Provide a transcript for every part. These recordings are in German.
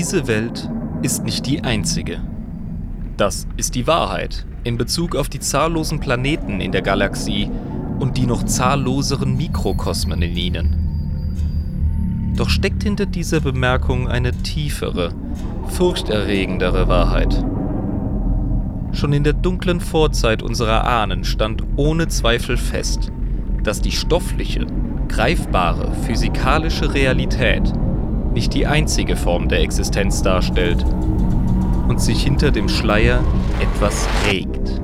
Diese Welt ist nicht die einzige. Das ist die Wahrheit in Bezug auf die zahllosen Planeten in der Galaxie und die noch zahlloseren Mikrokosmen in ihnen. Doch steckt hinter dieser Bemerkung eine tiefere, furchterregendere Wahrheit. Schon in der dunklen Vorzeit unserer Ahnen stand ohne Zweifel fest, dass die stoffliche, greifbare, physikalische Realität nicht die einzige Form der Existenz darstellt und sich hinter dem Schleier etwas regt.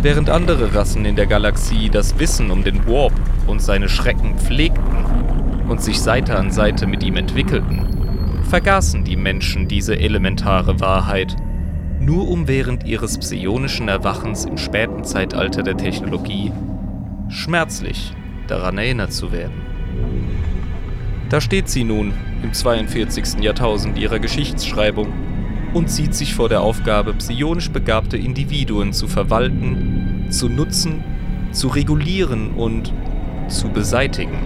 Während andere Rassen in der Galaxie das Wissen um den Warp und seine Schrecken pflegten und sich Seite an Seite mit ihm entwickelten, vergaßen die Menschen diese elementare Wahrheit, nur um während ihres psionischen Erwachens im späten Zeitalter der Technologie schmerzlich daran erinnert zu werden. Da steht sie nun im 42. Jahrtausend ihrer Geschichtsschreibung und sieht sich vor der Aufgabe, psionisch begabte Individuen zu verwalten, zu nutzen, zu regulieren und zu beseitigen.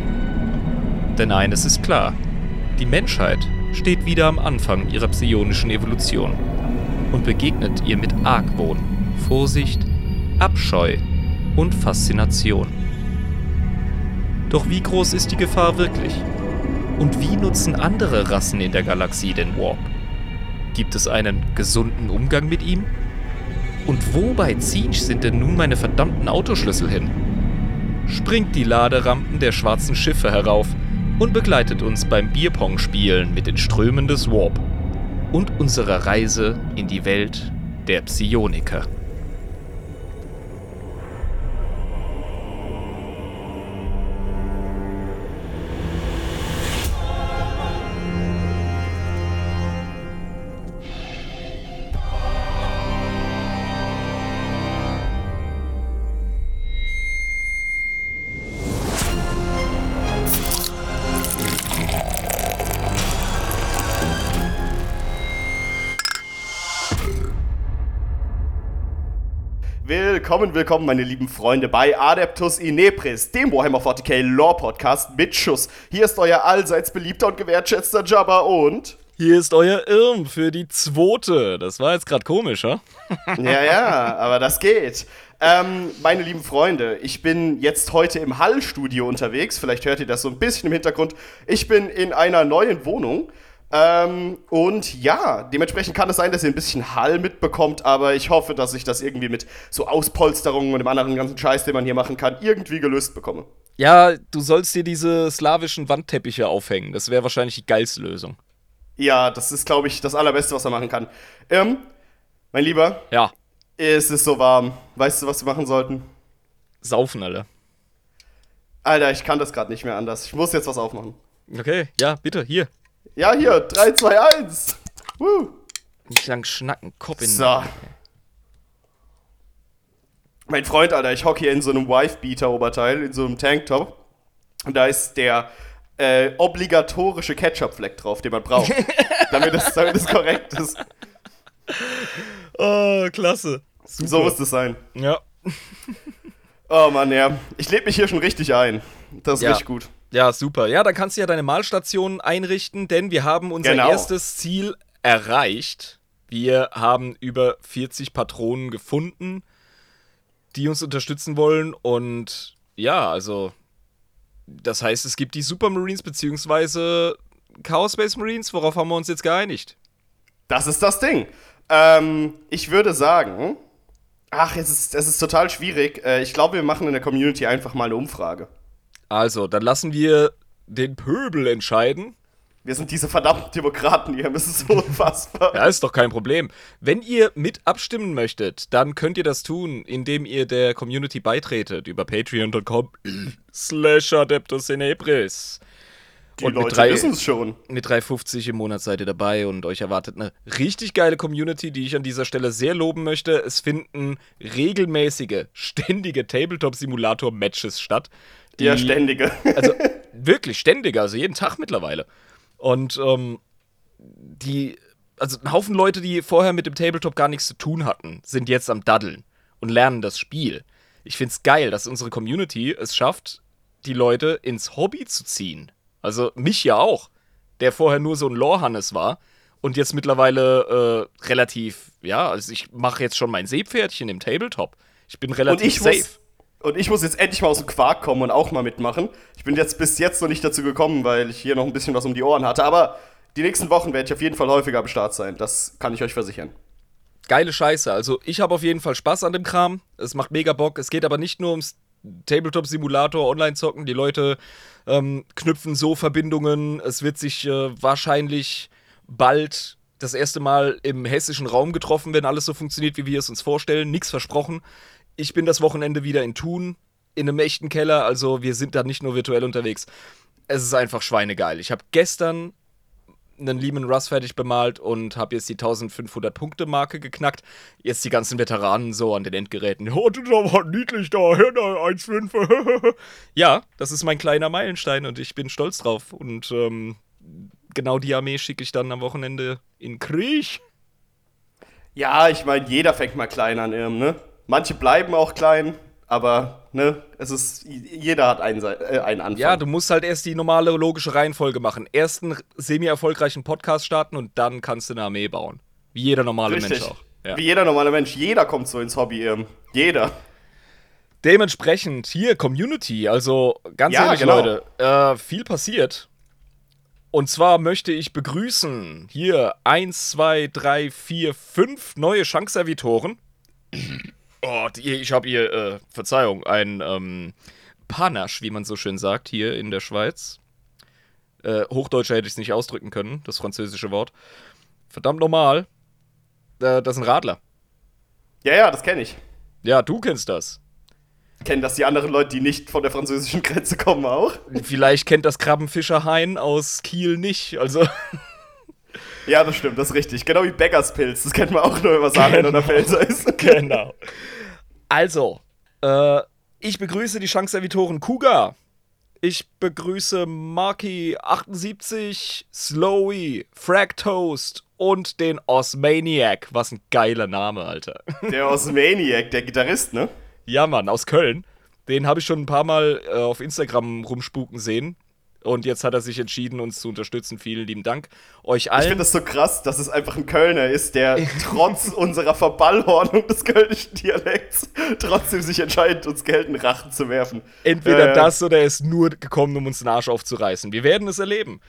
Denn eines ist klar, die Menschheit steht wieder am Anfang ihrer psionischen Evolution und begegnet ihr mit Argwohn, Vorsicht, Abscheu und Faszination. Doch wie groß ist die Gefahr wirklich? Und wie nutzen andere Rassen in der Galaxie den Warp? Gibt es einen gesunden Umgang mit ihm? Und wo bei Zinch sind denn nun meine verdammten Autoschlüssel hin? Springt die Laderampen der schwarzen Schiffe herauf und begleitet uns beim Bierpong-Spielen mit den Strömen des Warp und unserer Reise in die Welt der Psioniker. Willkommen, willkommen, meine lieben Freunde, bei Adeptus Inepris, dem Warhammer 40k Lore Podcast mit Schuss. Hier ist euer allseits beliebter und gewertschätzter Jabba und. Hier ist euer Irm für die zweite. Das war jetzt gerade komisch, ha? ja, ja, aber das geht. Ähm, meine lieben Freunde, ich bin jetzt heute im Hallstudio unterwegs. Vielleicht hört ihr das so ein bisschen im Hintergrund. Ich bin in einer neuen Wohnung. Ähm, und ja, dementsprechend kann es sein, dass ihr ein bisschen Hall mitbekommt, aber ich hoffe, dass ich das irgendwie mit so Auspolsterungen und dem anderen ganzen Scheiß, den man hier machen kann, irgendwie gelöst bekomme. Ja, du sollst dir diese slawischen Wandteppiche aufhängen. Das wäre wahrscheinlich die geilste Lösung. Ja, das ist, glaube ich, das Allerbeste, was man machen kann. Ähm, mein Lieber. Ja. Es ist so warm. Weißt du, was wir machen sollten? Saufen, Alter. Alter, ich kann das gerade nicht mehr anders. Ich muss jetzt was aufmachen. Okay, ja, bitte, hier. Ja, hier, 3, 2, 1. Woo. Nicht lang schnacken, Kopf in So. Mein Freund, Alter, ich hocke hier in so einem Wife-Beater-Oberteil, in so einem Tanktop. Und da ist der äh, obligatorische Ketchup-Fleck drauf, den man braucht. damit, das, damit das korrekt ist. Oh, klasse. Super. So muss das sein. Ja. Oh Mann, ja. Ich lebe mich hier schon richtig ein. Das ist Ja. richtig gut. Ja, super. Ja, dann kannst du ja deine Malstation einrichten, denn wir haben unser Genau. erstes Ziel erreicht. Wir haben über 40 Patronen gefunden, die uns unterstützen wollen. Und ja, also, das heißt, es gibt die Supermarines bzw. Chaos Space Marines. Worauf haben wir uns jetzt geeinigt? Das ist das Ding. Ähm, ich würde sagen, ach, es ist, es ist total schwierig. Äh, ich glaube, wir machen in der Community einfach mal eine Umfrage. Also, dann lassen wir den Pöbel entscheiden. Wir sind diese verdammten Demokraten hier, das ist so unfassbar. Ja, ist doch kein Problem. Wenn ihr mit abstimmen möchtet, dann könnt ihr das tun, indem ihr der Community beitretet über patreon.com slash adeptus in Ebris. Die Und Leute wissen es schon. Mit 3,50 im Monat seid ihr dabei und euch erwartet eine richtig geile Community, die ich an dieser Stelle sehr loben möchte. Es finden regelmäßige, ständige Tabletop-Simulator-Matches statt. Die- Der Ständige. also wirklich ständig, also jeden Tag mittlerweile. Und ähm, die, also ein Haufen Leute, die vorher mit dem Tabletop gar nichts zu tun hatten, sind jetzt am Daddeln und lernen das Spiel. Ich find's geil, dass unsere Community es schafft, die Leute ins Hobby zu ziehen. Also mich ja auch. der vorher nur so ein Lorhannes war und jetzt mittlerweile äh, relativ, ja, also ich mache jetzt schon mein Seepferdchen im Tabletop. Ich bin relativ Und ich safe. muss, und ich muss jetzt endlich mal aus dem Quark kommen und auch mal mitmachen. Ich bin jetzt bis jetzt noch nicht dazu gekommen, weil ich hier noch ein bisschen was um die Ohren hatte. Aber die nächsten Wochen werde ich auf jeden Fall häufiger am Start sein. Das kann ich euch versichern. Geile Scheiße. Also ich habe auf jeden Fall Spaß an dem Kram. Es macht mega Bock. Es geht aber nicht nur ums Tabletop-Simulator, Online-Zocken. Die Leute ähm, knüpfen so Verbindungen. Es wird sich äh, wahrscheinlich bald das erste Mal im hessischen Raum getroffen, wenn alles so funktioniert, wie wir es uns vorstellen. Nichts versprochen. Ich bin das Wochenende wieder in Thun, in einem echten Keller. Also wir sind da nicht nur virtuell unterwegs. Es ist einfach schweinegeil. Ich habe gestern einen Lehman Russ fertig bemalt und habe jetzt die 1500 Punkte Marke geknackt. Jetzt die ganzen Veteranen so an den Endgeräten. Oh, das aber niedlich da, 1,5. ja, das ist mein kleiner Meilenstein und ich bin stolz drauf. Und ähm, genau die Armee schicke ich dann am Wochenende in Krieg. Ja, ich meine, jeder fängt mal klein an, ähm, ne? Manche bleiben auch klein, aber, ne, es ist, jeder hat einen, äh, einen Anfang. Ja, du musst halt erst die normale logische Reihenfolge machen. Erst einen semi-erfolgreichen Podcast starten und dann kannst du eine Armee bauen. Wie jeder normale Richtig. Mensch auch. Ja. Wie jeder normale Mensch. Jeder kommt so ins Hobby, ähm, jeder. Dementsprechend hier Community, also ganz Ja, ehrlich, genau. Leute, äh, viel passiert. Und zwar möchte ich begrüßen hier 1, 2, 3, 4, 5 neue Schankservitoren. Oh, die, ich habe hier, äh, Verzeihung, ein ähm, Panache, wie man so schön sagt, hier in der Schweiz. Äh, Hochdeutscher hätte ich es nicht ausdrücken können, das französische Wort. Verdammt normal. Äh, das ist ein Radler. Ja, ja, das kenne ich. Ja, du kennst das. Kennen das die anderen Leute, die nicht von der französischen Grenze kommen, auch? Vielleicht kennt das Krabbenfischer Hein aus Kiel nicht. Also, Ja, das stimmt, das ist richtig. Genau wie Bäckerspilz. Das kennt man auch nur, wenn man Saarländer oder Pfälzer ist. genau. Also, äh, ich begrüße die Chance-Servitoren Kuga. Ich begrüße Marky78, Slowy, Fractoast und den Osmaniac. Was ein geiler Name, Alter. Der aus Maniac, der Gitarrist, ne? Ja, Mann, aus Köln. Den habe ich schon ein paar Mal äh, auf Instagram rumspuken sehen. Und jetzt hat er sich entschieden, uns zu unterstützen. Vielen lieben Dank. Euch Ich allen. finde das so krass, dass es einfach ein Kölner ist, der trotz unserer Verballhornung des kölnischen Dialekts trotzdem sich entscheidet, uns Geld in Rachen zu werfen. Entweder Äh, das oder er ist nur gekommen, um uns den Arsch aufzureißen. Wir werden es erleben.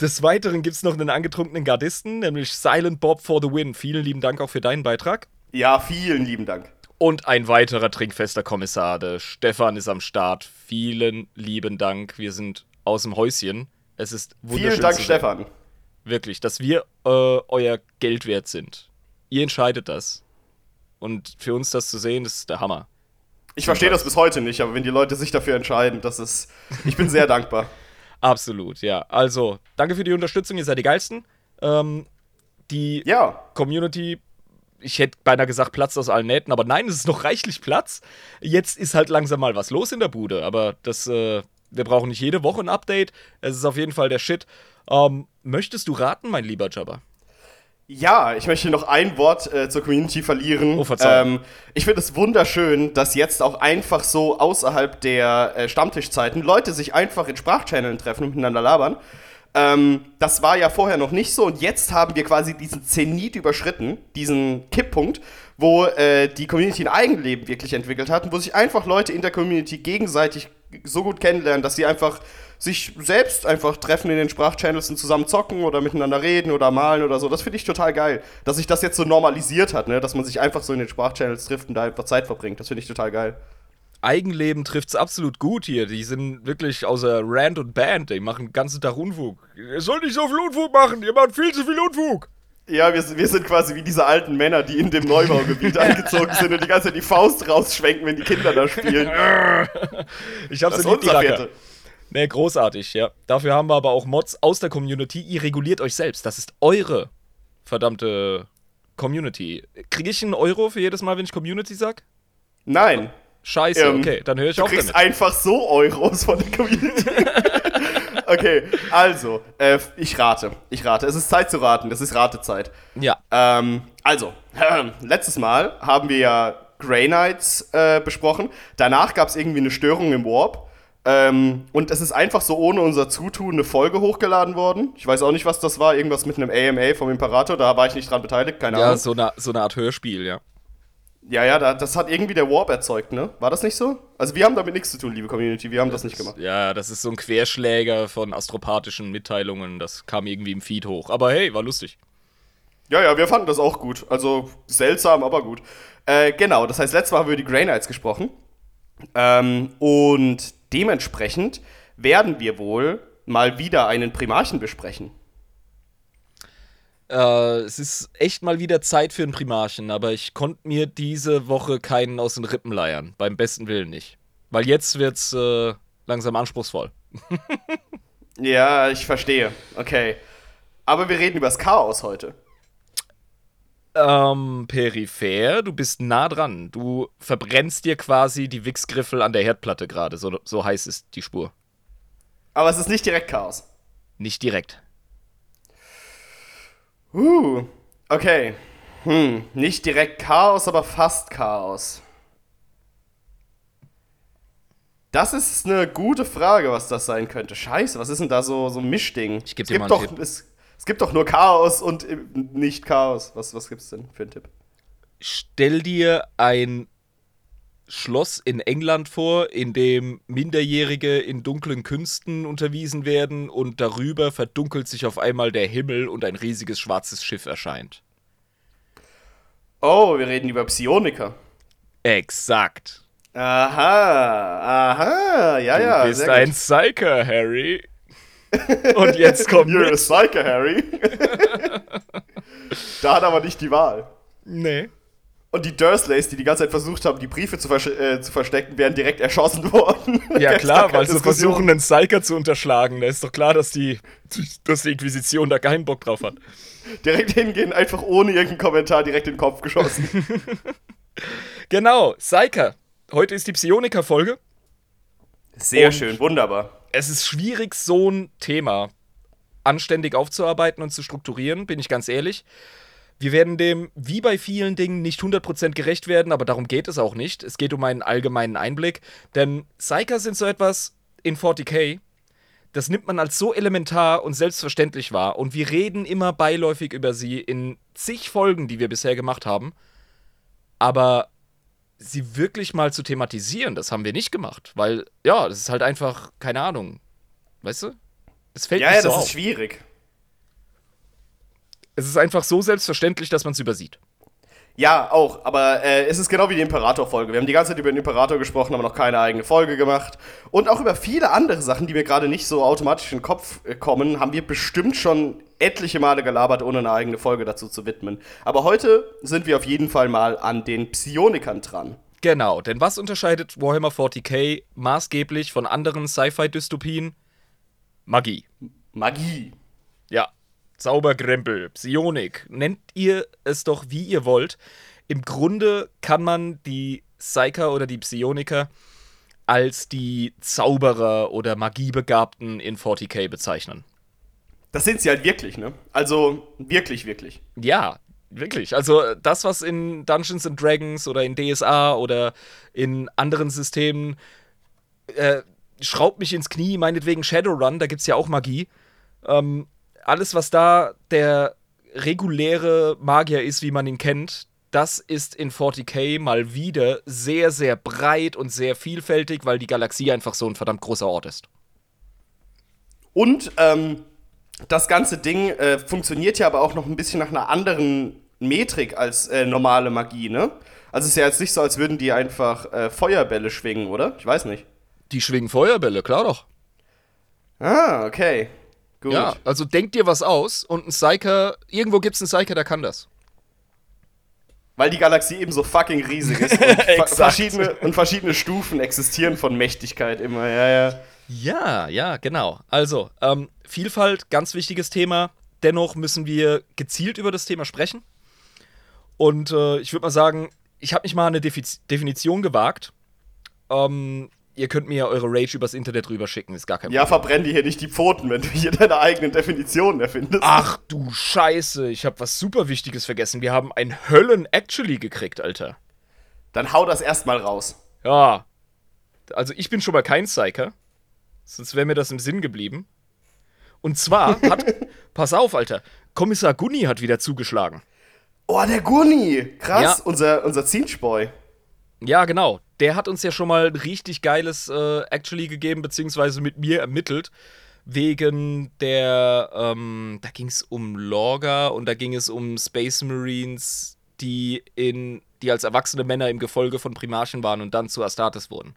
Des Weiteren gibt es noch einen angetrunkenen Gardisten, nämlich Silent Bob for the Win. Vielen lieben Dank auch für deinen Beitrag. Ja, vielen lieben Dank. Und ein weiterer trinkfester Kommissar. Der Stefan ist am Start. Vielen lieben Dank. Wir sind aus dem Häuschen. Es ist wunderschön. Vielen Dank. Stefan. Wirklich, dass wir äh, euer Geld wert sind. Ihr entscheidet das. Und für uns das zu sehen, das ist der Hammer. Ich verstehe das bis heute nicht, aber wenn die Leute sich dafür entscheiden, das ist. Ich bin sehr dankbar. Absolut, ja. Also, danke für die Unterstützung, ihr seid die geilsten. Ähm, die Ja, Community, ich hätte beinahe gesagt, Platz aus allen Nähten, aber nein, es ist noch reichlich Platz. Jetzt ist halt langsam mal was los in der Bude, aber das, äh, wir brauchen nicht jede Woche ein Update. Es ist auf jeden Fall der Shit. Ähm, möchtest du raten, mein lieber Jabba? Ja, ich möchte noch ein Wort äh, zur Community verlieren. Oh, ähm, ich finde es wunderschön, dass jetzt auch einfach so außerhalb der äh, Stammtischzeiten Leute sich einfach in Sprachchanneln treffen und miteinander labern. Ähm, das war ja vorher noch nicht so und jetzt haben wir quasi diesen Zenit überschritten, diesen Kipppunkt, wo äh, die Community ein Eigenleben wirklich entwickelt hat und wo sich einfach Leute in der Community gegenseitig so gut kennenlernen, dass sie einfach sich selbst einfach treffen in den Sprachchannels und zusammen zocken oder miteinander reden oder malen oder so. Das finde ich total geil, dass sich das jetzt so normalisiert hat, ne? dass man sich einfach so in den Sprachchannels trifft und da einfach Zeit verbringt. Das finde ich total geil. Eigenleben trifft's absolut gut hier. Die sind wirklich außer Rand und Band. Die machen den ganzen Tag Unfug. Ihr sollt nicht so viel Unfug machen. Ihr macht viel zu viel Unfug. Ja, wir, sind- wir sind quasi wie diese alten Männer, die in dem Neubaugebiet eingezogen sind und die ganze Zeit die Faust rausschwenken, wenn die Kinder da spielen. Ich hab's Das ist lieb, die Racker. Nee, großartig, ja. Dafür haben wir aber auch Mods aus der Community. Ihr reguliert euch selbst. Das ist eure verdammte Community. Kriege ich einen Euro für jedes Mal, wenn ich Community sag? Nein, Scheiße, Ähm, okay, dann höre ich du auch kriegst damit. einfach so Euros von der Community. okay, also, äh, ich rate. Ich rate. Es ist Zeit zu raten. Es ist Ratezeit. Ja, Ähm, also, letztes Mal haben wir ja Grey Knights äh, besprochen. Danach gab es irgendwie eine Störung im Warp. Ähm, und es ist einfach so ohne unser Zutun eine Folge hochgeladen worden. Ich weiß auch nicht, was das war. Irgendwas mit einem AMA vom Imperator. Da war ich nicht dran beteiligt. Keine Ja, Ahnung. so eine, so eine Art Hörspiel, ja. Ja, ja, da, das hat irgendwie der Warp erzeugt, ne? War das nicht so? Also wir haben damit nichts zu tun, liebe Community. Wir haben das nicht gemacht. Ja, das ist so ein Querschläger von astropathischen Mitteilungen. Das kam irgendwie im Feed hoch. Aber hey, war lustig. Ja, ja, wir fanden das auch gut. Also seltsam, aber gut. Äh, genau, das heißt, letztes Mal haben wir über die Grey Knights gesprochen. Ähm, und dementsprechend werden wir wohl mal wieder einen Primarchen besprechen. Äh, es ist echt mal wieder Zeit für ein Primarchen, aber ich konnte mir diese Woche keinen aus den Rippen leiern. Beim besten Willen nicht. Weil jetzt wird's äh, langsam anspruchsvoll. Ja, ich verstehe. Okay. Aber wir reden über das Chaos heute. Ähm, peripher, du bist nah dran. Du verbrennst dir quasi die Wichsgriffel an der Herdplatte gerade. So, so heiß ist die Spur. Aber es ist nicht direkt Chaos. Nicht direkt. Uh, okay. Hm, nicht direkt Chaos, aber fast Chaos. Das ist eine gute Frage, was das sein könnte. Scheiße, was ist denn da so, so ein Mischding? Ich geb Es dir gibt mal einen doch, Tipp. Es, es gibt doch nur Chaos und äh, nicht Chaos. Was, was gibt's denn für einen Tipp? Stell dir ein Schloss in England vor, in dem Minderjährige in dunklen Künsten unterwiesen werden und darüber verdunkelt sich auf einmal der Himmel und ein riesiges schwarzes Schiff erscheint. Oh, wir reden über Psioniker. Exakt. Aha, aha, ja, ja. du bist ein gut. Psyker, Harry. Und jetzt kommt You're a mit. Psycho, Harry. da hat aber nicht die Wahl. Nee. Und die Dursleys, die die ganze Zeit versucht haben, die Briefe zu, versch- äh, zu verstecken, wären direkt erschossen worden. Ja klar, weil sie versuchen, einen Psyker zu unterschlagen. Da ist doch klar, dass die, dass die Inquisition da keinen Bock drauf hat. Direkt hingehen, einfach ohne irgendeinen Kommentar direkt in den Kopf geschossen. Genau, Psyker. Heute ist die Psioniker-Folge. Sehr Und- schön, wunderbar. Es ist schwierig, so ein Thema anständig aufzuarbeiten und zu strukturieren, bin ich ganz ehrlich. Wir werden dem, wie bei vielen Dingen, nicht 100% gerecht werden, aber darum geht es auch nicht. Es geht um einen allgemeinen Einblick. Denn Psyker sind so etwas in 40k, das nimmt man als so elementar und selbstverständlich wahr. Und wir reden immer beiläufig über sie in zig Folgen, die wir bisher gemacht haben. Aber sie wirklich mal zu thematisieren, das haben wir nicht gemacht. Weil, ja, das ist halt einfach, keine Ahnung. Weißt du? Es fällt Ja, nicht ja, so das auf. ist schwierig. Es ist einfach so selbstverständlich, dass man es übersieht. Ja, auch, aber äh, es ist genau wie die Imperator-Folge. Wir haben die ganze Zeit über den Imperator gesprochen, aber noch keine eigene Folge gemacht. Und auch über viele andere Sachen, die mir gerade nicht so automatisch in den Kopf äh, kommen, haben wir bestimmt schon etliche Male gelabert, ohne eine eigene Folge dazu zu widmen. Aber heute sind wir auf jeden Fall mal an den Psionikern dran. Genau, denn was unterscheidet Warhammer 40k maßgeblich von anderen Sci-Fi-Dystopien? Magie. Magie. Ja. Zaubergrempel, Psionik, nennt ihr es doch wie ihr wollt. Im Grunde kann man die Psyker oder die Psioniker als die Zauberer oder Magiebegabten in 40k bezeichnen. Das sind sie halt wirklich, ne? Also wirklich, wirklich. Ja, wirklich. Also das, was in Dungeons and Dragons oder in DSA oder in anderen Systemen äh, schraubt mich ins Knie, meinetwegen Shadowrun, da gibt es ja auch Magie. Ähm, alles, was da der reguläre Magier ist, wie man ihn kennt, das ist in 40k mal wieder sehr, sehr breit und sehr vielfältig, weil die Galaxie einfach so ein verdammt großer Ort ist. Und ähm, das ganze Ding äh, funktioniert ja aber auch noch ein bisschen nach einer anderen Metrik als äh, normale Magie, ne? Also es ist ja jetzt nicht so, als würden die einfach äh, Feuerbälle schwingen, oder? Ich weiß nicht. Die schwingen Feuerbälle, klar doch. Ah, okay. Gut. Ja, also denk dir was aus und ein Psyker, irgendwo gibt's einen Psyker, der kann das. Weil die Galaxie eben so fucking riesig ist. Und, verschiedene, und verschiedene Stufen existieren von Mächtigkeit immer, ja, ja. Ja, ja, genau. Also, ähm, Vielfalt, ganz wichtiges Thema. Dennoch müssen wir gezielt über das Thema sprechen. Und äh, ich würde mal sagen, ich habe mich mal eine Defiz Definition gewagt. Ähm, ihr könnt mir eure Rage übers Internet rüberschicken, ist gar kein Ja, Problem. verbrenn dir hier nicht die Pfoten, wenn du hier deine eigenen Definitionen erfindest. Ach du Scheiße, ich habe was super Wichtiges vergessen. Wir haben ein Höllen-Actually gekriegt, Alter. Dann hau das erstmal raus. Ja. Also ich bin schon mal kein Psyker. sonst wäre mir das im Sinn geblieben. Und zwar hat, pass auf, Alter, Kommissar Gunni hat wieder zugeschlagen. Oh, der Gunni! Krass, Ja. unser, unser Zinschboy. Ja, genau. Der hat uns ja schon mal ein richtig geiles äh, Actually gegeben, beziehungsweise mit mir ermittelt. Wegen der, ähm, da ging es um Lorga und da ging es um Space Marines, die in, die als erwachsene Männer im Gefolge von Primarchen waren und dann zu Astartes wurden.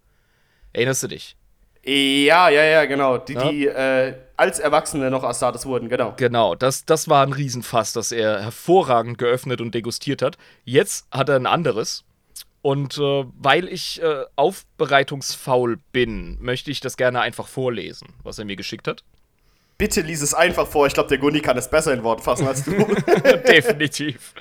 Erinnerst du dich? Ja, ja, ja, genau. Die, Ja. die äh, als Erwachsene noch Astartes wurden, genau. Genau, das, das war ein Riesenfass, das er hervorragend geöffnet und degustiert hat. Jetzt hat er ein anderes. Und äh, weil ich äh, aufbereitungsfaul bin, möchte ich das gerne einfach vorlesen, was er mir geschickt hat. Bitte lies es einfach vor. Ich glaube, der Gunni kann es besser in Worten fassen als du. Definitiv.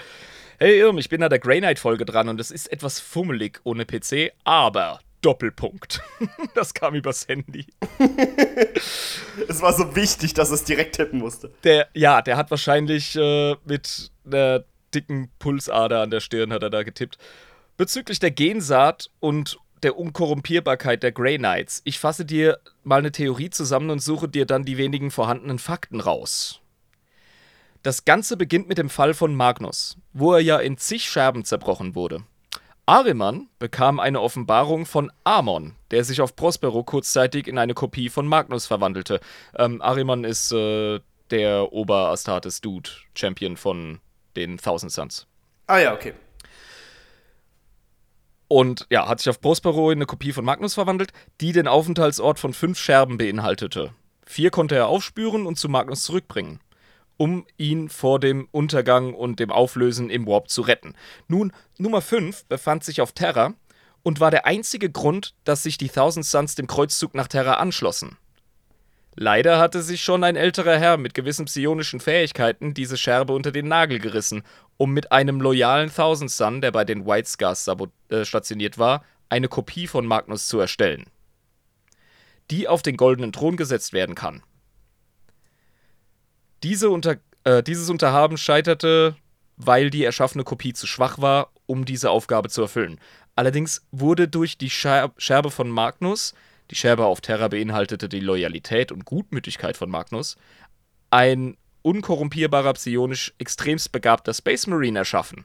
Hey Irm, ich bin an der Grey Knight-Folge dran und es ist etwas fummelig ohne PC, aber Doppelpunkt. Das kam übers Handy. es war so wichtig, dass es direkt tippen musste. Der, ja, der hat wahrscheinlich äh, mit einer dicken Pulsader an der Stirn hat er da getippt. Bezüglich der Gensaat und der Unkorrumpierbarkeit der Grey Knights. Ich fasse dir mal eine Theorie zusammen und suche dir dann die wenigen vorhandenen Fakten raus. Das Ganze beginnt mit dem Fall von Magnus, wo er ja in zig Scherben zerbrochen wurde. Ahriman bekam eine Offenbarung von Amon, der sich auf Prospero kurzzeitig in eine Kopie von Magnus verwandelte. Ähm, Ahriman ist äh, der Ober-Astartes-Dude, Champion von den Thousand Suns. Ah ja, okay. Und ja, hat sich auf Prospero in eine Kopie von Magnus verwandelt, die den Aufenthaltsort von fünf Scherben beinhaltete. Vier konnte er aufspüren und zu Magnus zurückbringen, um ihn vor dem Untergang und dem Auflösen im Warp zu retten. Nun, Nummer 5 befand sich auf Terra und war der einzige Grund, dass sich die Thousand Suns dem Kreuzzug nach Terra anschlossen. Leider hatte sich schon ein älterer Herr mit gewissen psionischen Fähigkeiten diese Scherbe unter den Nagel gerissen, um mit einem loyalen Thousand Sun, der bei den White Scars äh, stationiert war, eine Kopie von Magnus zu erstellen, die auf den goldenen Thron gesetzt werden kann. Diese unter, äh, dieses Unterhaben scheiterte, weil die erschaffene Kopie zu schwach war, um diese Aufgabe zu erfüllen. Allerdings wurde durch die Scher Scherbe von Magnus, die Scherbe auf Terra beinhaltete die Loyalität und Gutmütigkeit von Magnus, ein unkorrumpierbarer psionisch extremst begabter Space Marine erschaffen,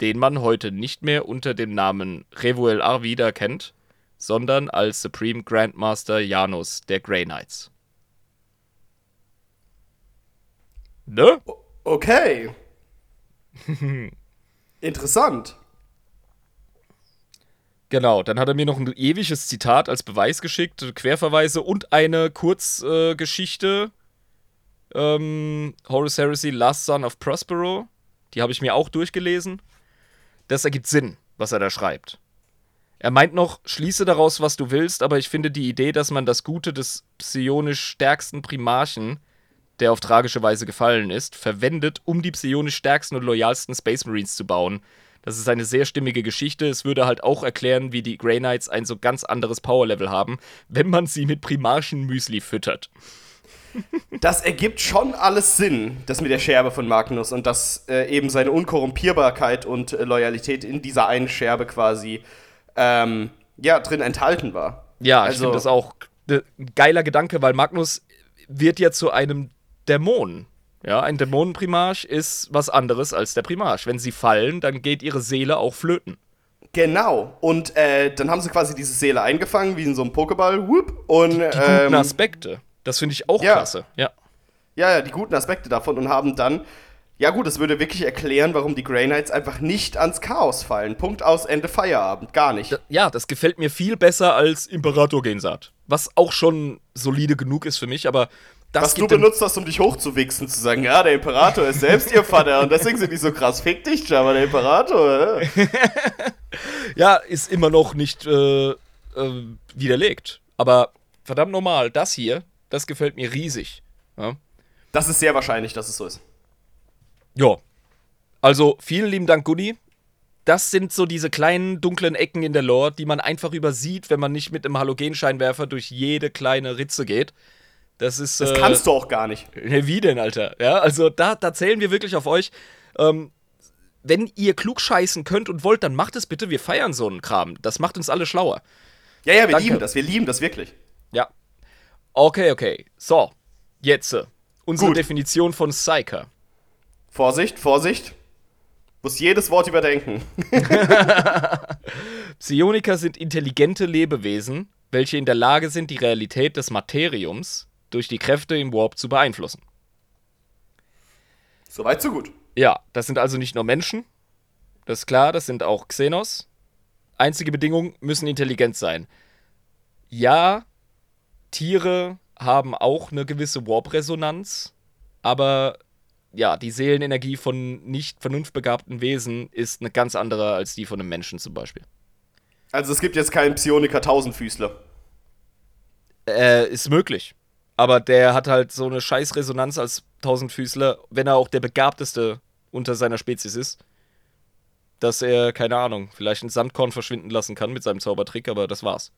den man heute nicht mehr unter dem Namen Revuel Arvida kennt, sondern als Supreme Grandmaster Janus der Grey Knights. Ne? Okay. Interessant. Genau, dann hat er mir noch ein ewiges Zitat als Beweis geschickt, Querverweise und eine Kurzgeschichte. Äh, ähm, Horus Heresy, Last Son of Prospero. Die habe ich mir auch durchgelesen. Das ergibt Sinn, was er da schreibt. Er meint noch, schließe daraus, was du willst, aber ich finde die Idee, dass man das Gute des psionisch stärksten Primarchen, der auf tragische Weise gefallen ist, verwendet, um die psionisch stärksten und loyalsten Space Marines zu bauen. Das ist eine sehr stimmige Geschichte. Es würde halt auch erklären, wie die Grey Knights ein so ganz anderes Powerlevel haben, wenn man sie mit Primarchen-Müsli füttert. Das ergibt schon alles Sinn, das mit der Scherbe von Magnus und dass äh, eben seine Unkorrumpierbarkeit und äh, Loyalität in dieser einen Scherbe quasi ähm, ja, drin enthalten war. Ja, ich Also- finde das auch äh, ein geiler Gedanke, weil Magnus wird ja zu einem Dämon. Ja, ein Dämonenprimarch ist was anderes als der Primarch. Wenn sie fallen, dann geht ihre Seele auch flöten. Genau. Und äh, dann haben sie quasi diese Seele eingefangen, wie in so einem Pokéball. Whoop, und Die guten ähm, Aspekte. Das finde ich auch ja. klasse. Ja. ja, ja, die guten Aspekte davon und haben dann. Ja gut, das würde wirklich erklären, warum die Grey Knights einfach nicht ans Chaos fallen. Punkt aus, Ende Feierabend. Gar nicht. Ja, das gefällt mir viel besser als Imperator Gensat. Was auch schon solide genug ist für mich, aber das Was du benutzt hast, um dich hochzuwichsen, zu sagen, ja, der Imperator ist selbst ihr Vater und deswegen sind die so krass. Fick dich, Jabba, der Imperator. äh. Ja, ist immer noch nicht äh, äh, widerlegt. Aber verdammt normal, das hier, das gefällt mir riesig. Ja. Das ist sehr wahrscheinlich, dass es so ist. Ja. Also, vielen lieben Dank, Gunni. Das sind so diese kleinen dunklen Ecken in der Lore, die man einfach übersieht, wenn man nicht mit einem Halogenscheinwerfer durch jede kleine Ritze geht. Das ist. Das kannst du auch gar nicht. Ne, wie denn, Alter? Ja, also da, da zählen wir wirklich auf euch. Ähm, wenn ihr klug scheißen könnt und wollt, dann macht es bitte. Wir feiern so einen Kram. Das macht uns alle schlauer. Ja, ja, wir Danke. lieben das, wir lieben das wirklich. Ja. Okay, okay. So, jetzt äh, unsere Gut. Definition von Psyker. Vorsicht, Vorsicht. Muss jedes Wort überdenken. Psioniker sind intelligente Lebewesen, welche in der Lage sind, die Realität des Materiums durch die Kräfte im Warp zu beeinflussen. Soweit, so gut. Ja, das sind also nicht nur Menschen. Das ist klar, das sind auch Xenos. Einzige Bedingung, müssen intelligent sein. Ja, Tiere haben auch eine gewisse Warp-Resonanz, aber ja, die Seelenenergie von nicht vernunftbegabten Wesen ist eine ganz andere als die von einem Menschen zum Beispiel. Also es gibt jetzt keinen Psioniker Tausendfüßler. Äh, ist möglich. Aber der hat halt so eine scheiß Resonanz als Tausendfüßler, wenn er auch der begabteste unter seiner Spezies ist, dass er, keine Ahnung, vielleicht ein Sandkorn verschwinden lassen kann mit seinem Zaubertrick, aber das war's.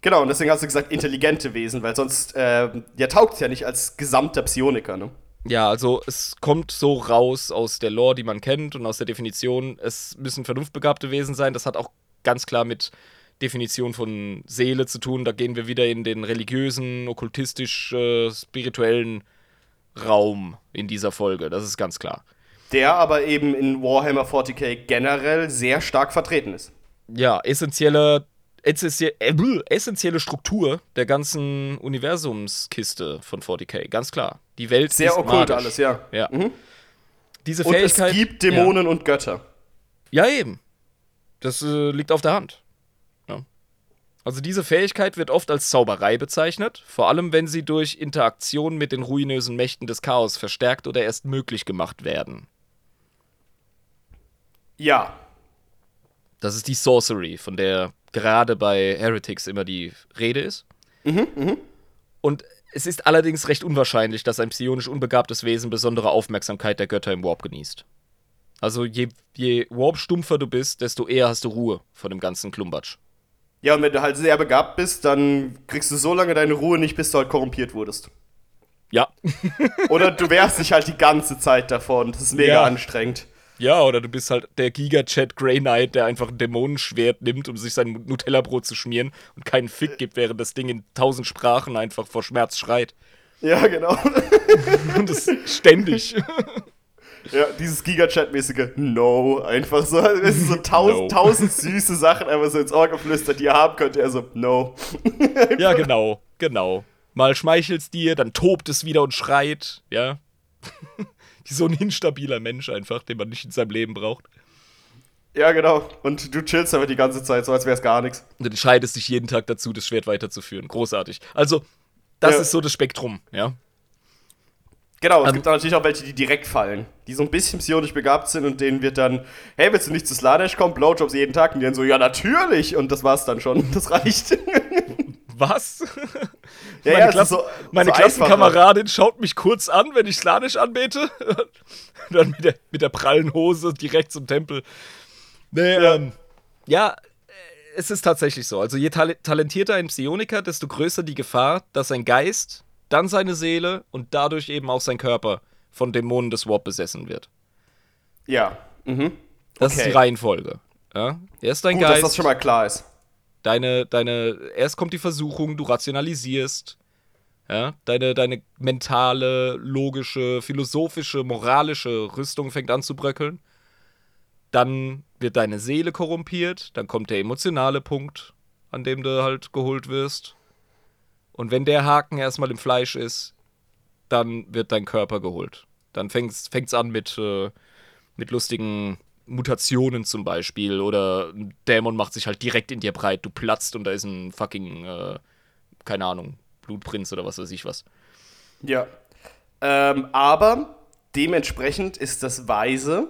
Genau, und deswegen hast du gesagt intelligente Wesen, weil sonst, äh, der taugt ja nicht als gesamter Psioniker, ne? Ja, also es kommt so raus aus der Lore, die man kennt und aus der Definition, es müssen vernunftbegabte Wesen sein. Das hat auch ganz klar mit Definition von Seele zu tun. Da gehen wir wieder in den religiösen, okkultistisch-spirituellen Raum in dieser Folge. Das ist ganz klar. Der aber eben in Warhammer 40k generell sehr stark vertreten ist. Ja, essentielle, äh, essentielle Struktur der ganzen Universumskiste von 40k. Ganz klar. Die Welt Sehr ist okkult magisch. alles, ja. Ja. Diese Und es Fähigkeit. gibt Dämonen und Götter. Ja, ja eben. Das äh, liegt auf der Hand. Ja. Also diese Fähigkeit wird oft als Zauberei bezeichnet, vor allem wenn sie durch Interaktion mit den ruinösen Mächten des Chaos verstärkt oder erst möglich gemacht werden. Ja. Das ist die Sorcery, von der gerade bei Heretics immer die Rede ist. Und es ist allerdings recht unwahrscheinlich, dass ein psionisch unbegabtes Wesen besondere Aufmerksamkeit der Götter im Warp genießt. Also je, je Warp-stumpfer du bist, desto eher hast du Ruhe von dem ganzen Klumbatsch. Ja, und wenn du halt sehr begabt bist, dann kriegst du so lange deine Ruhe nicht, bis du halt korrumpiert wurdest. Ja. Oder du wehrst dich halt die ganze Zeit davon. Das ist mega Ja. anstrengend. Ja, oder du bist halt der Giga-Chat Grey Knight, der einfach ein Dämonenschwert nimmt, um sich sein Nutella-Brot zu schmieren und keinen Fick gibt, während das Ding in tausend Sprachen einfach vor Schmerz schreit. Ja, genau. Und das ständig. ja, dieses Giga-Chat-mäßige No, einfach so. Es ist so tausend, No. tausend süße Sachen einfach so ins Ohr geflüstert, die ihr haben könnt. Er so, No. ja, genau, genau. Mal schmeichelt's dir, dann tobt es wieder und schreit, ja. So ein instabiler Mensch einfach, den man nicht in seinem Leben braucht. Ja, genau. Und du chillst aber die ganze Zeit, so als wäre es gar nichts. Und du entscheidest dich jeden Tag dazu, das Schwert weiterzuführen. Großartig. Also, das Ja. ist so das Spektrum, ja. Genau, es Ähm, gibt dann natürlich auch welche, die direkt fallen, die so ein bisschen psionisch begabt sind und denen wird dann, hey, willst du nicht zu Slanesh kommen? Blowjobs jeden Tag. Und die dann so, ja, natürlich. Und das war's dann schon. Das reicht. Was? Ja, meine ja, ist Klassen, so- meine so Klassenkameradin schaut mich kurz an, wenn ich Slanisch anbete. Dann mit der, mit der prallen Hose direkt zum Tempel. Nee, Ja. ähm, ja, äh, es ist tatsächlich so. Also je tal talentierter ein Psioniker, desto größer die Gefahr, dass sein Geist, dann seine Seele und dadurch eben auch sein Körper von Dämonen des Warp besessen wird. Ja. Mhm. Das ist Okay. die Reihenfolge. Ja? Erst dein Gut, dass Geist, das schon mal klar ist. Deine, deine, erst kommt die Versuchung, du rationalisierst. Ja, deine, deine mentale, logische, philosophische, moralische Rüstung fängt an zu bröckeln. Dann wird deine Seele korrumpiert, dann kommt der emotionale Punkt, an dem du halt geholt wirst. Und wenn der Haken erstmal im Fleisch ist, dann wird dein Körper geholt. Dann fängt's, fängt's an mit, äh, mit lustigen Mutationen zum Beispiel. Oder ein Dämon macht sich halt direkt in dir breit, du platzt und da ist ein fucking, äh, keine Ahnung, Blutprinz oder was weiß ich was. Ja. Ähm, aber dementsprechend ist das weise,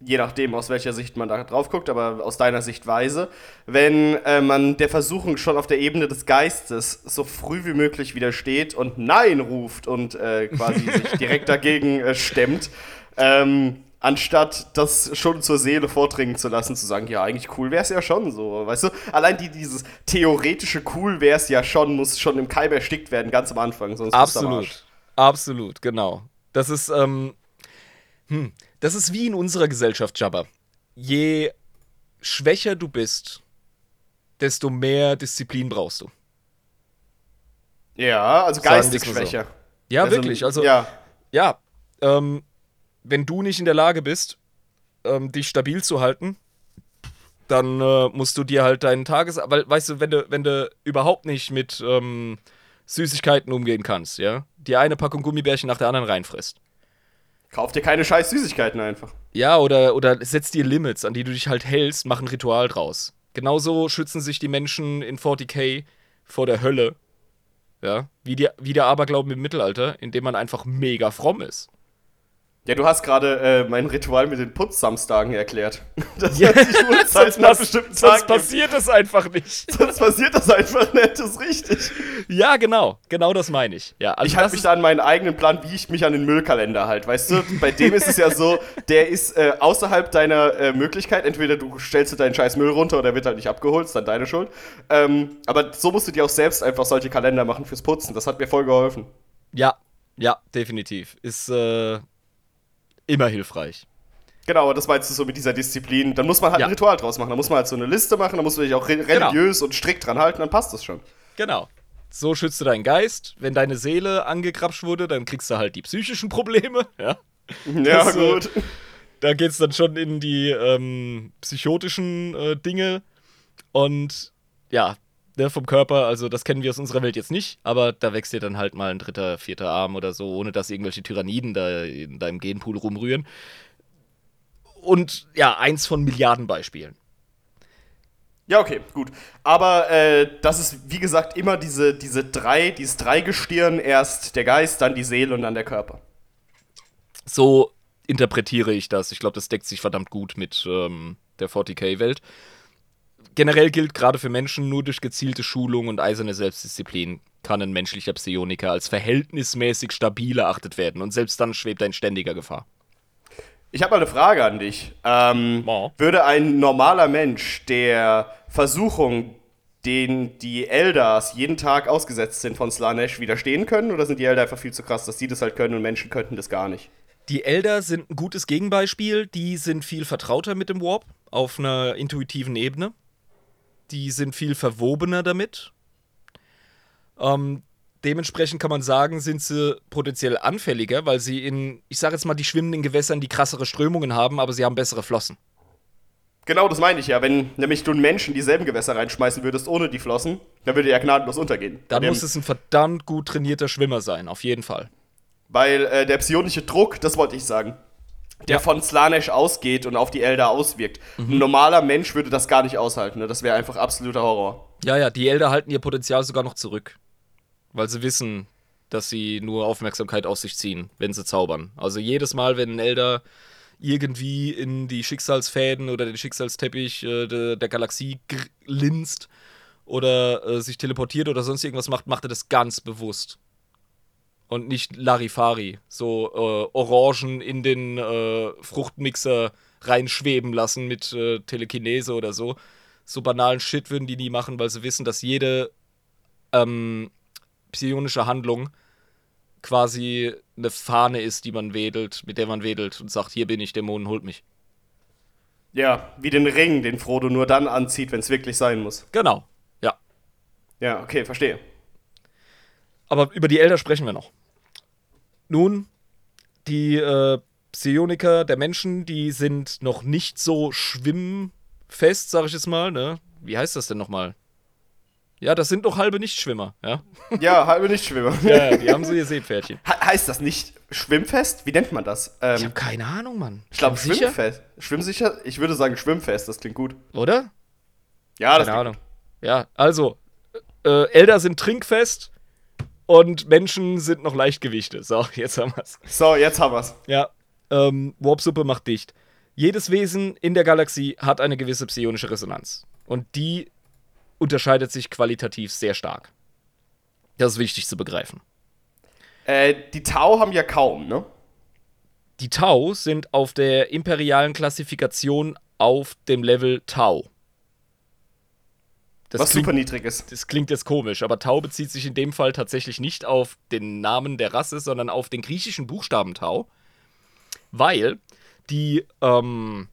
je nachdem, aus welcher Sicht man da drauf guckt, aber aus deiner Sicht weise, wenn äh, man der Versuchung schon auf der Ebene des Geistes so früh wie möglich widersteht und Nein ruft und äh, quasi sich direkt dagegen äh, stemmt, ähm, anstatt das schon zur Seele vordringen zu lassen, zu sagen, ja, eigentlich cool wär's ja schon so, weißt du? Allein die, dieses theoretische cool wär's ja schon, muss schon im Keim erstickt werden, ganz am Anfang, sonst. Absolut. Absolut, genau. Das ist, ähm, hm, das ist wie in unserer Gesellschaft, Jabba. Je schwächer du bist, desto mehr Disziplin brauchst du. Ja, also geistig mal so. schwächer. Ja, Also, wirklich. Also, ja. ja, ähm, wenn du nicht in der Lage bist, ähm, dich stabil zu halten, dann äh, musst du dir halt deinen Tages... Weil, weißt du, wenn du, wenn du überhaupt nicht mit ähm, Süßigkeiten umgehen kannst, ja, die eine Packung Gummibärchen nach der anderen reinfrisst. Kauf dir keine scheiß Süßigkeiten einfach. Ja, oder, oder setz dir Limits, an die du dich halt hältst, mach ein Ritual draus. Genauso schützen sich die Menschen in 40k vor der Hölle. Ja, wie, die, wie der Aberglauben im Mittelalter, indem man einfach mega fromm ist. Ja, du hast gerade äh, mein Ritual mit den Putzsamstagen erklärt. Das Ja, heißt, die Uhrzeiten an bestimmten sonst Tagen gibt. passiert es einfach nicht. Sonst passiert das einfach nicht, das ist richtig. Ja, genau. Genau das meine ich. Ja, also Ich halte das mich da an meinen eigenen Plan, wie ich mich an den Müllkalender halte. Weißt du, bei dem ist es ja so, der ist äh, außerhalb deiner äh, Möglichkeit. Entweder du stellst dir deinen scheiß Müll runter oder wird halt nicht abgeholt, ist dann deine Schuld. Ähm, aber so musst du dir auch selbst einfach solche Kalender machen fürs Putzen. Das hat mir voll geholfen. Ja, ja, definitiv. Ist äh, immer hilfreich. Genau, das meinst du so mit dieser Disziplin. Dann muss man halt Ja. ein Ritual draus machen. Da muss man halt so eine Liste machen, da muss man sich auch re religiös und strikt dran halten, dann passt das schon. Genau. So schützt du deinen Geist. Wenn deine Seele angekrapscht wurde, dann kriegst du halt die psychischen Probleme. Ja. Ja, Das, äh, gut. Da geht's dann schon in die ähm, psychotischen äh, Dinge. Und ja, ne, vom Körper, also das kennen wir aus unserer Welt jetzt nicht, aber da wächst dir dann halt mal ein dritter, vierter Arm oder so, ohne dass irgendwelche Tyranniden da in deinem Genpool rumrühren. Und ja, eins von Milliarden Beispielen. Ja, okay, gut. Aber äh, das ist, wie gesagt, immer diese, diese drei, dieses Dreigestirn, erst der Geist, dann die Seele und dann der Körper. So interpretiere ich das. Ich glaube, das deckt sich verdammt gut mit ähm, der 40k-Welt. Generell gilt gerade für Menschen, nur durch gezielte Schulung und eiserne Selbstdisziplin kann ein menschlicher Psioniker als verhältnismäßig stabil erachtet werden. Und selbst dann schwebt er in ständiger Gefahr. Ich habe mal eine Frage an dich. Ähm, Ja. Würde ein normaler Mensch der Versuchung, den die Eldars jeden Tag ausgesetzt sind von Slanesh, widerstehen können? Oder sind die Elder einfach viel zu krass, dass die das halt können und Menschen könnten das gar nicht? Die Elder sind ein gutes Gegenbeispiel. Die sind viel vertrauter mit dem Warp auf einer intuitiven Ebene. Die sind viel verwobener damit. Ähm, dementsprechend kann man sagen, sind sie potenziell anfälliger, weil sie in, ich sage jetzt mal, die schwimmenden Gewässern die krassere Strömungen haben, aber sie haben bessere Flossen. Genau, das meine ich ja. Wenn nämlich du einen Menschen dieselben Gewässer reinschmeißen würdest ohne die Flossen, dann würde er gnadenlos untergehen. Dann muss es ein verdammt gut trainierter Schwimmer sein, auf jeden Fall. Weil äh, der psionische Druck, das wollte ich sagen, der Ja. von Slanesh ausgeht und auf die Elder auswirkt. Mhm. Ein normaler Mensch würde das gar nicht aushalten. Ne? Das wäre einfach absoluter Horror. Ja, ja, die Elder halten ihr Potenzial sogar noch zurück. Weil sie wissen, dass sie nur Aufmerksamkeit auf sich ziehen, wenn sie zaubern. Also jedes Mal, wenn ein Elder irgendwie in die Schicksalsfäden oder den Schicksalsteppich äh, de, der Galaxie linst oder äh, sich teleportiert oder sonst irgendwas macht, macht er das ganz bewusst. Und nicht Larifari, so äh, Orangen in den äh, Fruchtmixer reinschweben lassen mit äh, Telekinese oder so. So banalen Shit würden die nie machen, weil sie wissen, dass jede ähm, psionische Handlung quasi eine Fahne ist, die man wedelt, mit der man wedelt und sagt, hier bin ich, Dämonen, holt mich. Ja, wie den Ring, den Frodo nur dann anzieht, wenn es wirklich sein muss. Genau, ja. Ja, okay, verstehe. Aber über die Elder sprechen wir noch. Nun, die äh, Psioniker der Menschen, die sind noch nicht so schwimmfest, sag ich jetzt mal, ne? Wie heißt das denn nochmal? Ja, das sind noch halbe Nichtschwimmer, ja? Ja, halbe Nichtschwimmer. Ja, die haben so ihr Seepferdchen. He heißt das nicht Schwimmfest? Wie nennt man das? Ähm, Ich habe keine Ahnung, Mann. ich glaube Sicher? Schwimmfest. Schwimmsicher? Ich würde sagen Schwimmfest, das klingt gut. Oder? Ja, das Keine klingt Ahnung. Ja, also, äh, Elder sind trinkfest und Menschen sind noch Leichtgewichte. So, jetzt haben wir's. So, jetzt haben wir's. Ja, ähm, Warpsuppe macht dicht. Jedes Wesen in der Galaxie hat eine gewisse psionische Resonanz. Und die unterscheidet sich qualitativ sehr stark. Das ist wichtig zu begreifen. Äh, die Tau haben ja kaum, ne? Die Tau sind auf der imperialen Klassifikation auf dem Level Tau. Das was klingt, super niedrig ist. das klingt jetzt komisch, aber Tau bezieht sich in dem Fall tatsächlich nicht auf den Namen der Rasse, sondern auf den griechischen Buchstaben Tau, weil die ähm,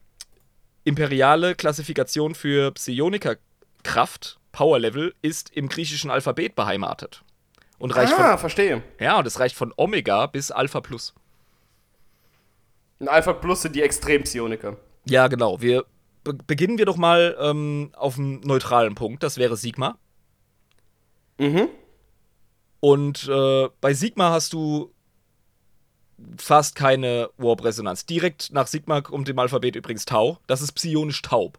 imperiale Klassifikation für Psionikerkraft, Power Level, ist im griechischen Alphabet beheimatet. Und reicht ah, von, verstehe. ja, und es reicht von Omega bis Alpha Plus. Ein Alpha Plus sind die Extrem-Psioniker. Ja, genau. Wir be beginnen wir doch mal ähm, auf einem neutralen Punkt. Das wäre Sigma. Mhm. Und äh, bei Sigma hast du fast keine Warp-Resonanz. Direkt nach Sigma kommt im Alphabet übrigens Tau. Das ist psionisch taub.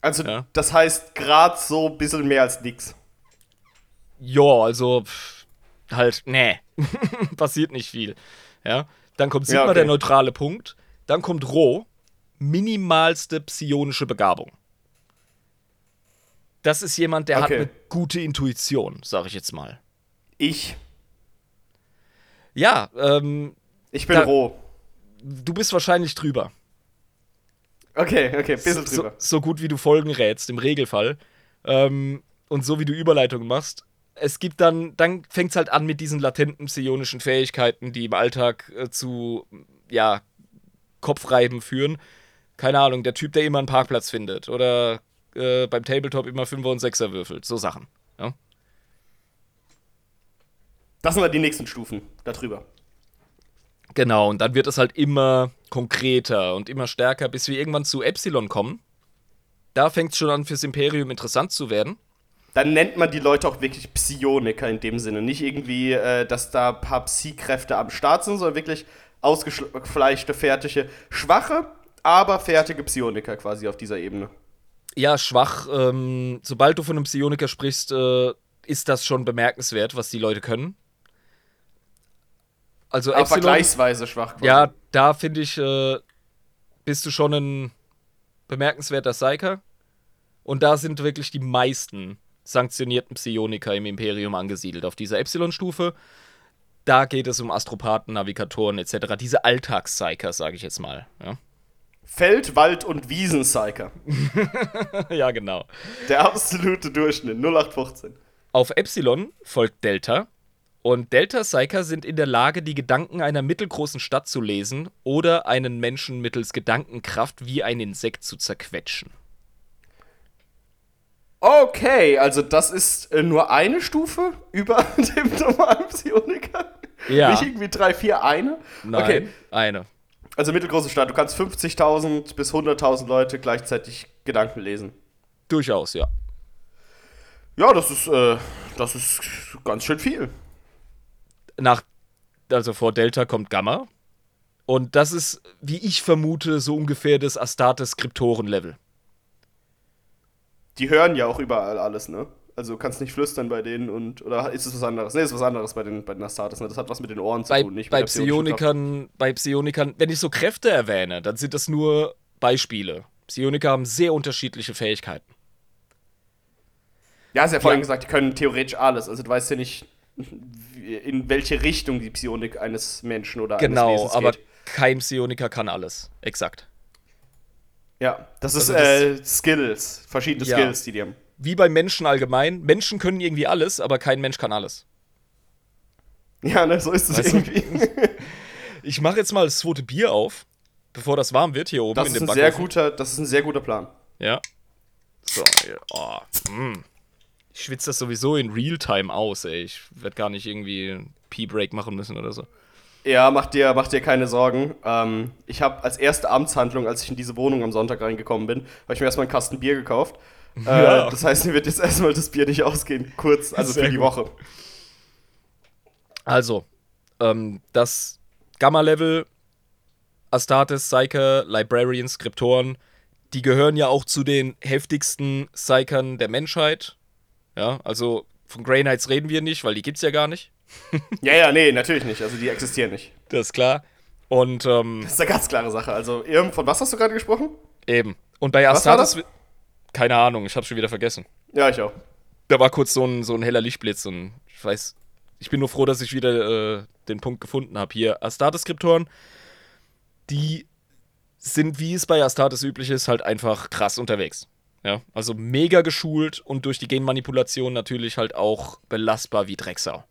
Also, Ja. das heißt gerade so ein bisschen mehr als nix. Ja, also pff, halt, nee. Passiert nicht viel. Ja. Dann kommt Sigma, Ja, okay. der neutrale Punkt. Dann kommt Rho, minimalste psionische Begabung. Das ist jemand, der hat Okay. eine gute Intuition, sag ich jetzt mal. Ich. Ja, ähm, Ich bin Da- roh. du bist wahrscheinlich drüber. Okay, okay, bisschen so, drüber. so gut wie du Folgen rätst, im Regelfall. Ähm, und so wie du Überleitungen machst. Es gibt dann, dann fängt es halt an mit diesen latenten psionischen Fähigkeiten, die im Alltag äh, zu, ja, Kopfreiben führen. Keine Ahnung, der Typ, der immer einen Parkplatz findet. Oder äh, beim Tabletop immer Fünfer und Sechser würfelt. So Sachen. Ja? Das sind dann die nächsten Stufen darüber. Genau, und dann wird es halt immer konkreter und immer stärker, bis wir irgendwann zu Epsilon kommen. Da fängt es schon an, fürs Imperium interessant zu werden. Dann nennt man die Leute auch wirklich Psioniker in dem Sinne. Nicht irgendwie, äh, dass da ein paar Psi-Kräfte am Start sind, sondern wirklich ausgefleischte, fertige, schwache, aber fertige Psioniker quasi auf dieser Ebene. Ja, schwach. Ähm, sobald du von einem Psioniker sprichst, äh, ist das schon bemerkenswert, was die Leute können. Also Aber Epsilon, vergleichsweise schwach quasi. ja, da finde ich, äh, bist du schon ein bemerkenswerter Psyker. Und da sind wirklich die meisten sanktionierten Psioniker im Imperium angesiedelt. Auf dieser Epsilon-Stufe, da geht es um Astropathen, Navigatoren etc. Diese Alltagspsyker, sage ich jetzt mal. Ja, Feld-, Wald- und Wiesen-Psyker. ja genau. Der absolute Durchschnitt, 0815. Auf Epsilon folgt Delta. Und Delta-Psyker sind in der Lage, die Gedanken einer mittelgroßen Stadt zu lesen oder einen Menschen mittels Gedankenkraft wie ein Insekt zu zerquetschen. Okay, also das ist äh, nur eine Stufe über dem normalen Psioniker? Ja. Nicht irgendwie drei, vier, eine? Nein, Okay, eine. Also mittelgroße Stadt. Du kannst 50.000 bis 100.000 Leute gleichzeitig Gedanken lesen. Durchaus, ja. Ja, das ist, äh, das ist ganz schön viel. Nach, also vor Delta kommt Gamma. Und das ist, wie ich vermute, so ungefähr das Astartes-Skriptoren-Level. Die hören ja auch überall alles, ne? Also du kannst nicht flüstern bei denen und oder ist es was anderes? Ne, ist was anderes bei den bei den Astartes, ne? Das hat was mit den Ohren zu Bei, tun, nicht bei. Psionikern, bei Psionikern, wenn ich so Kräfte erwähne, dann sind das nur Beispiele. Psioniker haben sehr unterschiedliche Fähigkeiten. Ja, hast ja vorhin Ja. gesagt, die können theoretisch alles. Also du weißt ja nicht, in welche Richtung die Psionik eines Menschen oder eines Genau, Wesens aber geht. kein Psioniker kann alles. Exakt. Ja, das ist Also das- äh, Skills, verschiedene Ja. Skills, die die haben. Wie bei Menschen allgemein. Menschen können irgendwie alles, aber kein Mensch kann alles. Ja, ne, so ist es Weißt du? irgendwie. Ich mache jetzt mal das zweite Bier auf, bevor das warm wird hier oben Das in ist dem ein sehr guter, das ist ein sehr guter Plan. Ja. So. Oh, mm. Ich schwitze das sowieso in Realtime aus, ey. Ich werde gar nicht irgendwie einen Pee-Break machen müssen oder so. Ja, mach dir, mach dir keine Sorgen. Ähm, ich habe als erste Amtshandlung, als ich in diese Wohnung am Sonntag reingekommen bin, habe ich mir erstmal einen Kasten Bier gekauft. Ja. Äh, das heißt, mir wird jetzt erstmal das Bier nicht ausgehen, kurz, also Sehr für die gut. Woche. Also, ähm, das Gamma-Level, Astartes, Psyker, Librarian, Skriptoren, die gehören ja auch zu den heftigsten Psykern der Menschheit. Ja, also von Grey Knights reden wir nicht, weil die gibt's ja gar nicht. Ja, ja, nee, natürlich nicht. Also die existieren nicht. Das ist klar. Und ähm, Das ist eine ganz klare Sache. Also, irgend- von was hast du gerade gesprochen? eben. Und bei Was war Astartes. Das? Keine Ahnung, ich hab's schon wieder vergessen. Ja, ich auch. Da war kurz so ein, so ein heller Lichtblitz und ich weiß, ich bin nur froh, dass ich wieder äh, den Punkt gefunden habe. Hier, Astartes-Skriptoren, die sind, wie es bei Astartes üblich ist, halt einfach krass unterwegs. Ja, also mega geschult und durch die Genmanipulation natürlich halt auch belastbar wie Drecksau.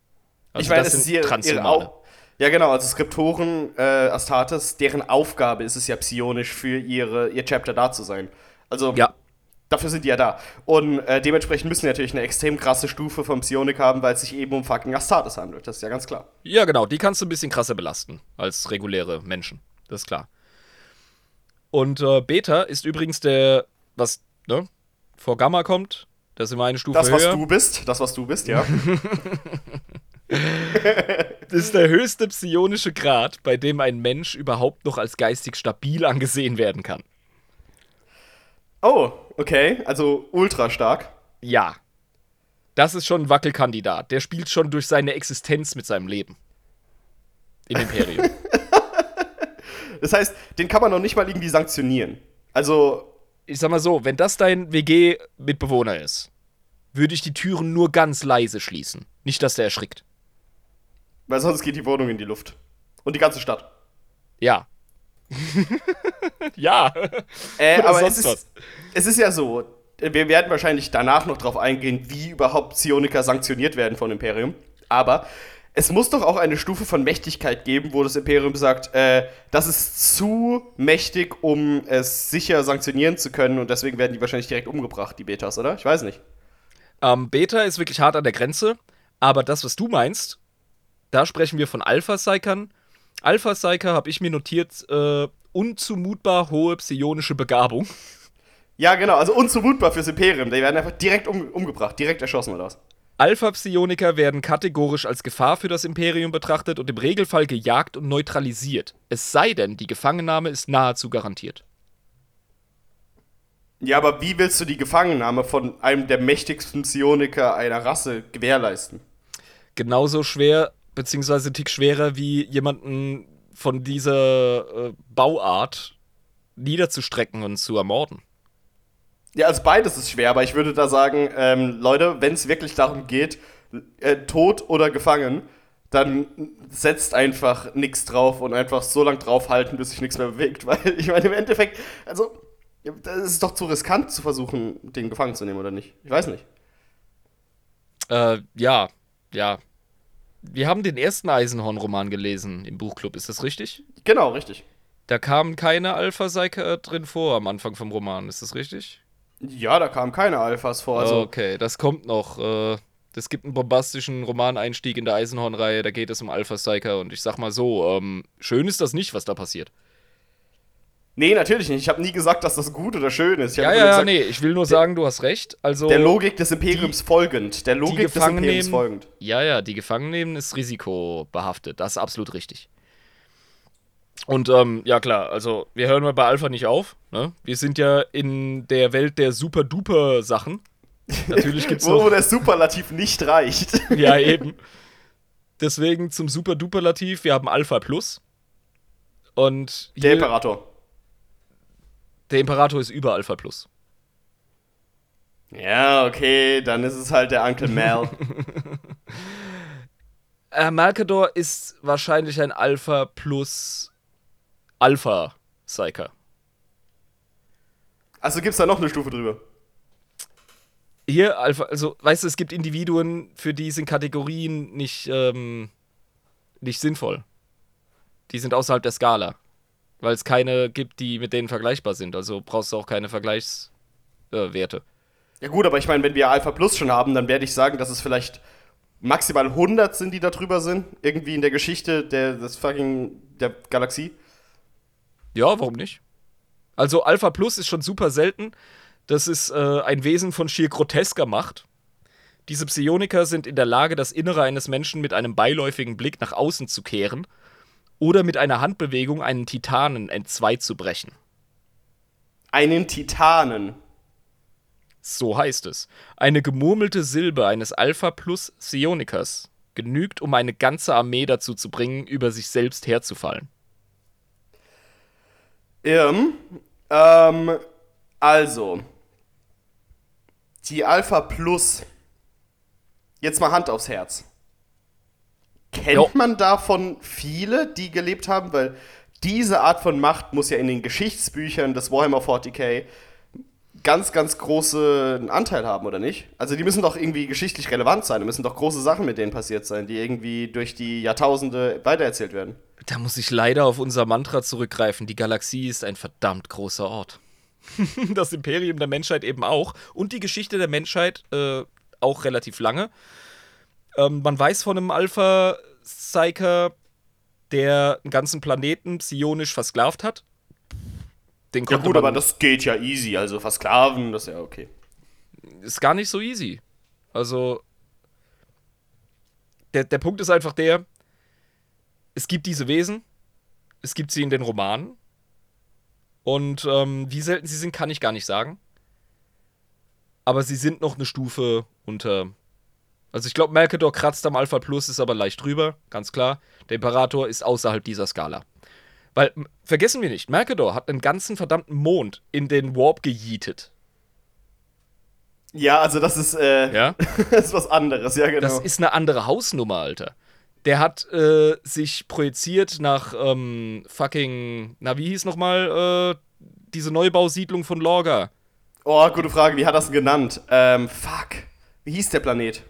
Also ich meine, das es ist sind Transhumane. Ja, genau, also Skriptoren, äh, Astartes, deren Aufgabe ist es ja psionisch für ihre, ihr Chapter da zu sein. Also, Ja, dafür sind die ja da. Und äh, dementsprechend müssen die natürlich eine extrem krasse Stufe vom Psionik haben, weil es sich eben um fucking Astartes handelt. Das ist ja ganz klar. Ja, genau, die kannst du ein bisschen krasser belasten als reguläre Menschen. Das ist klar. Und äh, Beta ist übrigens der, was ne, vor Gamma kommt. Das ist immer eine Stufe Das, was höher. du bist, das, was du bist, ja. Das ist der höchste psionische Grad, bei dem ein Mensch überhaupt noch als geistig stabil angesehen werden kann. oh, okay. Also ultra stark. Ja. Das ist schon ein Wackelkandidat. Der spielt schon durch seine Existenz mit seinem Leben. Im Imperium. Das heißt, den kann man noch nicht mal irgendwie sanktionieren. Also, ich sag mal so, wenn das dein WG-Mitbewohner ist, würde ich die Türen nur ganz leise schließen. Nicht, dass der erschrickt. weil sonst geht die Wohnung in die Luft. Und die ganze Stadt. Ja. ja. Äh, aber sonst es was. ist, es ist ja so, wir werden wahrscheinlich danach noch drauf eingehen, wie überhaupt Psioniker sanktioniert werden vom Imperium. Aber es muss doch auch eine Stufe von Mächtigkeit geben, wo das Imperium sagt, äh, das ist zu mächtig, um es sicher sanktionieren zu können und deswegen werden die wahrscheinlich direkt umgebracht, die Betas, oder? Ich weiß nicht. Ähm, Beta ist wirklich hart an der Grenze, aber das, was du meinst, da sprechen wir von Alpha-Psykern. Alpha-Psyker habe ich mir notiert, äh, unzumutbar hohe psionische Begabung. Ja, genau, also unzumutbar fürs Imperium. Die werden einfach direkt um, umgebracht, direkt erschossen oder was? Alpha-Psioniker werden kategorisch als Gefahr für das Imperium betrachtet und im Regelfall gejagt und neutralisiert. Es sei denn, die Gefangennahme ist nahezu garantiert. Ja, aber wie willst du die Gefangennahme von einem der mächtigsten Psioniker einer Rasse gewährleisten? Genauso schwer, beziehungsweise ein Tick schwerer, wie jemanden von dieser äh, Bauart niederzustrecken und zu ermorden. Ja, also beides ist schwer, aber ich würde da sagen, ähm, Leute, wenn es wirklich darum geht, äh, tot oder gefangen, dann setzt einfach nichts drauf und einfach so lange draufhalten, bis sich nichts mehr bewegt. Weil ich meine, im Endeffekt, also, das ist doch zu riskant zu versuchen, den gefangen zu nehmen, oder nicht? Ich weiß nicht. Äh, ja, ja. Wir haben den ersten Eisenhorn-Roman gelesen im Buchclub, ist das richtig? Genau, richtig. Da kamen keine Alpha-Psyker drin vor am Anfang vom Roman, ist das richtig? Ja, da kamen keine Alphas vor. Also, okay, das kommt noch. Äh, es gibt einen bombastischen Romaneinstieg in der Eisenhorn-Reihe, da geht es um Alpha-Psyker und ich sag mal so, ähm, schön ist das nicht, was da passiert. Nee, natürlich nicht. Ich habe nie gesagt, dass das gut oder schön ist. Ja, ja, gesagt, nee, ich will nur sagen, du hast recht. Also, Der Logik des Imperiums folgend. Der die Logik des Imperiums folgend. ja, ja, die gefangen nehmen ist risikobehaftet. Das ist absolut richtig. Und ähm, ja klar, also wir hören mal bei Alpha nicht auf. Ne? Wir sind ja in der Welt der super-duper-Sachen. Natürlich gibt's Wo, wo noch. der Superlativ nicht reicht. Ja, eben. Deswegen zum super-duperlativ, wir haben Alpha Plus. Und Der Imperator. Der Imperator ist über Alpha Plus. Ja, okay, dann ist es halt der Uncle Mal. Äh, Malkador ist wahrscheinlich ein Alpha Plus Alpha Psyker. also gibt's da noch eine Stufe drüber. Hier, Alpha, also, weißt du, es gibt Individuen, für die sind Kategorien nicht, ähm, nicht sinnvoll. Die sind außerhalb der Skala. Weil es keine gibt, die mit denen vergleichbar sind. Also brauchst du auch keine Vergleichswerte. Äh. Ja gut, aber ich meine, wenn wir Alpha Plus schon haben, dann werde ich sagen, dass es vielleicht maximal 100 sind, die da drüber sind. Irgendwie in der Geschichte der, des fucking, der Galaxie. Ja, warum nicht? Also Alpha Plus ist schon super selten. Das ist äh, ein Wesen von schier grotesker Macht. Diese Psioniker sind in der Lage, das Innere eines Menschen mit einem beiläufigen Blick nach außen zu kehren oder mit einer Handbewegung einen Titanen entzwei zu brechen. Einen Titanen. So heißt es. Eine gemurmelte Silbe eines Alpha Plus Psionikers genügt, um eine ganze Armee dazu zu bringen, über sich selbst herzufallen. Ähm, ähm, also. Die Alpha Plus. Jetzt mal Hand aufs Herz. Kennt Jo. man davon viele, die gelebt haben? Weil diese Art von Macht muss ja in den Geschichtsbüchern des Warhammer 40k ganz, ganz großen Anteil haben, oder nicht? Also die müssen doch irgendwie geschichtlich relevant sein. Da müssen doch große Sachen mit denen passiert sein, die irgendwie durch die Jahrtausende weitererzählt werden. Da muss ich leider auf unser Mantra zurückgreifen. Die Galaxie ist ein verdammt großer Ort. das Imperium der Menschheit eben auch und die Geschichte der Menschheit äh, auch relativ lange. Ähm, man weiß von einem Alpha-Psyker, der einen ganzen Planeten psionisch versklavt hat. Den ja gut, aber das geht ja easy, also versklaven, das ist ja okay. Ist gar nicht so easy. Also, der, der Punkt ist einfach der, es gibt diese Wesen, es gibt sie in den Romanen. Und ähm, wie selten sie sind, kann ich gar nicht sagen. Aber sie sind noch eine Stufe unter. Also ich glaube, Malkador kratzt am Alpha Plus, ist aber leicht drüber, ganz klar. Der Imperator ist außerhalb dieser Skala. Weil, vergessen wir nicht, Malkador hat einen ganzen verdammten Mond in den Warp gejietet. Ja, also das ist, äh, ja? das ist was anderes, ja genau. Das ist eine andere Hausnummer, Alter. Der hat äh, sich projiziert nach ähm, fucking, na wie hieß nochmal äh, diese Neubausiedlung von Lorga? Oh, gute Frage, wie hat das denn genannt? Ähm, fuck. Wie hieß der Planet?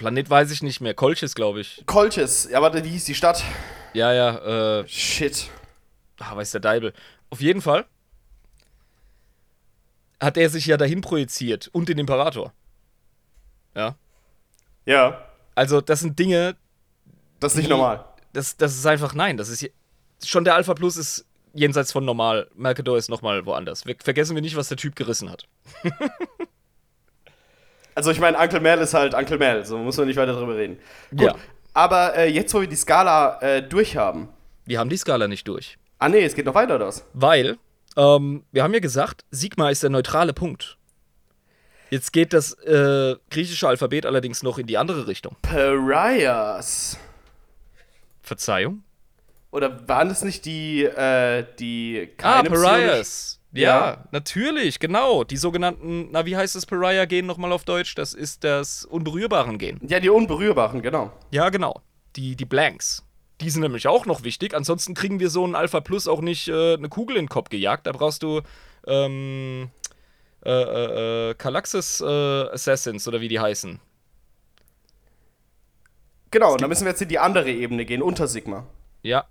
Planet weiß ich nicht mehr. Kolchis, glaube ich. Kolchis, ja, warte, wie hieß die Stadt? Ja, ja, äh. Shit. Ah, weiß der Deibel. Auf jeden Fall hat er sich ja dahin projiziert und den Imperator. Ja. Ja. Also, das sind Dinge, das ist nicht normal. Das, das ist einfach, nein, das ist schon der Alpha Plus ist jenseits von normal. Mercador ist nochmal woanders. Wir, vergessen wir nicht, was der Typ gerissen hat. also ich meine, Uncle Mel ist halt Uncle Mel, so muss man nicht weiter drüber reden. Gut, ja. aber äh, jetzt, wo wir die Skala äh, durchhaben. Wir haben die Skala nicht durch. Ah nee, es geht noch weiter, das. Weil, ähm, wir haben ja gesagt, Sigma ist der neutrale Punkt. Jetzt geht das äh, griechische Alphabet allerdings noch in die andere Richtung. Pariahs. Verzeihung? Oder waren das nicht die, äh, die Ah, Pariahs. Ja, ja, natürlich, genau. Die sogenannten, na, wie heißt das Pariah-Gen nochmal auf Deutsch? Das ist das unberührbaren Gen. Ja, die unberührbaren, genau. Ja, genau. Die, die Blanks. Die sind nämlich auch noch wichtig. Ansonsten kriegen wir so einen Alpha Plus auch nicht äh, eine Kugel in den Kopf gejagt. Da brauchst du ähm, äh, äh, äh Kalaxis äh, Assassins oder wie die heißen. Genau, und da müssen wir jetzt in die andere Ebene gehen, unter Sigma. Ja.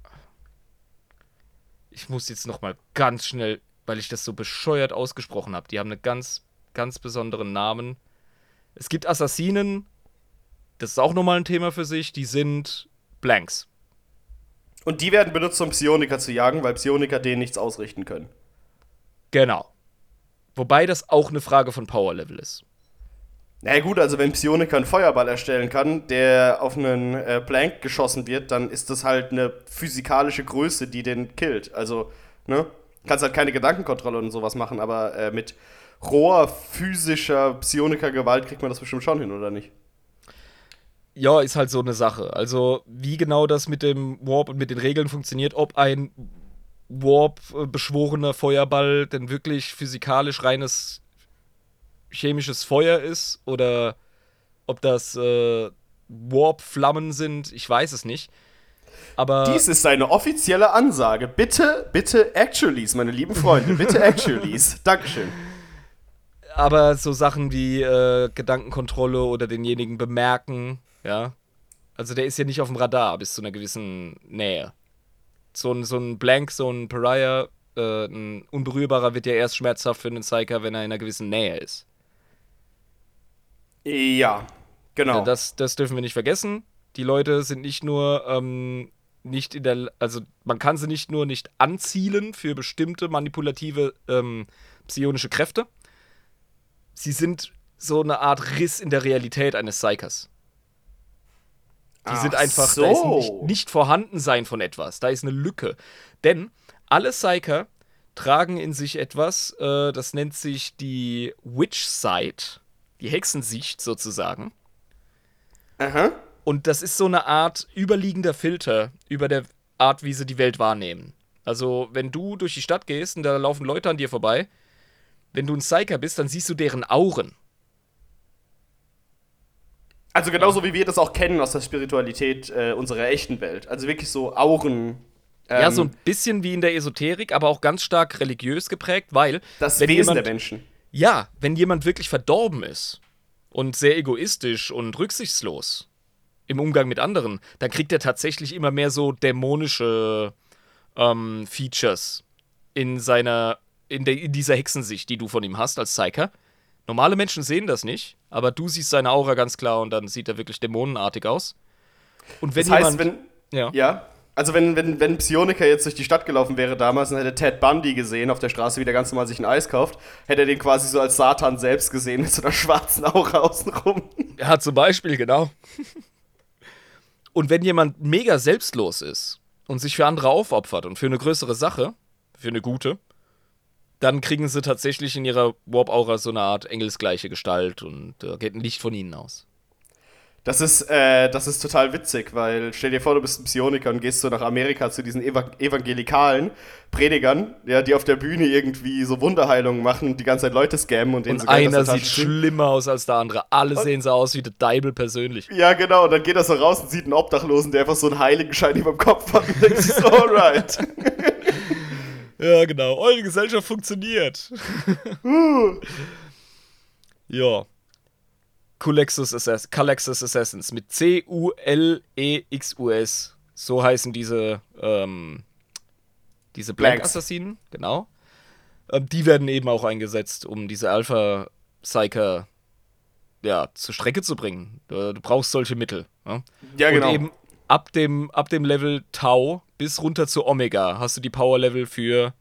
Ich muss jetzt noch mal ganz schnell, weil ich das so bescheuert ausgesprochen habe. Die haben einen ganz, ganz besonderen Namen. Es gibt Assassinen, das ist auch nochmal ein Thema für sich, die sind Blanks. Und die werden benutzt, um Psioniker zu jagen, weil Psioniker denen nichts ausrichten können. Genau. Wobei das auch eine Frage von Power Level ist. Na naja, gut, also wenn Psioniker einen Feuerball erstellen kann, der auf einen äh, Blank geschossen wird, dann ist das halt eine physikalische Größe, die den killt. Also, ne? Kannst halt keine Gedankenkontrolle und sowas machen, aber äh, mit roher physischer Psioniker-Gewalt kriegt man das bestimmt schon hin, oder nicht? Ja, ist halt so eine Sache. Also, wie genau das mit dem Warp und mit den Regeln funktioniert, ob ein Warp-beschworener Feuerball denn wirklich physikalisch reines chemisches Feuer ist oder ob das äh, Warp-Flammen sind, ich weiß es nicht. Aber Dies ist eine offizielle Ansage. Bitte, bitte Actuallys, meine lieben Freunde. Bitte Actuallys. Dankeschön. Aber so Sachen wie äh, Gedankenkontrolle oder denjenigen bemerken, ja. Also der ist ja nicht auf dem Radar bis zu einer gewissen Nähe. So ein, so ein Blank, so ein Pariah, äh, ein Unberührbarer wird ja erst schmerzhaft für einen Psyker, wenn er in einer gewissen Nähe ist. Ja, genau. Das, das dürfen wir nicht vergessen. Die Leute sind nicht nur ähm, nicht in der, also man kann sie nicht nur nicht anzielen für bestimmte manipulative ähm, psionische Kräfte. Sie sind so eine Art Riss in der Realität eines Psychers. Die Ach sind einfach, so. da ist nicht, nicht Vorhandensein von etwas, da ist eine Lücke. Denn alle Psyker tragen in sich etwas, äh, das nennt sich die Witch Sight die Hexensicht sozusagen. Aha. Und das ist so eine Art überliegender Filter über der Art, wie sie die Welt wahrnehmen. Also, wenn du durch die Stadt gehst und da laufen Leute an dir vorbei, wenn du ein Psyker bist, dann siehst du deren Auren. Also genauso wie wir das auch kennen aus der Spiritualität äh, unserer echten Welt. Also wirklich so Auren. Ähm, ja, so ein bisschen wie in der Esoterik, aber auch ganz stark religiös geprägt, weil. Das Wesen jemand, der Menschen ja, wenn jemand wirklich verdorben ist und sehr egoistisch und rücksichtslos im Umgang mit anderen, dann kriegt er tatsächlich immer mehr so dämonische ähm, Features in seiner in, der, in dieser Hexensicht, die du von ihm hast als Psyker. Normale Menschen sehen das nicht, aber du siehst seine Aura ganz klar und dann sieht er wirklich dämonenartig aus. Und wenn Das heißt, jemand. wenn. ja. Ja. Also wenn, wenn, wenn Psioniker jetzt durch die Stadt gelaufen wäre damals und hätte Ted Bundy gesehen auf der Straße, wie der ganz normal sich ein Eis kauft, hätte er den quasi so als Satan selbst gesehen mit so einer schwarzen Aura außenrum. Ja, zum Beispiel, genau. Und wenn jemand mega selbstlos ist und sich für andere aufopfert und für eine größere Sache, für eine gute, dann kriegen sie tatsächlich in ihrer Warp-Aura so eine Art engelsgleiche Gestalt und da geht ein Licht von ihnen aus. Das ist, äh, das ist total witzig, weil stell dir vor, du bist ein Psioniker und gehst so nach Amerika zu diesen Eva evangelikalen Predigern, ja, die auf der Bühne irgendwie so Wunderheilungen machen und die ganze Zeit Leute scammen und denen Und so Geld aus einer sieht schlimmer aus als der andere. Alle sehen so aus wie der Deibel persönlich. Ja, genau, und dann geht er so raus und sieht einen Obdachlosen, der einfach so einen Heiligenschein über dem Kopf hat und denkt sich so, alright. Ja, genau. Eure Gesellschaft funktioniert. ja. Culexus, Assass Culexus Assassins mit C-U-L-E-X-U-S. So heißen diese, ähm, diese Blanks. Blank-Assassinen, genau. Ähm, die werden eben auch eingesetzt, um diese Alpha-Psyker ja, zur Strecke zu bringen. Du, du brauchst solche Mittel. Ja? Ja, genau. Und eben ab dem, ab dem Level Tau bis runter zu Omega hast du die Power-Level für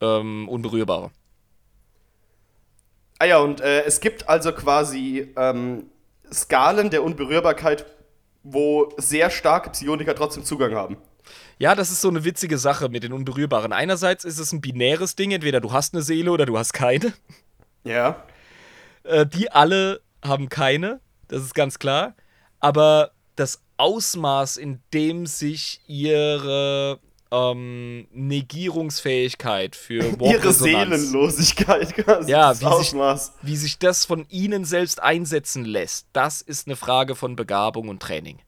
ähm, Unberührbare. Ah ja, und äh, es gibt also quasi ähm, Skalen der Unberührbarkeit, wo sehr starke Psioniker trotzdem Zugang haben. Ja, das ist so eine witzige Sache mit den Unberührbaren. Einerseits ist es ein binäres Ding, entweder du hast eine Seele oder du hast keine. Ja. Äh, die alle haben keine, das ist ganz klar. Aber das Ausmaß, in dem sich ihre ähm, Negierungsfähigkeit für Ihre Seelenlosigkeit quasi. Ja, wie sich, wie sich das von ihnen selbst einsetzen lässt, das ist eine Frage von Begabung und Training.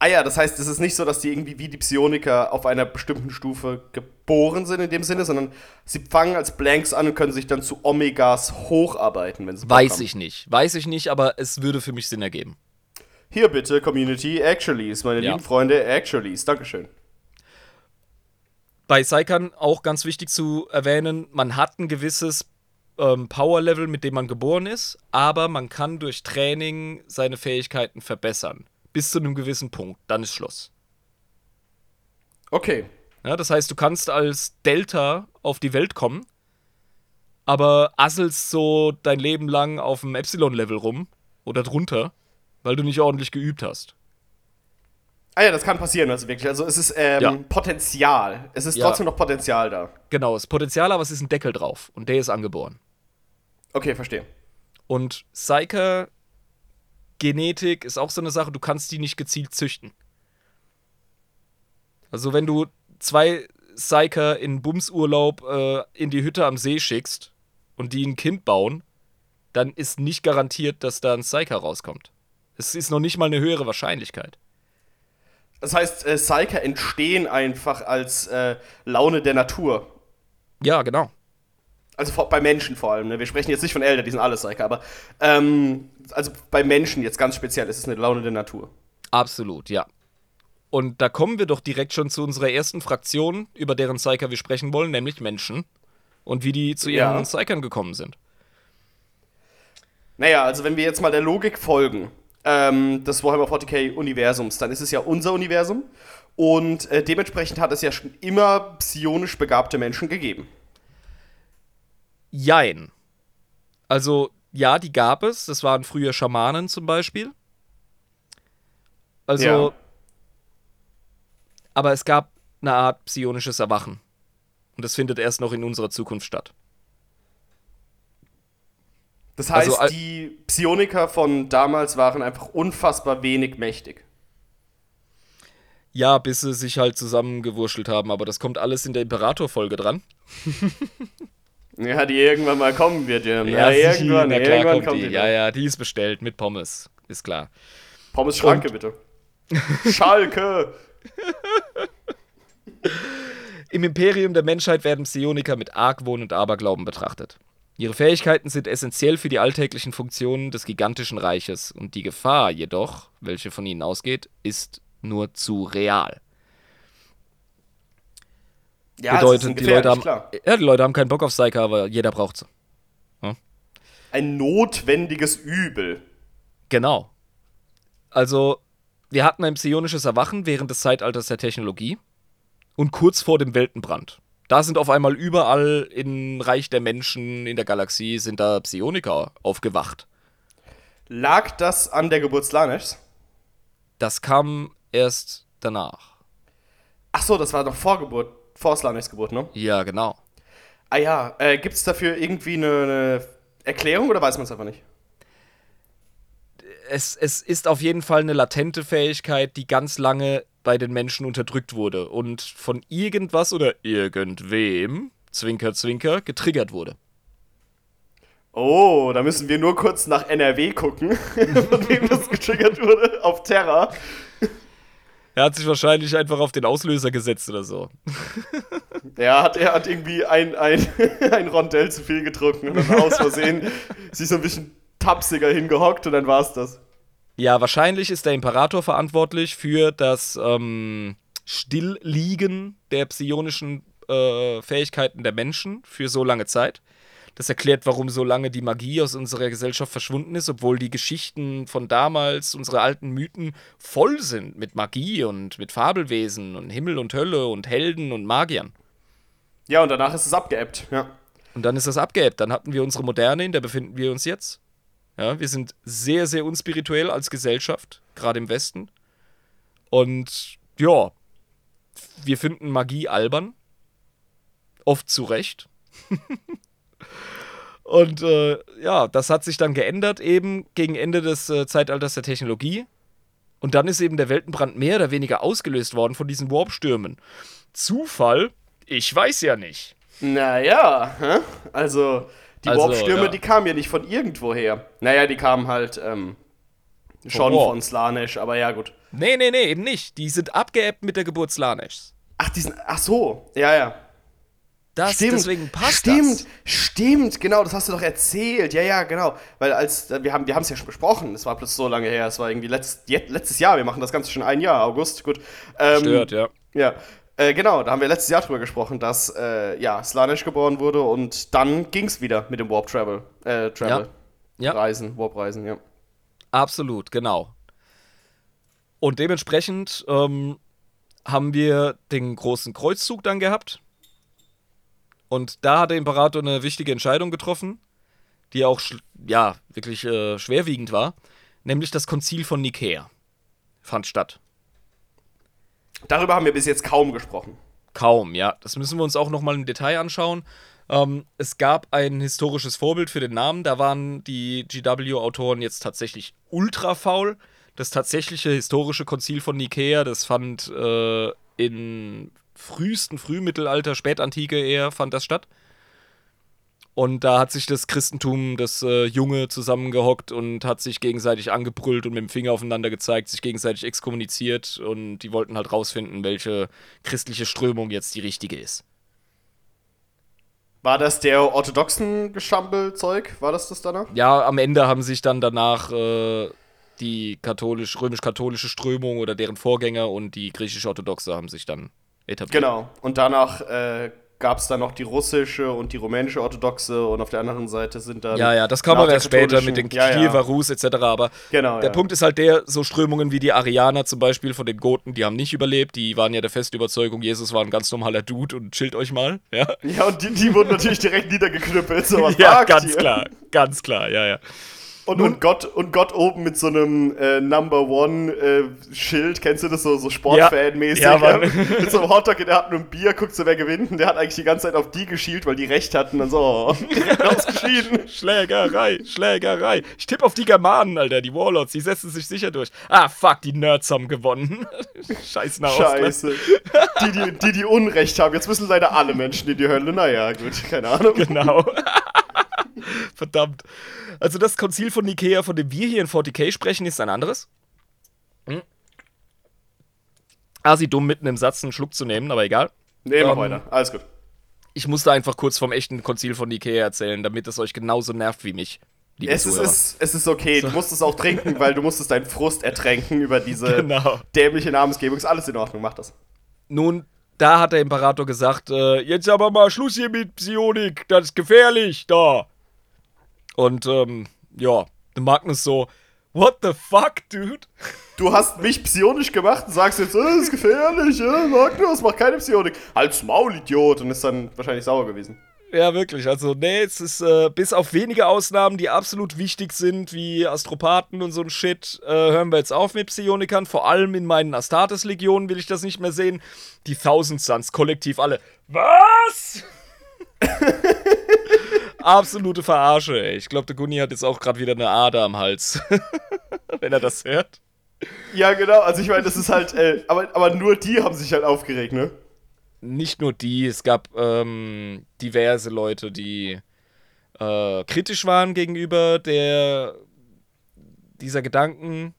Ah ja, das heißt, es ist nicht so, dass die irgendwie wie die Psioniker auf einer bestimmten Stufe geboren sind in dem Sinne, sondern sie fangen als Blanks an und können sich dann zu Omegas hocharbeiten, wenn sie Weiß haben. ich nicht. Weiß ich nicht, aber es würde für mich Sinn ergeben. Hier bitte, Community Actuallys, meine Ja. lieben Freunde Actuallys. Dankeschön. Bei Saikan auch ganz wichtig zu erwähnen, man hat ein gewisses ähm, Power-Level, mit dem man geboren ist, aber man kann durch Training seine Fähigkeiten verbessern. Bis zu einem gewissen Punkt. Dann ist Schluss. Okay. Ja, das heißt, du kannst als Delta auf die Welt kommen, aber asselst so dein Leben lang auf dem Epsilon-Level rum oder drunter, weil du nicht ordentlich geübt hast. Ah ja, das kann passieren, also wirklich. Also es ist ähm, Ja. Potenzial. Es ist Ja. trotzdem noch Potenzial da. Genau, das Potenzial, aber es ist ein Deckel drauf und der ist angeboren. Okay, verstehe. Und Psyker Genetik ist auch so eine Sache, du kannst die nicht gezielt züchten. Also wenn du zwei Psyker in Bumsurlaub äh, in die Hütte am See schickst und die ein Kind bauen, dann ist nicht garantiert, dass da ein Psyker rauskommt. Es ist noch nicht mal eine höhere Wahrscheinlichkeit. Das heißt, äh, Psyker entstehen einfach als äh, Laune der Natur. Ja, genau. Also vor, bei Menschen vor allem. Ne? Wir sprechen jetzt nicht von Eltern, die sind alle Psyker, aber ähm, also bei Menschen jetzt ganz speziell ist es eine Laune der Natur. Absolut, ja. Und da kommen wir doch direkt schon zu unserer ersten Fraktion, über deren Psyker wir sprechen wollen, nämlich Menschen. Und wie die zu ihren Ja. Psykern gekommen sind. Naja, also wenn wir jetzt mal der Logik folgen, ähm, des Warhammer 40k-Universums, dann ist es ja unser Universum. Und äh, dementsprechend hat es ja schon immer psionisch begabte Menschen gegeben. Jein. Also, ja, die gab es. Das waren früher Schamanen zum Beispiel. Also, Ja. aber es gab eine Art psionisches Erwachen. Und das findet erst noch in unserer Zukunft statt. Das heißt, Also, al- die Psioniker von damals waren einfach unfassbar wenig mächtig. Ja, bis sie sich halt zusammengewurschtelt haben, aber das kommt alles in der Imperator-Folge dran. Ja, die irgendwann mal kommen wird, Jim. Ja, irgendwann, na klar irgendwann kommt die. die. Ja, ja, die ist bestellt mit Pommes. Ist klar. Pommes Schranke, bitte. Schalke! Im Imperium der Menschheit werden Psioniker mit Argwohn und Aberglauben betrachtet. Ihre Fähigkeiten sind essentiell für die alltäglichen Funktionen des gigantischen Reiches und die Gefahr jedoch, welche von ihnen ausgeht, ist nur zu real. Ja, Bedeutet, die Leute haben, klar. ja, die Leute haben keinen Bock auf Psyker, aber jeder braucht sie. Ein notwendiges Übel. Genau. Also, wir hatten ein psionisches Erwachen während des Zeitalters der Technologie und kurz vor dem Weltenbrand. Da sind auf einmal überall im Reich der Menschen in der Galaxie sind da Psioniker aufgewacht. Lag das an der Geburt Slanesh? Das kam erst danach. Ach so, das war doch vor Geburt, vor Slaneshs Geburt, ne? Ja, genau. Ah ja, äh, gibt es dafür irgendwie eine, eine Erklärung oder weiß man es einfach nicht? Es, es ist auf jeden Fall eine latente Fähigkeit, die ganz lange bei den Menschen unterdrückt wurde und von irgendwas oder irgendwem, Zwinker, Zwinker, getriggert wurde. Oh, da müssen wir nur kurz nach NRW gucken, von wem das getriggert wurde, auf Terra. Er hat sich wahrscheinlich einfach auf den Auslöser gesetzt oder so. Ja, hat, er hat irgendwie ein, ein, ein Rondell zu viel getrunken und dann aus Versehen sich so ein bisschen tapsiger hingehockt und dann war's das. Ja, wahrscheinlich ist der Imperator verantwortlich für das ähm, Stillliegen der psionischen äh, Fähigkeiten der Menschen für so lange Zeit. Das erklärt, warum so lange die Magie aus unserer Gesellschaft verschwunden ist, obwohl die Geschichten von damals, unsere alten Mythen, voll sind mit Magie und mit Fabelwesen und Himmel und Hölle und Helden und Magiern. Ja, und danach ist es abgeebbt, ja. Und dann ist das abgeebbt. Dann hatten wir unsere Moderne, in der befinden wir uns jetzt. Ja, wir sind sehr, sehr unspirituell als Gesellschaft, gerade im Westen. Und ja, wir finden Magie albern. Oft zu Recht. Und äh, ja, das hat sich dann geändert eben gegen Ende des äh, Zeitalters der Technologie. Und dann ist eben der Weltenbrand mehr oder weniger ausgelöst worden von diesen Warp-Stürmen. Zufall? Ich weiß ja nicht. Naja, also die Also, Warp-Stürme, ja. die kamen ja nicht von irgendwoher. Naja, die kamen halt ähm, schon Warp. von Slanesh, aber ja, gut. Nee, nee, nee, eben nicht. Die sind abgeebbt mit der Geburt Slaneshs. Ach, die sind, ach so, ja, ja. Das, Stimmt, deswegen passt stimmt, das. stimmt, genau, das hast du doch erzählt. Ja, ja, genau. Weil als wir haben wir haben es ja schon besprochen, es war plötzlich so lange her, es war irgendwie letzt, letztes Jahr, wir machen das Ganze schon ein Jahr, August, gut. Ähm, Stört, ja. Ja, äh, genau, da haben wir letztes Jahr drüber gesprochen, dass äh, ja, Slanesh geboren wurde und dann ging es wieder mit dem Warp Travel. Äh, Travel. Ja. Reisen, Warp-Reisen, ja. Absolut, genau. Und dementsprechend ähm, haben wir den großen Kreuzzug dann gehabt. Und da hat der Imperator eine wichtige Entscheidung getroffen, die auch ja, wirklich äh, schwerwiegend war. Nämlich das Konzil von Nikäa fand statt. Darüber haben wir bis jetzt kaum gesprochen. Kaum, ja. Das müssen wir uns auch nochmal im Detail anschauen. Ähm, es gab ein historisches Vorbild für den Namen. Da waren die GW-Autoren jetzt tatsächlich ultra faul. Das tatsächliche historische Konzil von Nikäa, das fand äh, in frühesten Frühmittelalter, Spätantike eher, fand das statt. Und da hat sich das Christentum, das äh, Junge, zusammengehockt und hat sich gegenseitig angebrüllt und mit dem Finger aufeinander gezeigt, sich gegenseitig exkommuniziert und die wollten halt rausfinden, welche christliche Strömung jetzt die richtige ist. War das der orthodoxen Geschampelzeug? War das das danach? Ja, am Ende haben sich dann danach äh, die katholisch, römisch-katholische Strömung oder deren Vorgänger und die griechisch-orthodoxe haben sich dann etabliert. Genau. Und danach äh, gab es dann noch die russische und die rumänische orthodoxe und auf der anderen Seite sind dann. Ja, ja, das kam aber erst später mit den ja, ja. Rus etc. Aber Genau, der ja. Punkt ist halt der, so Strömungen wie die Arianer zum Beispiel von den Goten, die haben nicht überlebt. Die waren ja der festen Überzeugung, Jesus war ein ganz normaler Dude und chillt euch mal. Ja, Ja, und die, die wurden natürlich direkt niedergeknüppelt. So, was ja ganz ihr? klar, ganz klar, ja, ja. Und, und, Gott, und Gott oben mit so einem äh, Number One äh, Schild, kennst du das so, so Sportfan-mäßig? Ja, Mann. mit so einem Hotdog in der Hand und einem Bier, guckt so, wer gewinnt. Und der hat eigentlich die ganze Zeit auf die geschielt, weil die recht hatten. Und so, oh, ausgeschieden. Schlägerei, Schlägerei. Ich tippe auf die Germanen, Alter, die Warlords, die setzen sich sicher durch. Ah, fuck, die Nerds haben gewonnen. Scheiß Nahostler. Scheiße. Die, die, die, die Unrecht haben. Jetzt müssen leider alle Menschen in die Hölle. Naja, gut, keine Ahnung. Genau. Verdammt. Also das Konzil von Nikea, von dem wir hier in 40k sprechen, ist ein anderes. Hm. Asi dumm mitten im Satz einen Schluck zu nehmen, aber egal. Nee, mach Ähm, weiter. Alles gut. Ich musste einfach kurz vom echten Konzil von Nikea erzählen, damit es euch genauso nervt wie mich. Es ist, es, es ist okay, du musst es auch trinken, weil du musstest deinen Frust ertränken über diese Genau. dämliche Namensgebung. Ist alles in Ordnung, mach das. Nun, da hat der Imperator gesagt, äh, jetzt aber mal Schluss hier mit Psionik, das ist gefährlich, da. Und, ähm, ja, Magnus so, what the fuck, dude? Du hast mich psionisch gemacht und sagst jetzt, äh, das ist gefährlich, äh, Magnus, mach keine Psionik. Halt's Maul, Idiot. Und ist dann wahrscheinlich sauer gewesen. Ja, wirklich. Also, nee, es ist äh, bis auf wenige Ausnahmen, die absolut wichtig sind, wie Astropathen und so ein Shit, äh, hören wir jetzt auf mit Psionikern. Vor allem in meinen Astartes-Legionen will ich das nicht mehr sehen. Die Thousand Suns, kollektiv alle. Was? Absolute Verarsche, ey. Ich glaube, der Gunni hat jetzt auch gerade wieder eine Ader am Hals. Wenn er das hört. Ja, genau. Also, ich meine, das ist halt, äh, aber, aber nur die haben sich halt aufgeregt, ne? Nicht nur die, es gab ähm, diverse Leute, die äh, kritisch waren gegenüber der, dieser Gedanken.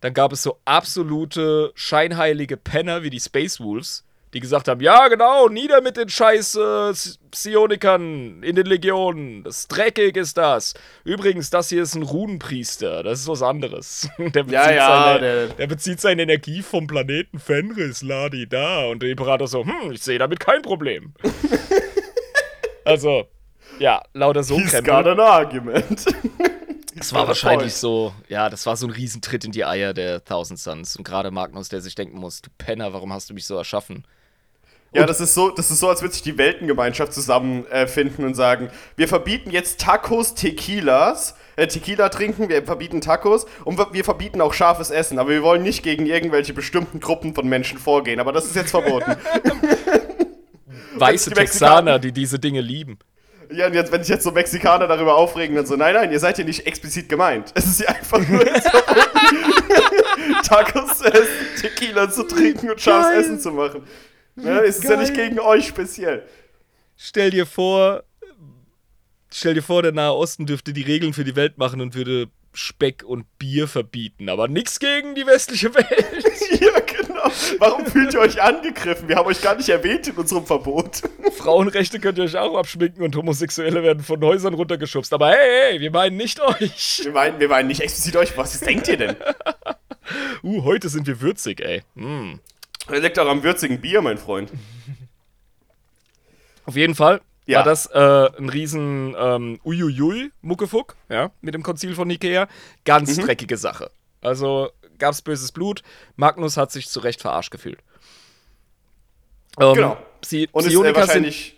Dann gab es so absolute scheinheilige Penner wie die Space Wolves, die gesagt haben, ja genau, nieder mit den scheiß äh, Psionikern in den Legionen. Das dreckig ist das. Übrigens, das hier ist ein Runenpriester, das ist was anderes. Der bezieht, Ja, ja, seine, der- der bezieht seine Energie vom Planeten Fenris, Ladi da. Und der Imperator so, hm, ich sehe damit kein Problem. also, ja, lauter so He's got an argument. das war wahrscheinlich so, ja, das war so ein Riesentritt in die Eier der Thousand Suns. Und gerade Magnus, der sich denken muss, du Penner, warum hast du mich so erschaffen? Ja, das ist so, das ist so, als würde sich die Weltengemeinschaft zusammenfinden äh, und sagen, wir verbieten jetzt Tacos, Tequilas, äh, Tequila trinken, wir verbieten Tacos und wir- verbieten auch scharfes Essen, aber wir wollen nicht gegen irgendwelche bestimmten Gruppen von Menschen vorgehen, aber das ist jetzt verboten. Weiße die Texaner, die diese Dinge lieben. ja, und jetzt, wenn sich jetzt so Mexikaner darüber aufregen, dann so, nein, nein, ihr seid hier nicht explizit gemeint. Es ist ja einfach nur jetzt verboten, Tacos zu essen, Tequila zu trinken und scharfes. Essen zu machen. Ne, es ist ja nicht gegen euch speziell. Stell dir vor, stell dir vor, der Nahe Osten dürfte die Regeln für die Welt machen und würde Speck und Bier verbieten, aber nichts gegen die westliche Welt. Ja, genau. Warum fühlt ihr euch angegriffen? Wir haben euch gar nicht erwähnt in unserem Verbot. Frauenrechte könnt ihr euch auch abschminken und Homosexuelle werden von Häusern runtergeschubst. Aber hey, hey, wir meinen nicht euch. Wir meinen, wir meinen nicht explizit euch. Was denkt ihr denn? Uh, heute sind wir würzig, ey. Mm. Liegt auch am würzigen Bier, mein Freund. Auf jeden Fall Ja. war das äh, ein riesen ähm, Uiuiui Muckefuck, ja, mit dem Konzil von Nikea. Ganz Mhm. dreckige Sache. Also gab's böses Blut. Magnus hat sich zu Recht verarscht gefühlt. Ähm, Genau. Psi Und ist äh, Psioniker sind, wahrscheinlich.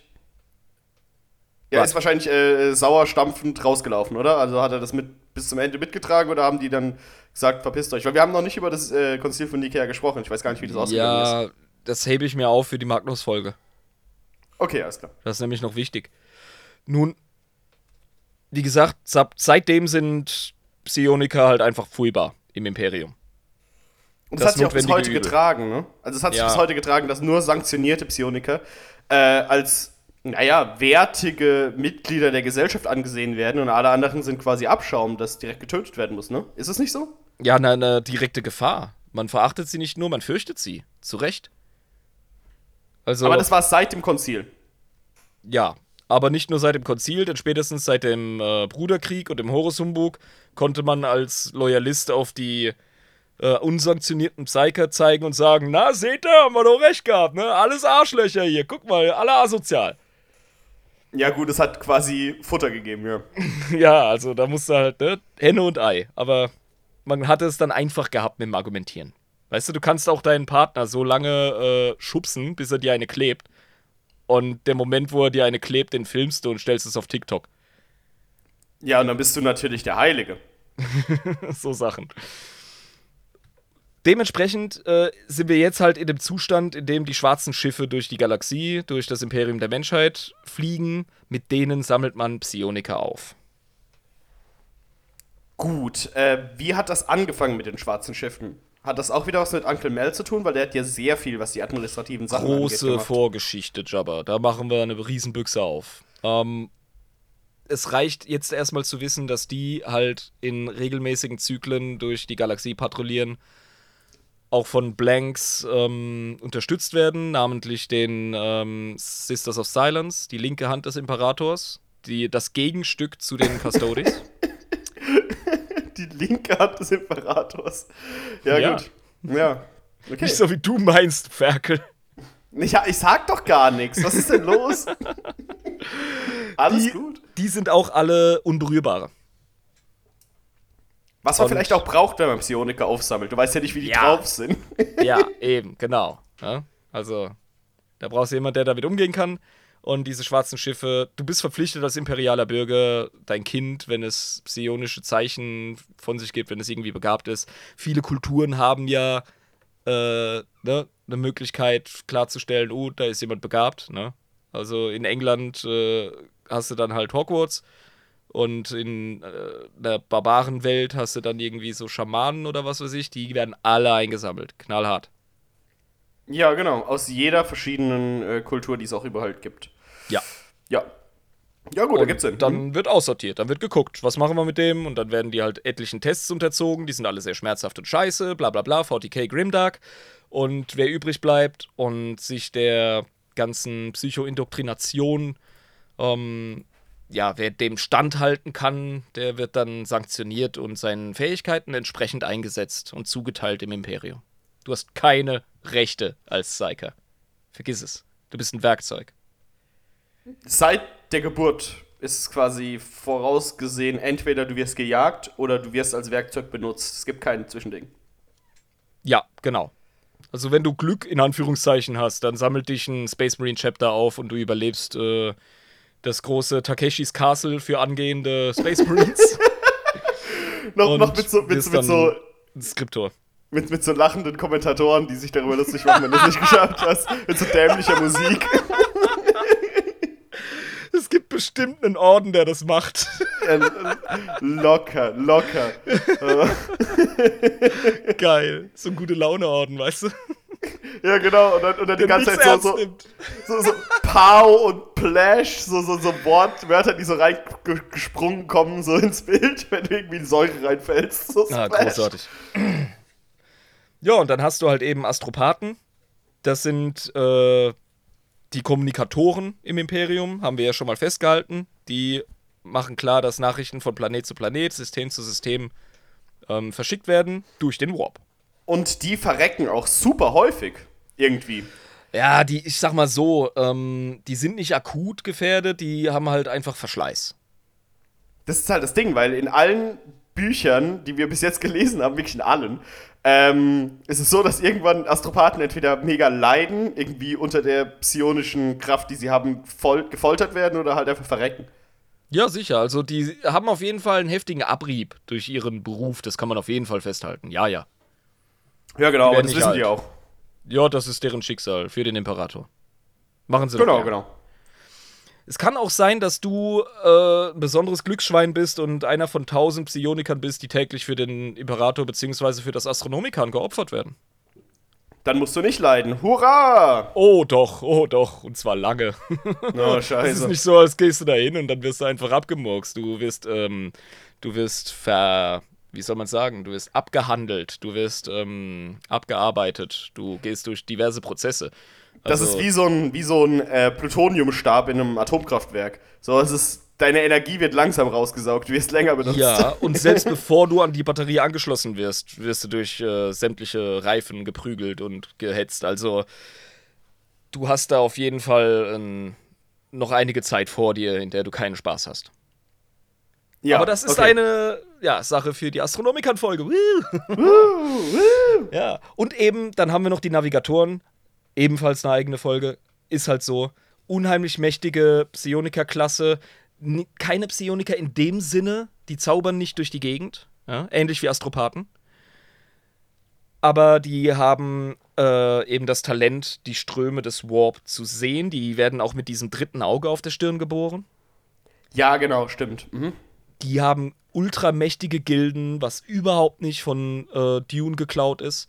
Ja, ist wahrscheinlich äh, sauer stampfend rausgelaufen, oder? Also hat er das mit bis zum Ende mitgetragen oder haben die dann gesagt, verpisst euch? Weil wir haben noch nicht über das äh, Konzil von Nikea gesprochen. Ich weiß gar nicht, wie das ausgegangen ist. ja, das hebe ich mir auf für die Magnus-Folge. Okay, alles klar. Das ist nämlich noch wichtig. Nun, wie gesagt, seitdem sind Psioniker halt einfach furchtbar im Imperium. Und Das das hat sich auch bis heute Übel. getragen, ne? Also es hat sich Ja. bis heute getragen, dass nur sanktionierte Psioniker äh, als, naja, wertige Mitglieder der Gesellschaft angesehen werden und alle anderen sind quasi Abschaum, das direkt getötet werden muss, ne? Ist es nicht so? Ja, eine, eine direkte Gefahr. Man verachtet sie nicht nur, man fürchtet sie. Zu Recht. Also, Aber das war seit dem Konzil. ja. Aber nicht nur seit dem Konzil, denn spätestens seit dem äh, Bruderkrieg und dem Horus-Humbug konnte man als Loyalist auf die äh, unsanktionierten Psyker zeigen und sagen, na, seht ihr, haben wir doch recht gehabt, ne? Alles Arschlöcher hier, guck mal, alle asozial. Ja, gut, es hat quasi Futter gegeben, ja. Ja, also da musste halt, ne? Henne und Ei. Aber man hatte es dann einfach gehabt mit dem Argumentieren. Weißt du, du kannst auch deinen Partner so lange äh, schubsen, bis er dir eine klebt. Und der Moment, wo er dir eine klebt, den filmst du und stellst es auf TikTok. Ja, und dann bist du natürlich der Heilige. so Sachen. Dementsprechend äh, sind wir jetzt halt in dem Zustand, in dem die schwarzen Schiffe durch die Galaxie, durch das Imperium der Menschheit fliegen. Mit denen sammelt man Psioniker auf. Gut, äh, wie hat das angefangen mit den schwarzen Schiffen? Hat das auch wieder was mit Uncle Mel zu tun? Weil der hat ja sehr viel, was die administrativen Sachen angeht, Große gemacht. Vorgeschichte, Jabba. Da machen wir eine Riesenbüchse auf. Ähm, es reicht jetzt erstmal zu wissen, dass die halt in regelmäßigen Zyklen durch die Galaxie patrouillieren, auch von Blanks ähm, unterstützt werden, namentlich den ähm, Sisters of Silence, die linke Hand des Imperators, die, das Gegenstück zu den Custodes. Die linke Hand des Imperators. Ja, Ja. gut. Ja. Okay. Nicht so wie du meinst, Ferkel. Ich, ich sag doch gar nichts. Was ist denn los? Alles die, gut. Die sind auch alle unberührbare. Was man Und- vielleicht auch braucht, wenn man Psioniker aufsammelt. Du weißt ja nicht, wie die Ja. drauf sind. Ja, eben, genau. Ja, also, da brauchst du jemanden, der damit umgehen kann. Und diese schwarzen Schiffe, du bist verpflichtet als imperialer Bürger, dein Kind, wenn es psionische Zeichen von sich gibt, wenn es irgendwie begabt ist. Viele Kulturen haben ja äh, ne, eine Möglichkeit klarzustellen, oh, da ist jemand begabt. Ne? Also in England äh, hast du dann halt Hogwarts und in äh, der Barbarenwelt hast du dann irgendwie so Schamanen oder was weiß ich, die werden alle eingesammelt. Knallhart. Ja, genau. Aus jeder verschiedenen äh, Kultur, die es auch überall gibt. Ja. Ja. Ja, gut, da gibt's den. dann wird aussortiert, dann wird geguckt, was machen wir mit dem und dann werden die halt etlichen Tests unterzogen, die sind alle sehr schmerzhaft und scheiße, bla bla bla, 40k Grimdark und wer übrig bleibt und sich der ganzen Psychoindoktrination ähm, ja, wer dem standhalten kann, der wird dann sanktioniert und seinen Fähigkeiten entsprechend eingesetzt und zugeteilt im Imperium. Du hast keine Rechte als Psyker. Vergiss es. Du bist ein Werkzeug. Seit der Geburt ist es quasi vorausgesehen, entweder du wirst gejagt oder du wirst als Werkzeug benutzt. Es gibt kein Zwischending. Ja, genau. Also wenn du Glück in Anführungszeichen hast, dann sammelt dich ein Space Marine Chapter auf und du überlebst äh, das große Takeshis Castle für angehende Space Marines. Noch, und noch mit so, mit, mit, so, Skriptor. mit, mit so lachenden Kommentatoren, die sich darüber lustig machen, wenn du es nicht geschafft hast. Mit so dämlicher Musik. Es gibt bestimmt einen Orden, der das macht. Locker, locker. Geil. So ein gute Laune-Orden, weißt du? Ja, genau. Und dann, und dann die ganze Zeit so, so, so, so Pow und Plash, so, so, so Wort, Wörter, die so reingesprungen kommen, so ins Bild, wenn du irgendwie in Säure reinfällst. So Ah, großartig. Ja, und dann hast du halt eben Astropathen. Das sind äh, die Kommunikatoren im Imperium, haben wir ja schon mal festgehalten. Die machen klar, dass Nachrichten von Planet zu Planet, System zu System ähm, verschickt werden durch den Warp. Und die verrecken auch super häufig. Irgendwie. Ja, die, ich sag mal so, ähm, die sind nicht akut gefährdet, die haben halt einfach Verschleiß. Das ist halt das Ding, weil in allen Büchern, die wir bis jetzt gelesen haben, wirklich in allen, ähm, ist es so, dass irgendwann Astropathen entweder mega leiden, irgendwie unter der psionischen Kraft, die sie haben, gefoltert werden oder halt einfach verrecken. Ja, sicher. Also die haben auf jeden Fall einen heftigen Abrieb durch ihren Beruf. Das kann man auf jeden Fall festhalten. Ja, ja. Ja, genau, aber das wissen die alt. auch. Ja, das ist deren Schicksal für den Imperator. Machen sie doch Genau, genau. Es kann auch sein, dass du äh, ein besonderes Glücksschwein bist und einer von tausend Psionikern bist, die täglich für den Imperator bzw. für das Astronomikan geopfert werden. Dann musst du nicht leiden. Hurra! Oh doch, oh doch, und zwar lange. Oh, Es ist scheiße. nicht so, als gehst du da hin und dann wirst du einfach abgemurkst. Du wirst, ähm, du wirst ver, wie soll man sagen, du wirst abgehandelt, du wirst ähm, abgearbeitet, du gehst durch diverse Prozesse. Das Also- ist wie so ein, wie so ein äh, Plutoniumstab in einem Atomkraftwerk. So, es ist, deine Energie wird langsam rausgesaugt, du wirst länger benutzt. Ja, und selbst bevor du an die Batterie angeschlossen wirst, wirst du durch äh, sämtliche Reifen geprügelt und gehetzt. Also du hast da auf jeden Fall ähm, noch einige Zeit vor dir, in der du keinen Spaß hast. Ja, Aber das ist okay. eine ja, Sache für die Astronomikan-Folge. ja, und eben, dann haben wir noch die Navigatoren. Ebenfalls eine eigene Folge. Ist halt so. Unheimlich mächtige Psioniker-Klasse. Ni- Keine Psioniker in dem Sinne. Die zaubern nicht durch die Gegend. Ja, ähnlich wie Astropathen. Aber die haben äh, eben das Talent, die Ströme des Warp zu sehen. Die werden auch mit diesem dritten Auge auf der Stirn geboren. Ja, genau, stimmt. Mhm. Die haben ultramächtige Gilden, was überhaupt nicht von äh, Dune geklaut ist.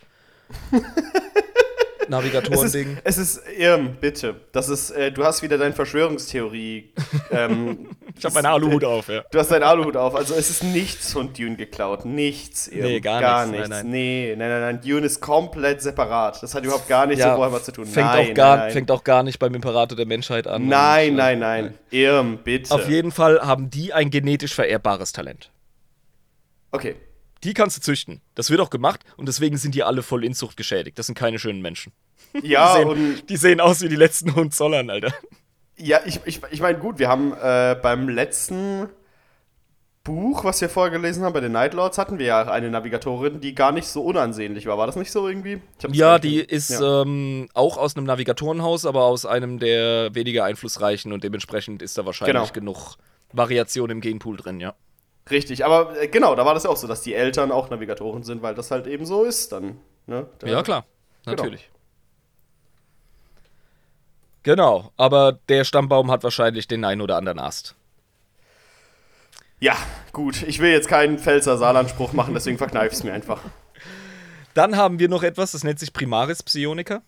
Es ist, Navigatoren-Ding. es ist, Irm, bitte. Das ist, äh, du hast wieder deine Verschwörungstheorie. ähm, Ich habe meinen Aluhut auf, ja. Du hast deinen Aluhut auf. Also es ist nichts von Dune geklaut. Nichts. Irm. Nee, gar gar nichts. nichts. Nein, nein. Nee, nein, nein, nein. Dune ist komplett separat. Das hat überhaupt gar nichts Ja, so Warhammer zu tun. Fängt, nein, auch gar, nein, nein. fängt auch gar nicht beim Imperator der Menschheit an. nein, Und, äh, nein, nein. Irm, bitte. Auf jeden Fall haben die ein genetisch vererbbares Talent. Okay. Die kannst du züchten. Das wird auch gemacht und deswegen sind die alle voll Inzucht geschädigt. Das sind keine schönen Menschen. Ja, die, sehen, und die sehen aus wie die letzten Hohenzollern, Alter. ja, ich, ich, ich meine, gut, wir haben äh, beim letzten Buch, was wir vorher gelesen haben, bei den Nightlords, hatten wir ja eine Navigatorin, die gar nicht so unansehnlich war. War das nicht so irgendwie? Ja, die nicht- ist Ja. ähm, auch aus einem Navigatorenhaus, aber aus einem der weniger einflussreichen und dementsprechend ist da wahrscheinlich Genau. genug Variation im Genpool drin, ja. Richtig, aber äh, genau, da war das ja auch so, dass die Eltern auch Navigatoren sind, weil das halt eben so ist dann. Ne? Da- Ja, klar. Genau. Natürlich. Genau, aber der Stammbaum hat wahrscheinlich den einen oder anderen Ast. Ja, gut. Ich will jetzt keinen Pfälzer Saarlandspruch machen, deswegen verkneife ich es mir einfach. Dann haben wir noch etwas, das nennt sich Primaris Psionica.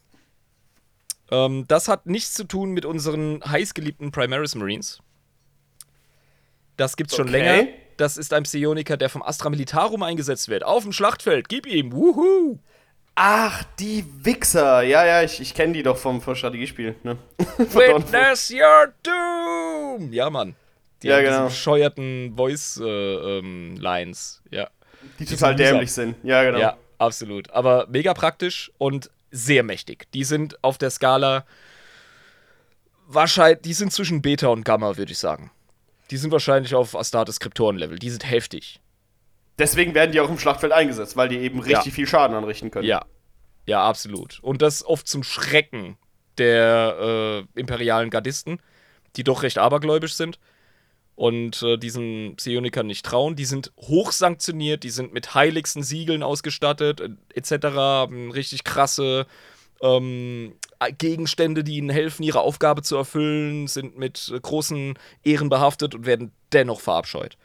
Ähm, das hat nichts zu tun mit unseren heißgeliebten Primaris Marines. Das gibt's schon Okay. länger. Das ist ein Psioniker, der vom Astra Militarum eingesetzt wird. Auf dem Schlachtfeld. Gib ihm. Wuhu. Ach, die Wichser. Ja, ja, ich, ich kenne die doch vom, vom Strategiespiel. Ne? Witness your doom. Ja, Mann. Die Ja, genau. bescheuerten Voice-Lines. ja. die die total dämlich sind. Ja, genau. Ja, absolut. Aber mega praktisch und sehr mächtig. Die sind auf der Skala wahrscheinlich, die sind zwischen Beta und Gamma, würde ich sagen. Die sind wahrscheinlich auf Astartes Skriptoren-Level. Die sind heftig. Deswegen werden die auch im Schlachtfeld eingesetzt, weil die eben richtig Ja. viel Schaden anrichten können. Ja. Ja, absolut. Und das oft zum Schrecken der äh, imperialen Gardisten, die doch recht abergläubisch sind und äh, diesen Psionikern nicht trauen. Die sind hochsanktioniert, die sind mit heiligsten Siegeln ausgestattet, äh, etc. Haben richtig krasse ähm, Gegenstände, die ihnen helfen, ihre Aufgabe zu erfüllen, sind mit äh, großen Ehren behaftet und werden dennoch verabscheut.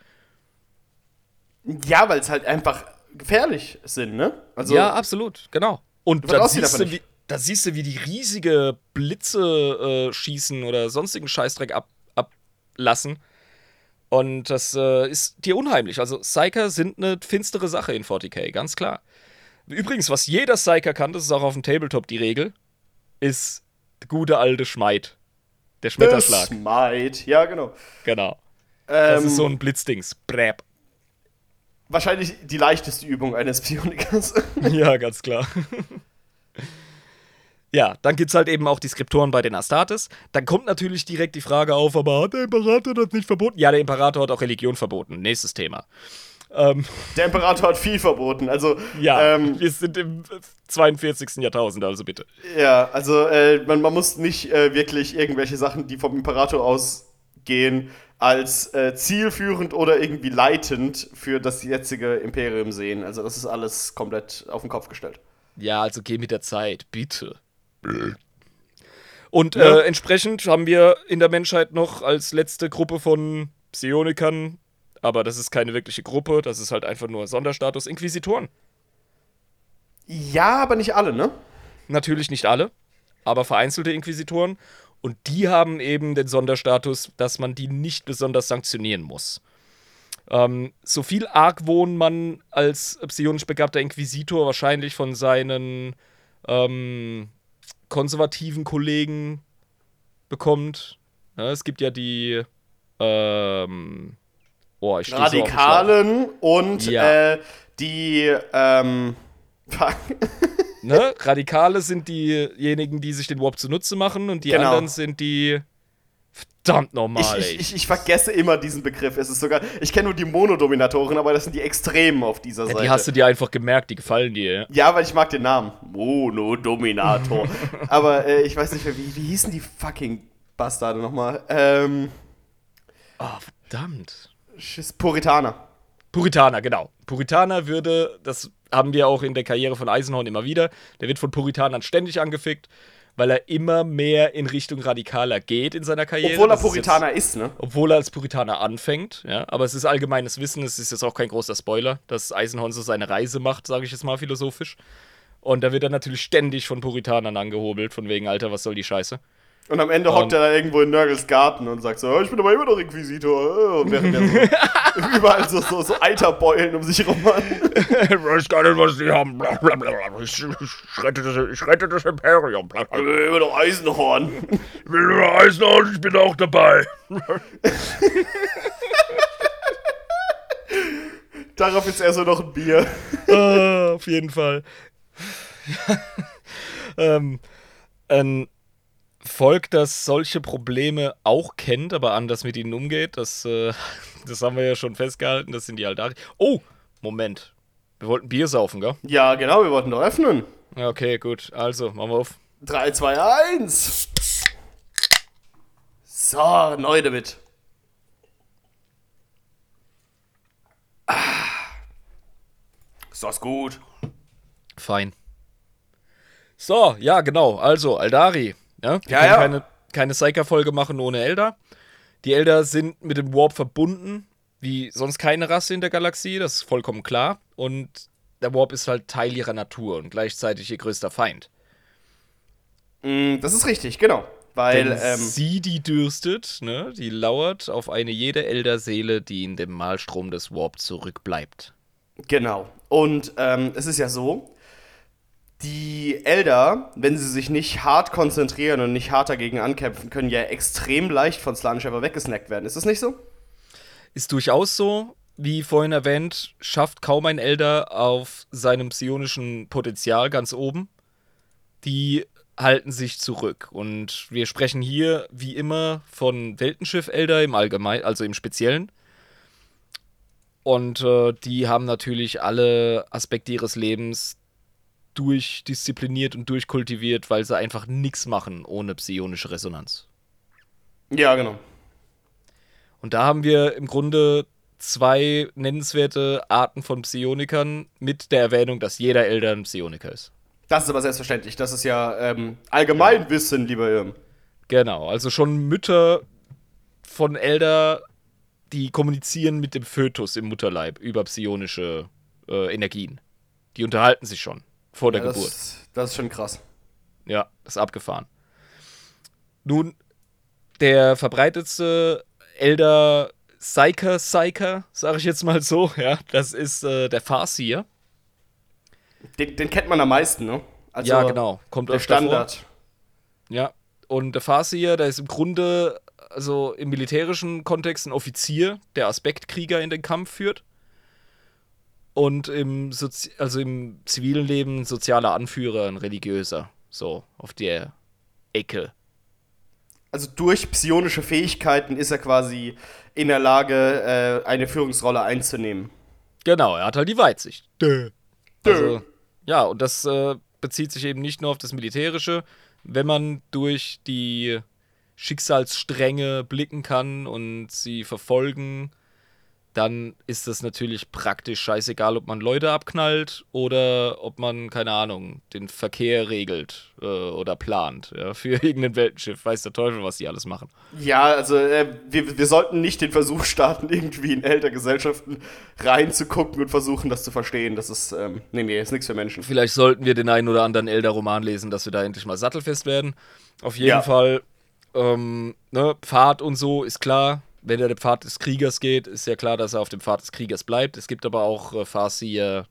Ja, weil es halt einfach gefährlich sind, ne? Also, ja, absolut, genau. Und dann aussieht siehst, du, wie, da siehst du, wie die riesige Blitze äh, schießen oder sonstigen Scheißdreck ab, ablassen. Und das äh, ist dir unheimlich. Also Psyker sind eine finstere Sache in 40k, ganz klar. Übrigens, was jeder Psyker kann, das ist auch auf dem Tabletop die Regel, ist der gute alte Schmeid. Der Schmetterschlag. Smite. Ja, genau. Genau. Das Ähm, ist so ein Blitzdings. Bräb. wahrscheinlich die leichteste Übung eines Psionikers. Ja, ganz klar. ja, dann gibt's halt eben auch die Skriptoren bei den Astartes. Dann kommt natürlich direkt die Frage auf, aber hat der Imperator das nicht verboten? Ja, der Imperator hat auch Religion verboten. Nächstes Thema. Ähm, Der Imperator hat viel verboten. Also, ja, ähm, wir sind im 42. Jahrtausend, also bitte. ja also äh, man, man muss nicht äh, wirklich irgendwelche Sachen, die vom Imperator ausgehen, als äh, zielführend oder irgendwie leitend für das jetzige Imperium sehen. Also das ist alles komplett auf den Kopf gestellt. Ja, also geh mit der Zeit, bitte. Und Ja. äh, entsprechend haben wir in der Menschheit noch als letzte Gruppe von Psionikern, aber das ist keine wirkliche Gruppe, das ist halt einfach nur Sonderstatus, Inquisitoren. Ja, aber nicht alle, ne? Natürlich nicht alle, aber vereinzelte Inquisitoren. Und die haben eben den Sonderstatus, dass man die nicht besonders sanktionieren muss. Ähm, so viel Argwohn man als psionisch begabter Inquisitor wahrscheinlich von seinen ähm, konservativen Kollegen bekommt. Ja, es gibt ja die ähm, oh, ich steh so. Radikalen und Ja. äh, die, ähm. Ne? Radikale sind diejenigen, die sich den Warp zunutze machen und die Genau. anderen sind die verdammt Ich, normal, ich, ey. ich, ich vergesse immer diesen Begriff. Es ist sogar, ich kenne nur die Monodominatoren, aber das sind die Extremen auf dieser ja, Seite. die hast du dir einfach gemerkt, die gefallen dir, ja. ja, weil ich mag den Namen. Monodominator. aber äh, ich weiß nicht mehr, wie, wie hießen die fucking Bastarde nochmal? Ähm, Oh, verdammt. Schiss, Puritaner. Puritaner, genau. Puritaner würde, das haben wir auch in der Karriere von Eisenhorn immer wieder, der wird von Puritanern ständig angefickt, weil er immer mehr in Richtung radikaler geht in seiner Karriere. Obwohl er Das ist jetzt- Puritaner ist, ne? obwohl er als Puritaner anfängt, ja, aber es ist allgemeines Wissen, es ist jetzt auch kein großer Spoiler, dass Eisenhorn so seine Reise macht, sage ich jetzt mal philosophisch. Und da wird er natürlich ständig von Puritanern angehobelt, von wegen, Alter, was soll die Scheiße? Und am Ende hockt er da irgendwo in Nörgels Garten und sagt so, "Oh, ich bin aber immer noch Inquisitor. Und während er so überall so, so, so Eiterbeulen um sich rum hat. Ich weiß gar nicht, was die haben. Ich, rette das, ich rette das Imperium. Immer noch Eisenhorn. Ich will nur Eisenhorn, ich bin auch dabei. Darauf ist eher so noch ein Bier. Ah, auf jeden Fall. ähm, ein Volk, das solche Probleme auch kennt, aber anders mit ihnen umgeht, das, äh, das haben wir ja schon festgehalten, das sind die Aldari. Oh, Moment. Wir wollten Bier saufen, gell? Ja, genau, wir wollten doch öffnen. Okay, gut. Also, machen wir auf. 3, 2, 1. So, neu damit. Ah. Ist das gut? Fein. So, ja, genau. Also, Aldari. Ja, wir Ja, können ja. keine, keine Psyker-Folge machen ohne Elder. Die Elder sind mit dem Warp verbunden, wie sonst keine Rasse in der Galaxie, das ist vollkommen klar. Und der Warp ist halt Teil ihrer Natur und gleichzeitig ihr größter Feind. Mm, das ist richtig, genau. Weil, Denn ähm, sie, die dürstet, ne, die lauert auf eine jede Elder-Seele, die in dem Malstrom des Warp zurückbleibt. Genau. Und ähm, es ist ja so, die Elder, wenn sie sich nicht hart konzentrieren und nicht hart dagegen ankämpfen, können ja extrem leicht von Slanish einfach weggesnackt werden. Ist das nicht so? Ist durchaus so, wie vorhin erwähnt, schafft kaum ein Elder auf seinem psionischen Potenzial ganz oben. Die halten sich zurück. Und wir sprechen hier wie immer von Weltenschiff-Elder im Allgemeinen, also im Speziellen. Und äh, die haben natürlich alle Aspekte ihres Lebens durchdiszipliniert und durchkultiviert, weil sie einfach nichts machen ohne psionische Resonanz. Ja, genau. Und da haben wir im Grunde zwei nennenswerte Arten von Psionikern mit der Erwähnung, dass jeder Elder ein Psioniker ist. Das ist aber selbstverständlich. Das ist ja ähm, Allgemeinwissen, lieber Irm. Genau, also schon Mütter von Elder, die kommunizieren mit dem Fötus im Mutterleib über psionische äh, Energien. Die unterhalten sich schon vor der Ja, Geburt. das, das ist schon krass. Ja, ist abgefahren. Nun, der verbreitetste Elder Psyker Psyker, sage ich jetzt mal so, ja, das ist äh, der Farseer. Den, den kennt man am meisten, ne? Also ja, genau. Kommt Der öfter vor. Standard. Ja. Und der Farseer, der ist im Grunde, also im militärischen Kontext, ein Offizier, der Aspektkrieger in den Kampf führt. Und im, Sozi also im zivilen Leben ein sozialer Anführer, ein religiöser. So, auf der Ecke. Also durch psionische Fähigkeiten ist er quasi in der Lage, äh, eine Führungsrolle einzunehmen. Genau, er hat halt die Weitsicht. Dö. Also, ja, und das äh, bezieht sich eben nicht nur auf das Militärische. Wenn man durch die Schicksalsstränge blicken kann und sie verfolgen, dann ist das natürlich praktisch scheißegal, ob man Leute abknallt oder ob man, keine Ahnung, den Verkehr regelt äh, oder plant. Ja, für irgendein Weltenschiff. Weiß der Teufel, was die alles machen. Ja, also äh, wir, wir sollten nicht den Versuch starten, irgendwie in Elterngesellschaften reinzugucken und versuchen, das zu verstehen. Das ist, ähm, nee, nee, ist nichts für Menschen. Vielleicht sollten wir den einen oder anderen Elder-Roman lesen, dass wir da endlich mal sattelfest werden. Auf jeden Ja. Fall, ähm, ne, Pfad und so ist klar. Wenn er der Pfad des Kriegers geht, ist ja klar, dass er auf dem Pfad des Kriegers bleibt. Es gibt aber auch äh, Farseer,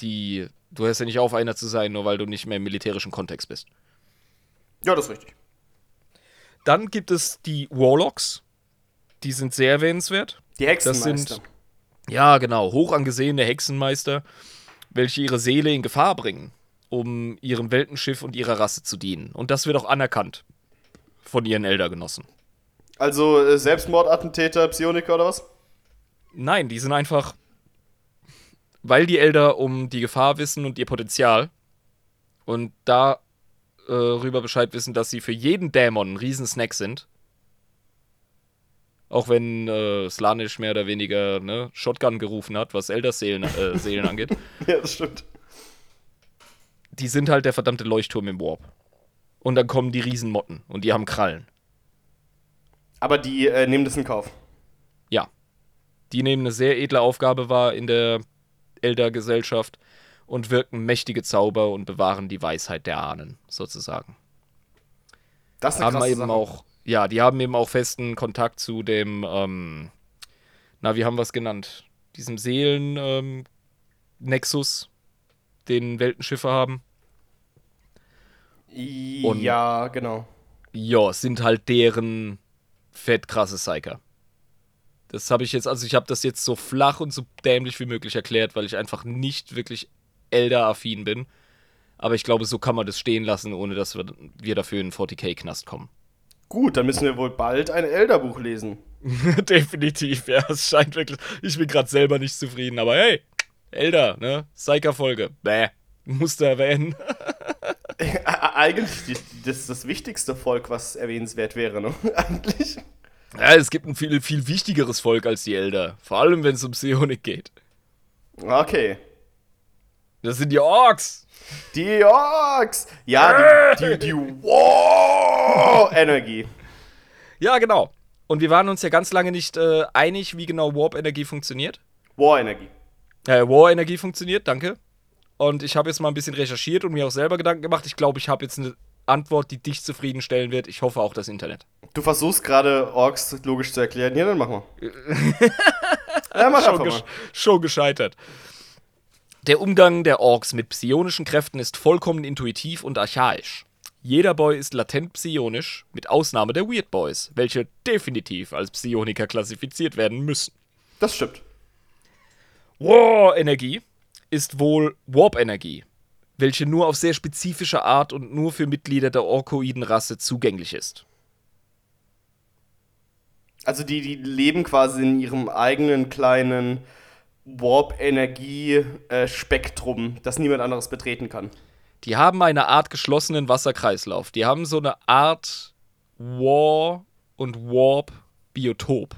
die. Du hörst ja nicht auf, einer zu sein, nur weil du nicht mehr im militärischen Kontext bist. Ja, das ist richtig. Dann gibt es die Warlocks. Die sind sehr erwähnenswert. Die Hexenmeister. sind- Ja, genau. Hoch angesehene Hexenmeister, welche ihre Seele in Gefahr bringen, um ihrem Weltenschiff und ihrer Rasse zu dienen. Und das wird auch anerkannt von ihren Eldergenossen. Also äh, Selbstmordattentäter, Psioniker oder was? Nein, die sind einfach, weil die Elder um die Gefahr wissen und ihr Potenzial und da äh, Bescheid wissen, dass sie für jeden Dämon ein Riesensnack sind. Auch wenn äh, Slanish mehr oder weniger ne, Shotgun gerufen hat, was Elder-Seelen äh, Seelen angeht. ja, das stimmt. die sind halt der verdammte Leuchtturm im Warp. Und dann kommen die Riesenmotten und die haben Krallen. Aber die äh, nehmen das in Kauf. Ja. Die nehmen eine sehr edle Aufgabe wahr in der Elder-Gesellschaft und wirken mächtige Zauber und bewahren die Weisheit der Ahnen, sozusagen. Das ist eine Haben eben Sache. auch, ja, die haben eben auch festen Kontakt zu dem, ähm, na, wie haben wir es genannt? Diesem Seelen-Nexus, den Weltenschiffe haben. Und- ja, genau. Ja, sind halt deren fett krasse Psyker. Das habe ich jetzt, also ich habe das jetzt so flach und so dämlich wie möglich erklärt, weil ich einfach nicht wirklich Elder-affin bin. Aber ich glaube, so kann man das stehen lassen, ohne dass wir, wir dafür in 40k-Knast kommen. Gut, dann müssen wir wohl bald ein Elder-Buch lesen. Definitiv, ja. Es scheint wirklich. Ich bin gerade selber nicht zufrieden, aber hey, Elder, ne? Psyker-Folge. Bäh. Musste erwähnen. Eigentlich das ist das wichtigste Volk, was erwähnenswert wäre, ne? Eigentlich. Ja, es gibt ein viel, viel wichtigeres Volk als die Elder. Vor allem, wenn es um Psionik geht. Okay. Das sind die Orks. Die Orks! Ja, die, die, die War-Energie. Ja, genau. Und wir waren uns ja ganz lange nicht äh, einig, wie genau Warp-Energie funktioniert. War-Energie. Äh, War-Energie funktioniert, danke. Und ich habe jetzt mal ein bisschen recherchiert und mir auch selber Gedanken gemacht. Ich glaube, ich habe jetzt eine Antwort, die dich zufriedenstellen wird. Ich hoffe auch das Internet. Du versuchst gerade Orks logisch zu erklären. Ja, dann mach mal. ja, mach schon, gesch mal. schon gescheitert. Der Umgang der Orks mit psionischen Kräften ist vollkommen intuitiv und archaisch. Jeder Boy ist latent psionisch, mit Ausnahme der Weird Boys, welche definitiv als Psioniker klassifiziert werden müssen. Das stimmt. War-Energie ist wohl Warp-Energie, welche nur auf sehr spezifische Art und nur für Mitglieder der Orkoiden-Rasse zugänglich ist. Also die, die leben quasi in ihrem eigenen kleinen Warp-Energie-Spektrum, das niemand anderes betreten kann. Die haben eine Art geschlossenen Wasserkreislauf. Die haben so eine Art War- und Warp-Biotop.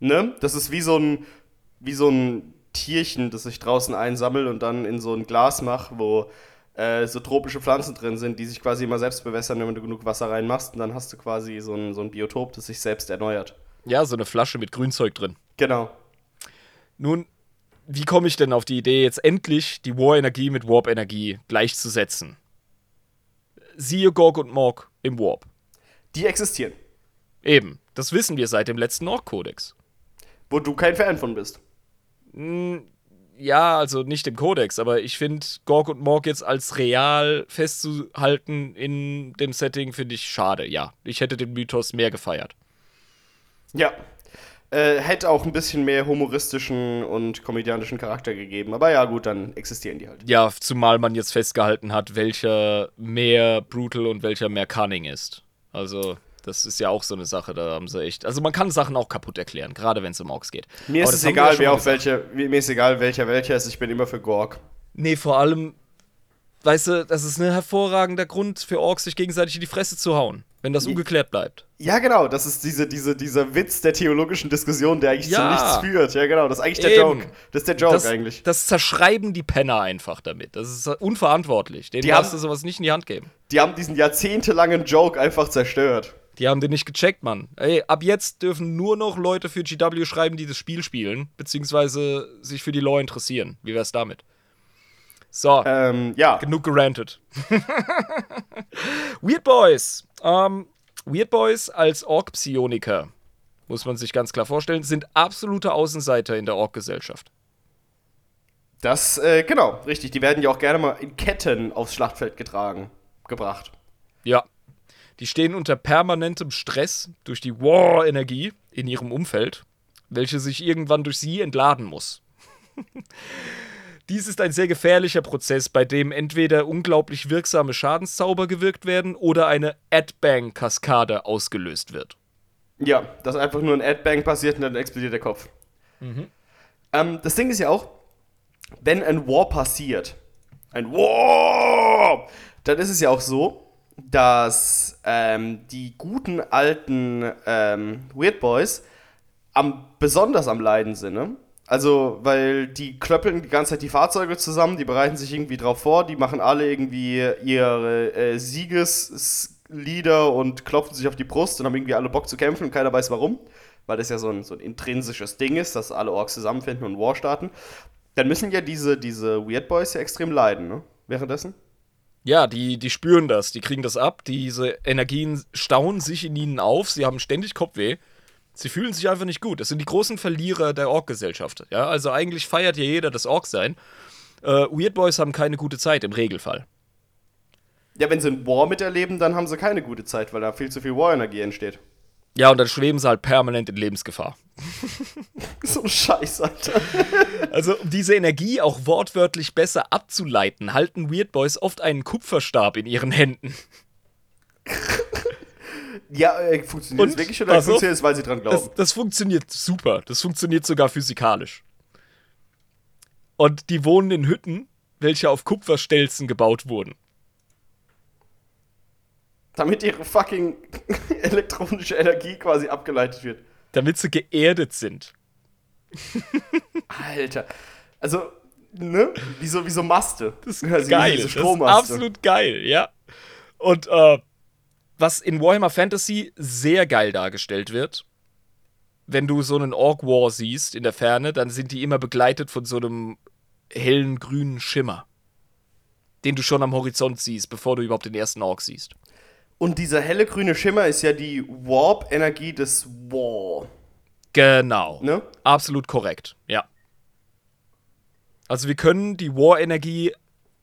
Ne? Das ist wie so ein, wie so ein Tierchen, das sich draußen einsammelt und dann in so ein Glas macht, wo äh, so tropische Pflanzen drin sind, die sich quasi immer selbst bewässern, wenn du genug Wasser reinmachst. Und dann hast du quasi so ein, so ein Biotop, das sich selbst erneuert. Ja, so eine Flasche mit Grünzeug drin. Genau. Nun, wie komme ich denn auf die Idee, jetzt endlich die War-Energie mit Warp-Energie gleichzusetzen? Siehe Gorg und Morg im Warp. Die existieren. Eben, das wissen wir seit dem letzten Ork-Kodex. Wo du kein Fan von bist. Ja, also nicht im Kodex, aber ich finde Gorg und Morg jetzt als real festzuhalten in dem Setting, finde ich schade, ja. Ich hätte den Mythos mehr gefeiert. Ja. Äh, hätte auch ein bisschen mehr humoristischen und komödiantischen Charakter gegeben. Aber ja, gut, dann existieren die halt. Ja, zumal man jetzt festgehalten hat, welcher mehr brutal und welcher mehr cunning ist. Also, das ist ja auch so eine Sache, da haben sie echt. Also, man kann Sachen auch kaputt erklären, gerade wenn es um Orks geht. Mir ist es egal, ja wer auf welche, mir ist egal, welcher welcher ist. Ich bin immer für Gorg. Nee, vor allem, weißt du, das ist ein hervorragender Grund für Orks, sich gegenseitig in die Fresse zu hauen, wenn das ungeklärt bleibt. Ja, genau, das ist diese, diese, dieser Witz der theologischen Diskussion, der eigentlich Ja. zu nichts führt. Ja, genau, das ist eigentlich der Eben. Joke. Das ist der Joke das, eigentlich. das zerschreiben die Penner einfach damit. Das ist unverantwortlich. Denen Die darfst haben- du sowas nicht in die Hand geben. Die haben diesen jahrzehntelangen Joke einfach zerstört. Die haben den nicht gecheckt, Mann. Ey, ab jetzt dürfen nur noch Leute für GW schreiben, die das Spiel spielen, beziehungsweise sich für die Lore interessieren. Wie wär's damit? So, Ähm, ja. genug gerantet. Weird Boys. Ähm, Weird Boys als Ork-Psioniker, muss man sich ganz klar vorstellen, sind absolute Außenseiter in der Ork-Gesellschaft. Das, äh, genau, richtig. Die werden ja auch gerne mal in Ketten aufs Schlachtfeld getragen, gebracht. Ja. Die stehen unter permanentem Stress durch die War-Energie in ihrem Umfeld, welche sich irgendwann durch sie entladen muss. Dies ist ein sehr gefährlicher Prozess, bei dem entweder unglaublich wirksame Schadenszauber gewirkt werden oder eine Adbang-Kaskade ausgelöst wird. Ja, dass einfach nur ein Adbang passiert und dann explodiert der Kopf. Ähm, das Ding ist ja auch, wenn ein War passiert, ein War, dann ist es ja auch so, dass ähm, die guten alten ähm, Weird Boys am, besonders am Leiden sind. Ne? Also, weil die klöppeln die ganze Zeit die Fahrzeuge zusammen, die bereiten sich irgendwie drauf vor, die machen alle irgendwie ihre äh, Siegeslieder und klopfen sich auf die Brust und haben irgendwie alle Bock zu kämpfen und keiner weiß warum, weil das ja so ein, so ein intrinsisches Ding ist, dass alle Orks zusammenfinden und War starten. Dann müssen ja diese, diese Weird Boys ja extrem leiden, ne? Währenddessen. Ja, die, die spüren das, die kriegen das ab, diese Energien stauen sich in ihnen auf, sie haben ständig Kopfweh. Sie fühlen sich einfach nicht gut. Das sind die großen Verlierer der Ork-Gesellschaft. Ja, also eigentlich feiert ja jeder das Ork-Sein. Äh, Weird Boys haben keine gute Zeit im Regelfall. Ja, wenn sie ein War miterleben, dann haben sie keine gute Zeit, weil da viel zu viel War-Energie entsteht. Ja, und dann schweben sie halt permanent in Lebensgefahr. so ein Scheiß, Alter. Also, um diese Energie auch wortwörtlich besser abzuleiten, halten Weird Boys oft einen Kupferstab in ihren Händen. Ja, äh, funktioniert es wirklich oder funktioniert es, weil sie dran glauben? Das, das funktioniert super. Das funktioniert sogar physikalisch. Und die wohnen in Hütten, welche auf Kupferstelzen gebaut wurden. Damit ihre fucking elektronische Energie quasi abgeleitet wird. Damit sie geerdet sind. Alter. Also, ne? Wie so, wie so Maste. Das ist also geil. Das ist absolut geil, ja. Und äh, was in Warhammer Fantasy sehr geil dargestellt wird, wenn du so einen Orc War siehst in der Ferne, dann sind die immer begleitet von so einem hellen grünen Schimmer, den du schon am Horizont siehst, bevor du überhaupt den ersten Orc siehst. Und dieser helle grüne Schimmer ist ja die Warp-Energie des War. Genau. Ne? Absolut korrekt, ja. Also wir können die War-Energie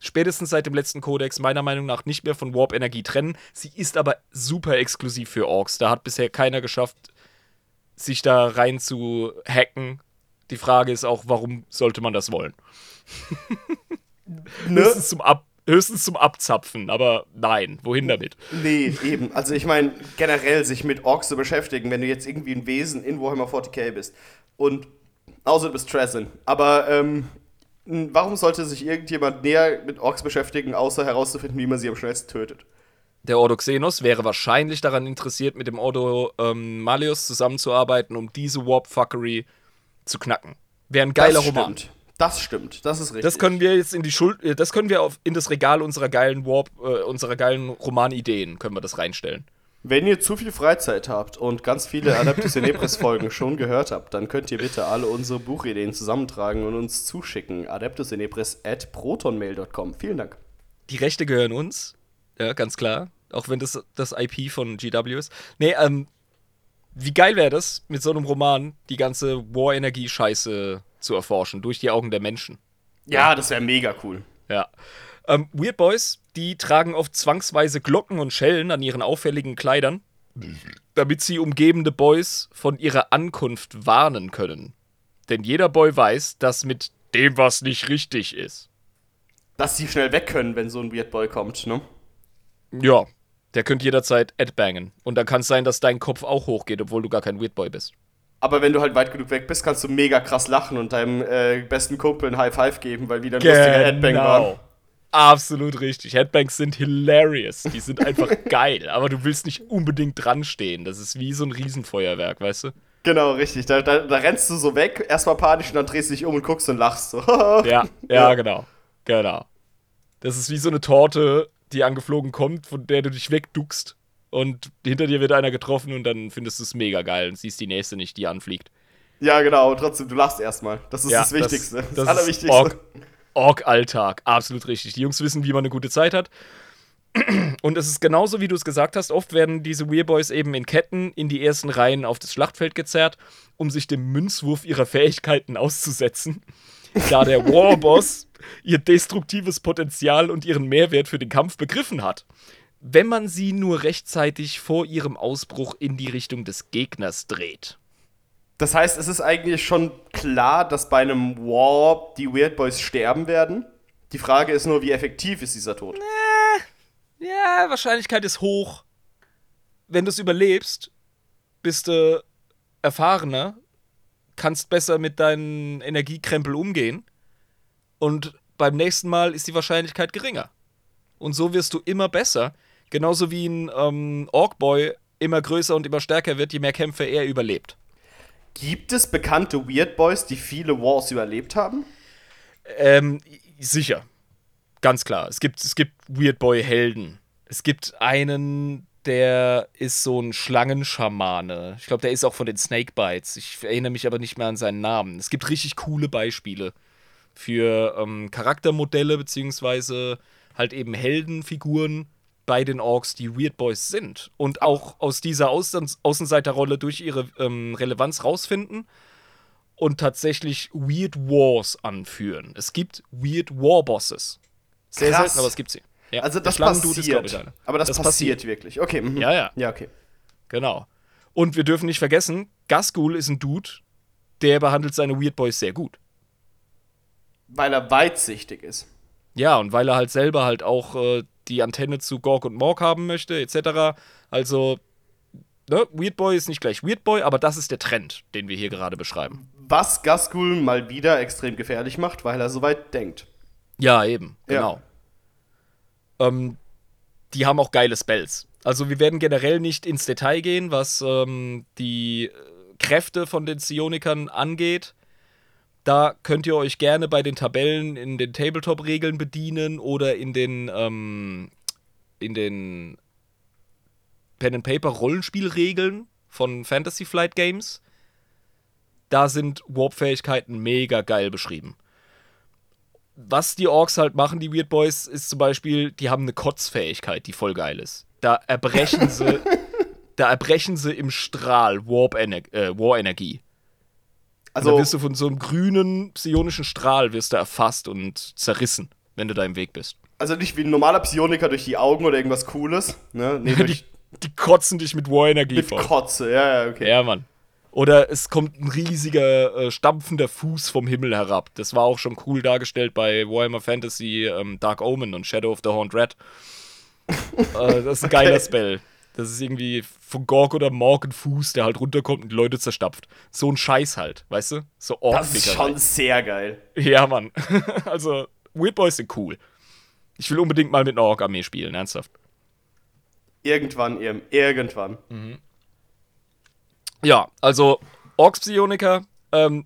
spätestens seit dem letzten Kodex meiner Meinung nach nicht mehr von Warp-Energie trennen. Sie ist aber super exklusiv für Orks. Da hat bisher keiner geschafft, sich da rein zu hacken. Die Frage ist auch, warum sollte man das wollen? ne? höchstens, zum Ab höchstens zum Abzapfen, aber nein, wohin damit? Nee, eben. Also ich meine, generell sich mit Orks zu beschäftigen, wenn du jetzt irgendwie ein Wesen in Warhammer 40k bist und außer du bist Tresin. Aber ähm, warum sollte sich irgendjemand näher mit Orks beschäftigen, außer herauszufinden, wie man sie am schnellsten tötet? Der Ordo Xenos wäre wahrscheinlich daran interessiert, mit dem Ordo ähm, Malius zusammenzuarbeiten, um diese Warp-Fuckery zu knacken. Wäre ein geiler das Roman. Stimmt. Das stimmt, das ist richtig. Das können wir jetzt in die Schuld, äh, das können wir auf, in das Regal unserer geilen Warp, äh, unserer geilen Romanideen können wir das reinstellen. Wenn ihr zu viel Freizeit habt und ganz viele Adeptus Inepris Folgen schon gehört habt, dann könnt ihr bitte alle unsere Buchideen zusammentragen und uns zuschicken. adeptusinepris at protonmail.com. Vielen Dank. Die Rechte gehören uns. Ja, ganz klar. Auch wenn das das IP von GW ist. Nee, ähm, wie geil wäre das, mit so einem Roman die ganze War-Energie-Scheiße zu erforschen, durch die Augen der Menschen. Ja, das wäre mega cool. Ja. Ähm, Weird Boys, die tragen oft zwangsweise Glocken und Schellen an ihren auffälligen Kleidern, damit sie umgebende Boys von ihrer Ankunft warnen können. Denn jeder Boy weiß, dass mit dem was nicht richtig ist. Dass sie schnell weg können, wenn so ein Weird Boy kommt, ne? Ja, der könnte jederzeit adbangen. Und dann kann es sein, dass dein Kopf auch hochgeht, obwohl du gar kein Weird Boy bist. Aber wenn du halt weit genug weg bist, kannst du mega krass lachen und deinem äh, besten Kumpel ein High Five geben, weil wieder ein genau. lustiger Headbang war. Absolut richtig. Headbangs sind hilarious. Die sind einfach geil. Aber du willst nicht unbedingt dran stehen. Das ist wie so ein Riesenfeuerwerk, weißt du? Genau, richtig. Da, da, da rennst du so weg, erstmal panisch und dann drehst du dich um und guckst und lachst so. ja, ja, ja, genau. Genau. Das ist wie so eine Torte, die angeflogen kommt, von der du dich wegduckst. Und hinter dir wird einer getroffen und dann findest du es mega geil und siehst die nächste nicht, die anfliegt. Ja, genau, und trotzdem, du lachst erstmal. Das ist ja, das Wichtigste. Das, das, das Allerwichtigste. Org-Alltag. Absolut richtig. Die Jungs wissen, wie man eine gute Zeit hat. Und es ist genauso, wie du es gesagt hast. Oft werden diese Weirboys eben in Ketten in die ersten Reihen auf das Schlachtfeld gezerrt, um sich dem Münzwurf ihrer Fähigkeiten auszusetzen. Da der Warboss ihr destruktives Potenzial und ihren Mehrwert für den Kampf begriffen hat. Wenn man sie nur rechtzeitig vor ihrem Ausbruch in die Richtung des Gegners dreht. Das heißt, es ist eigentlich schon klar, dass bei einem War die Weird Boys sterben werden. Die Frage ist nur, wie effektiv ist dieser Tod? Äh, ja, Wahrscheinlichkeit ist hoch. Wenn du es überlebst, bist du erfahrener, kannst besser mit deinen Energiekrempel umgehen. Und beim nächsten Mal ist die Wahrscheinlichkeit geringer. Und so wirst du immer besser. Genauso wie ein ähm, Orkboy immer größer und immer stärker wird, je mehr Kämpfe er überlebt. Gibt es bekannte Weird Boys, die viele Wars überlebt haben? Ähm, sicher. Ganz klar. Es gibt, es gibt Weird Boy-Helden. Es gibt einen, der ist so ein Schlangenschamane. Ich glaube, der ist auch von den Snakebites. Ich erinnere mich aber nicht mehr an seinen Namen. Es gibt richtig coole Beispiele für ähm, Charaktermodelle, beziehungsweise halt eben Heldenfiguren, bei den Orks die Weird Boys sind und auch aus dieser Außen Außenseiterrolle durch ihre ähm, Relevanz rausfinden und tatsächlich Weird Wars anführen. Es gibt Weird War Bosses. Sehr Krass. selten, aber es gibt sie. Ja. Also das passiert. Ist, ich, aber das, das passiert, passiert, wirklich. Okay. Mhm. Ja, ja. Ja, okay. Genau. Und wir dürfen nicht vergessen, Gasgul ist ein Dude, der behandelt seine Weird Boys sehr gut. Weil er weitsichtig ist. Ja, und weil er halt selber halt auch äh, die Antenne zu Gorg und Morg haben möchte, etc. Also, ne, Weird Boy ist nicht gleich Weird Boy, aber das ist der Trend, den wir hier gerade beschreiben. Was Gasgul mal wieder extrem gefährlich macht, weil er so weit denkt. Ja, eben, Ja. genau. Ähm, die haben auch geile Spells. Also wir werden generell nicht ins Detail gehen, was ähm, die äh, Kräfte von den Psionikern angeht. Da könnt ihr euch gerne bei den Tabellen in den Tabletop-Regeln bedienen oder in den, ähm, in den Pen-and-Paper-Rollenspielregeln von Fantasy Flight Games. Da sind Warp-Fähigkeiten mega geil beschrieben was die Orks halt machen, die Weird Boys, ist zum Beispiel, die haben eine Kotzfähigkeit, die voll geil ist. Da erbrechen sie, da erbrechen sie im Strahl Warp -Ener äh, War-Energie. Also, Also, wirst du von so einem grünen psionischen Strahl wirst du erfasst und zerrissen, wenn du da im Weg bist. also nicht wie ein normaler Psioniker durch die Augen oder irgendwas Cooles. Ne? Nee, durch, Die, die kotzen dich mit War-Energie mit voll. Kotze. Ja, ja, okay. Ja, Mann. Oder es kommt ein riesiger, äh, stampfender Fuß vom Himmel herab. Das war auch schon cool dargestellt bei Warhammer Fantasy ähm, Dark Omen und Shadow of the Horned Red. äh, das ist ein geiler Spell. Das ist irgendwie von Gorg oder Morg ein Fuß, der halt runterkommt und die Leute zerstapft. So ein Scheiß halt, weißt du? So Das ist schon sehr geil. Ja, Mann. also, Weird Boys sind cool. Ich will unbedingt mal mit einer Ork-Armee spielen, ernsthaft. Irgendwann, ir- irgendwann. Ja, also Orks-Psioniker, ähm,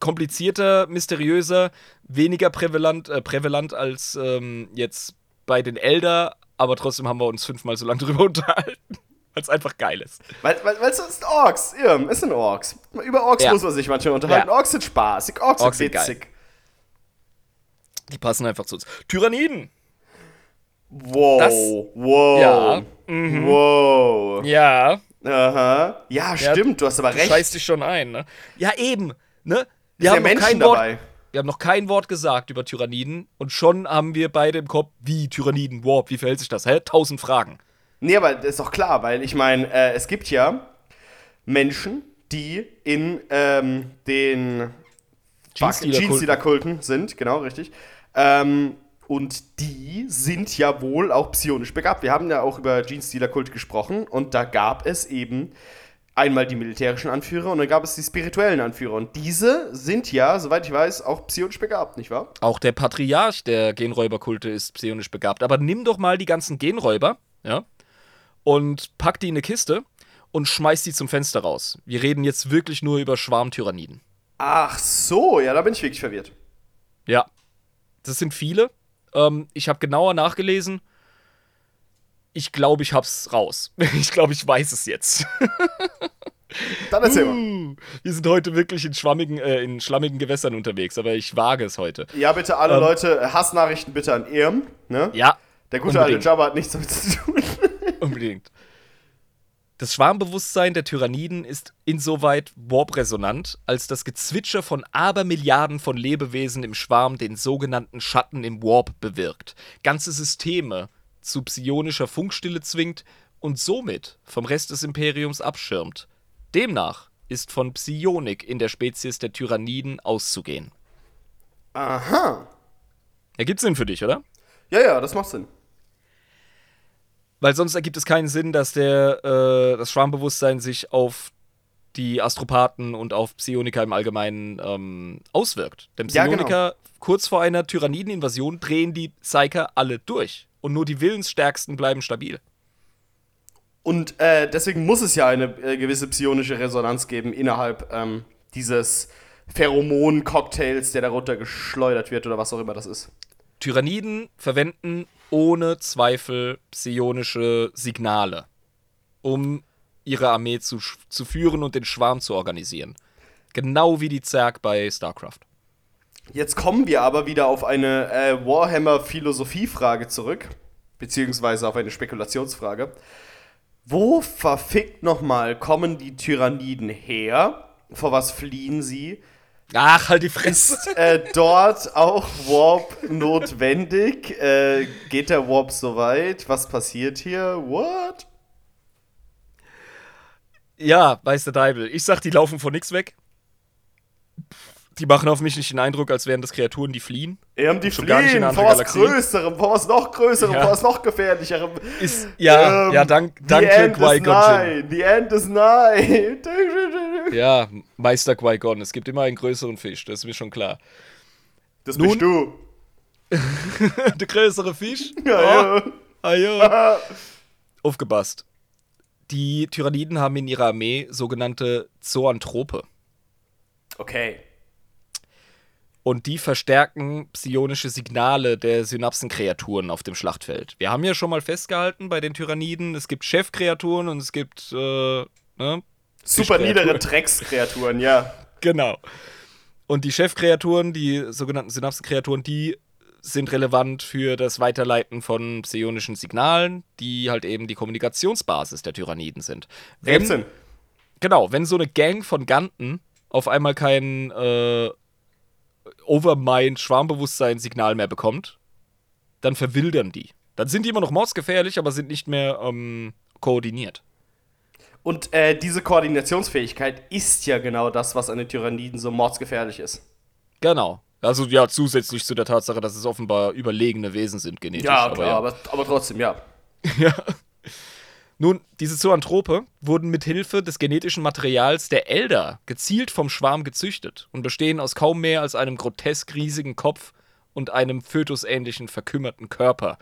komplizierter, mysteriöser, weniger prävalent, äh, prävalent als ähm, jetzt bei den Elder, aber trotzdem haben wir uns fünfmal so lange drüber unterhalten, weil es einfach geil ist. Weil, weil, weil es ist Orks. Irm, es sind Orks. Über Orks Ja. muss man sich manchmal unterhalten. Ja. Orks sind spaßig. Orks, Orks sind sind geil. witzig. Die passen einfach zu uns. Tyranniden! Wow. Das- wow. Ja. Mhm. Wow. Ja, Aha. Ja, stimmt, du hast aber du recht. scheißt dich schon ein, ne? Ja, eben, ne? Ist Wir ja haben noch Menschen kein Wort, dabei. Wir haben noch kein Wort gesagt über Tyranniden und schon haben wir beide im Kopf, wie Tyranniden, Warp, wie verhält sich das? Hä? Tausend Fragen. Nee, aber das ist doch klar, weil ich meine, äh, es gibt ja Menschen, die in ähm, den Jeans-Dealer-Kulten. Sind, genau, richtig. Ähm, und die sind ja wohl auch psionisch begabt. Wir haben ja auch über Jeans-Dealer-Kult gesprochen und da gab es eben einmal die militärischen Anführer und dann gab es die spirituellen Anführer. Und diese sind ja, soweit ich weiß, auch psionisch begabt, nicht wahr? Auch der Patriarch der Genräuberkulte ist psionisch begabt. Aber nimm doch mal die ganzen Genräuber, ja, und pack die in eine Kiste und schmeiß die zum Fenster raus. Wir reden jetzt wirklich nur über Schwarmtyranniden. Ach so, ja, da bin ich wirklich verwirrt. Ja. Das sind viele. Ähm, ich habe genauer nachgelesen. Ich glaube, ich hab's raus. Ich glaube, ich weiß es jetzt. Dann erzähl mal. Uh, Wir sind heute wirklich in schwammigen, äh, in schlammigen Gewässern unterwegs, aber ich wage es heute. Ja, bitte alle Ähm. Leute, Hassnachrichten bitte an Irm, ne? Ja, Der gute alte unbedingt. Jabba hat nichts damit zu tun. unbedingt. Das Schwarmbewusstsein der Tyranniden ist insoweit warp-resonant, als das Gezwitscher von Abermilliarden von Lebewesen im Schwarm den sogenannten Schatten im Warp bewirkt, ganze Systeme zu psionischer Funkstille zwingt und somit vom Rest des Imperiums abschirmt. Demnach ist von Psionik in der Spezies der Tyranniden auszugehen. Aha. Ergibt Sinn für dich, oder? Ja, ja, das macht Sinn. Weil sonst ergibt es keinen Sinn, dass der, äh, das Schwarmbewusstsein sich auf die Astropathen und auf Psioniker im Allgemeinen ähm, auswirkt. Denn Ja, genau. Psioniker, kurz vor einer Tyrannideninvasion, drehen die Psyker alle durch. Und nur die Willensstärksten bleiben stabil. Und äh, deswegen muss es ja eine äh, gewisse psionische Resonanz geben innerhalb ähm, dieses Pheromon-Cocktails, der darunter geschleudert wird oder was auch immer das ist. Tyranniden verwenden ohne Zweifel psionische Signale, um ihre Armee zu, zu führen und den Schwarm zu organisieren. Genau wie die Zerg bei StarCraft. Jetzt kommen wir aber wieder auf eine äh, Warhammer-Philosophie-Frage zurück, beziehungsweise auf eine Spekulationsfrage. Wo verfickt nochmal kommen die Tyranniden her? Vor was fliehen sie? Ach, halt die Fresse. Ist äh, dort auch Warp notwendig? Äh, geht der Warp so weit? Was passiert hier? What? Ja, weiß der Deibel. Ich sag, die laufen vor nix weg. Die machen auf mich nicht den Eindruck, als wären das Kreaturen, die fliehen. Eben, die Schon fliehen vor was Galaxie. Größerem, vor was noch Größerem, Ja. vor was noch Gefährlicherem. Ist, ja, Ähm, ja, dank, danke Qui-Gon. The end is nigh. Ja, Meister Qui-Gon. Es gibt immer einen größeren Fisch, das ist mir schon klar. Das Nun? bist du. Der größere Fisch? Ja, Oh, ah, ja. ja. Aufgepasst. Die Tyranniden haben in ihrer Armee sogenannte Zoanthrope. Okay. Und die verstärken psionische Signale der Synapsenkreaturen auf dem Schlachtfeld. Wir haben ja schon mal festgehalten bei den Tyranniden, es gibt Chefkreaturen und es gibt, äh, ne? Super niedere Dreckskreaturen, ja. Genau. Und die Chefkreaturen, die sogenannten Synapsenkreaturen, die sind relevant für das Weiterleiten von psionischen Signalen, die halt eben die Kommunikationsbasis der Tyranniden sind. Sinn. Genau, wenn so eine Gang von Ganten auf einmal kein äh, Overmind-Schwarmbewusstsein-Signal mehr bekommt, dann verwildern die. Dann sind die immer noch mordsgefährlich, aber sind nicht mehr ähm, koordiniert. Und äh, diese Koordinationsfähigkeit ist ja genau das, was an den Tyranniden so mordsgefährlich ist. Genau. Also ja, zusätzlich zu der Tatsache, dass es offenbar überlegene Wesen sind genetisch. Ja, aber klar, ja. aber, aber trotzdem, ja. Ja. Nun, diese Zoanthrope wurden mit Hilfe des genetischen Materials der Elder gezielt vom Schwarm gezüchtet und bestehen aus kaum mehr als einem grotesk riesigen Kopf und einem fötusähnlichen verkümmerten Körper,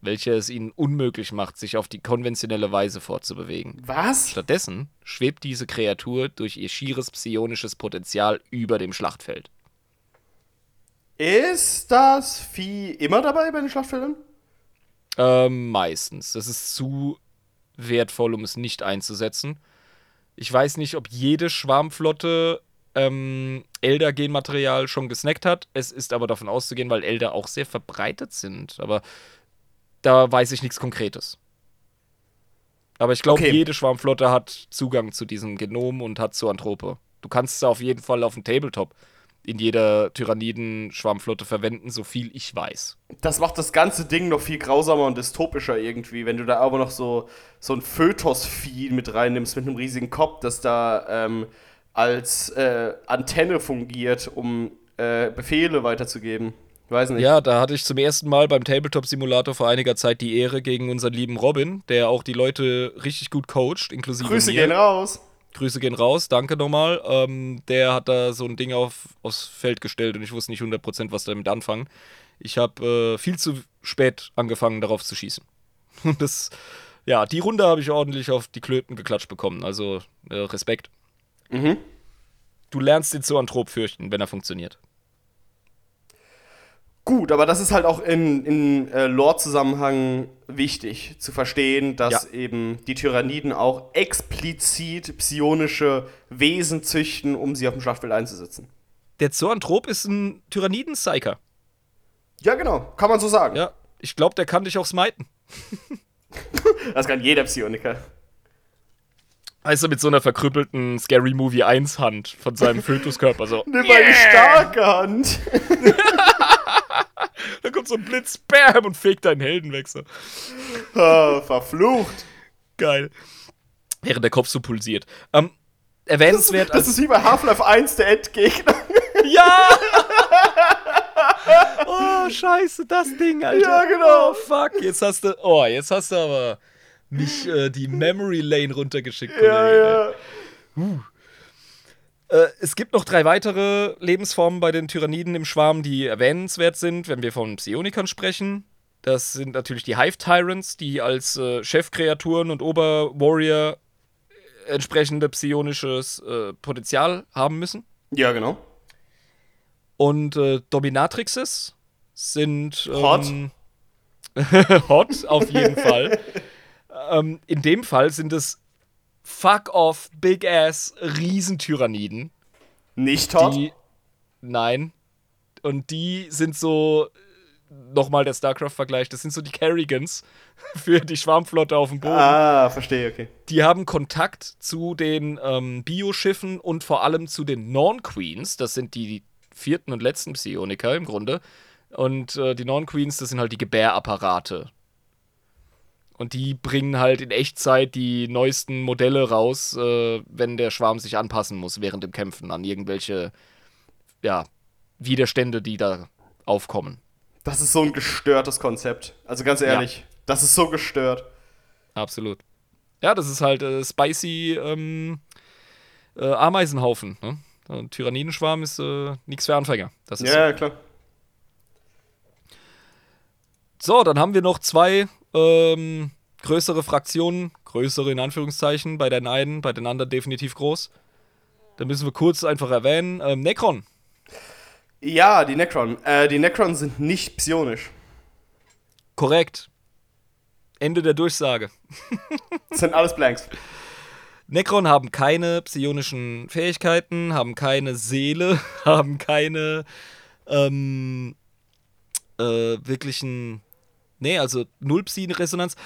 welcher es ihnen unmöglich macht, sich auf die konventionelle Weise fortzubewegen. Was? Stattdessen schwebt diese Kreatur durch ihr schieres psionisches Potenzial über dem Schlachtfeld. Ist das Vieh immer dabei bei den Schlachtfeldern? Ähm, meistens. Das ist zu wertvoll, um es nicht einzusetzen. Ich weiß nicht, ob jede Schwarmflotte ähm, Elder-Genmaterial schon gesnackt hat. Es ist aber davon auszugehen, weil Elder auch sehr verbreitet sind. Aber da weiß ich nichts Konkretes. Aber ich glaube, Okay. jede Schwarmflotte hat Zugang zu diesem Genom und hat Zoanthrope. Du kannst es auf jeden Fall auf dem Tabletop in jeder Tyranniden-Schwarmflotte verwenden, so viel ich weiß. Das macht das ganze Ding noch viel grausamer und dystopischer irgendwie, wenn du da aber noch so, so ein Fötusvieh mit reinnimmst mit einem riesigen Kopf, das da ähm, als äh, Antenne fungiert, um äh, Befehle weiterzugeben. Weiß nicht. Ja, da hatte ich zum ersten Mal beim Tabletop-Simulator vor einiger Zeit die Ehre gegen unseren lieben Robin, der auch die Leute richtig gut coacht, inklusive Grüße mir. gehen raus. Grüße gehen raus, danke nochmal. Ähm, der hat da so ein Ding auf, aufs Feld gestellt und ich wusste nicht 100% was damit anfangen. Ich habe äh, viel zu spät angefangen, darauf zu schießen. Und das, ja, die Runde habe ich ordentlich auf die Klöten geklatscht bekommen. Also äh, Respekt. Mhm. Du lernst den Zoanthrop fürchten, wenn er funktioniert. Gut, aber das ist halt auch in, in äh, Lore-Zusammenhang wichtig zu verstehen, dass Ja. eben die Tyranniden auch explizit psionische Wesen züchten, um sie auf dem Schlachtfeld einzusetzen. Der Zoanthrop ist ein Tyranniden-Psyker. Ja, genau, kann man so sagen. Ja, ich glaube, der kann dich auch smiten. Das kann jeder Psioniker. Weißt du, mit so einer verkrüppelten Scary Movie 1 Hand von seinem Fötuskörper so. Nimm meine starke Hand. Da kommt so ein Blitz, bam, und fegt deinen Helden weg. So. Ah, Verflucht. Geil. Während der Kopf so pulsiert. Ähm, erwähnenswert Das ist wie bei Half-Life 1 der Endgegner. Ja! oh, scheiße, das Ding, Alter. Ja, genau. Oh, fuck. Jetzt hast du. Oh, jetzt hast du aber nicht äh, die Memory Lane runtergeschickt, Kollege. Ja, ja. Äh, es gibt noch drei weitere Lebensformen bei den Tyranniden im Schwarm, die erwähnenswert sind, wenn wir von Psionikern sprechen. Das sind natürlich die Hive Tyrants, die als äh, Chefkreaturen und Oberwarrior äh, entsprechende psionisches äh, Potenzial haben müssen. Ja, genau. Und äh, Dominatrixes sind Hot. ähm, hot, auf jeden Fall. ähm, in dem Fall sind es fuck off, big ass Riesentyranniden. Nicht hot. Die, nein. Und die sind so, nochmal der StarCraft-Vergleich, das sind so die Kerrigans für die Schwarmflotte auf dem Boden. ah, verstehe, okay. Die haben Kontakt zu den ähm, Bioschiffen und vor allem zu den Norn-Queens. Das sind die vierten und letzten Psioniker im Grunde. Und äh, die Norn-Queens, das sind halt die Gebärapparate. Und die bringen halt in Echtzeit die neuesten Modelle raus, äh, wenn der Schwarm sich anpassen muss während dem Kämpfen an irgendwelche ja, Widerstände, die da aufkommen. Das ist so ein gestörtes Konzept. Also ganz ehrlich, ja. das ist so gestört. Absolut. Ja, das ist halt äh, spicy ähm, äh, Ameisenhaufen. Ne? Ein Tyrannenschwarm ist äh, nichts für Anfänger. ja, ja, klar. So, dann haben wir noch zwei ähm, größere Fraktionen, größere in Anführungszeichen, bei den einen, bei den anderen definitiv groß. Da müssen wir kurz einfach erwähnen. Ähm, Necron. Ja, die Necron. Äh, die Necron sind nicht psionisch. Korrekt. Ende der Durchsage. das sind alles Blanks. Necron haben keine psionischen Fähigkeiten, haben keine Seele, haben keine ähm, äh, wirklichen Nee, also null Psi-Resonanz.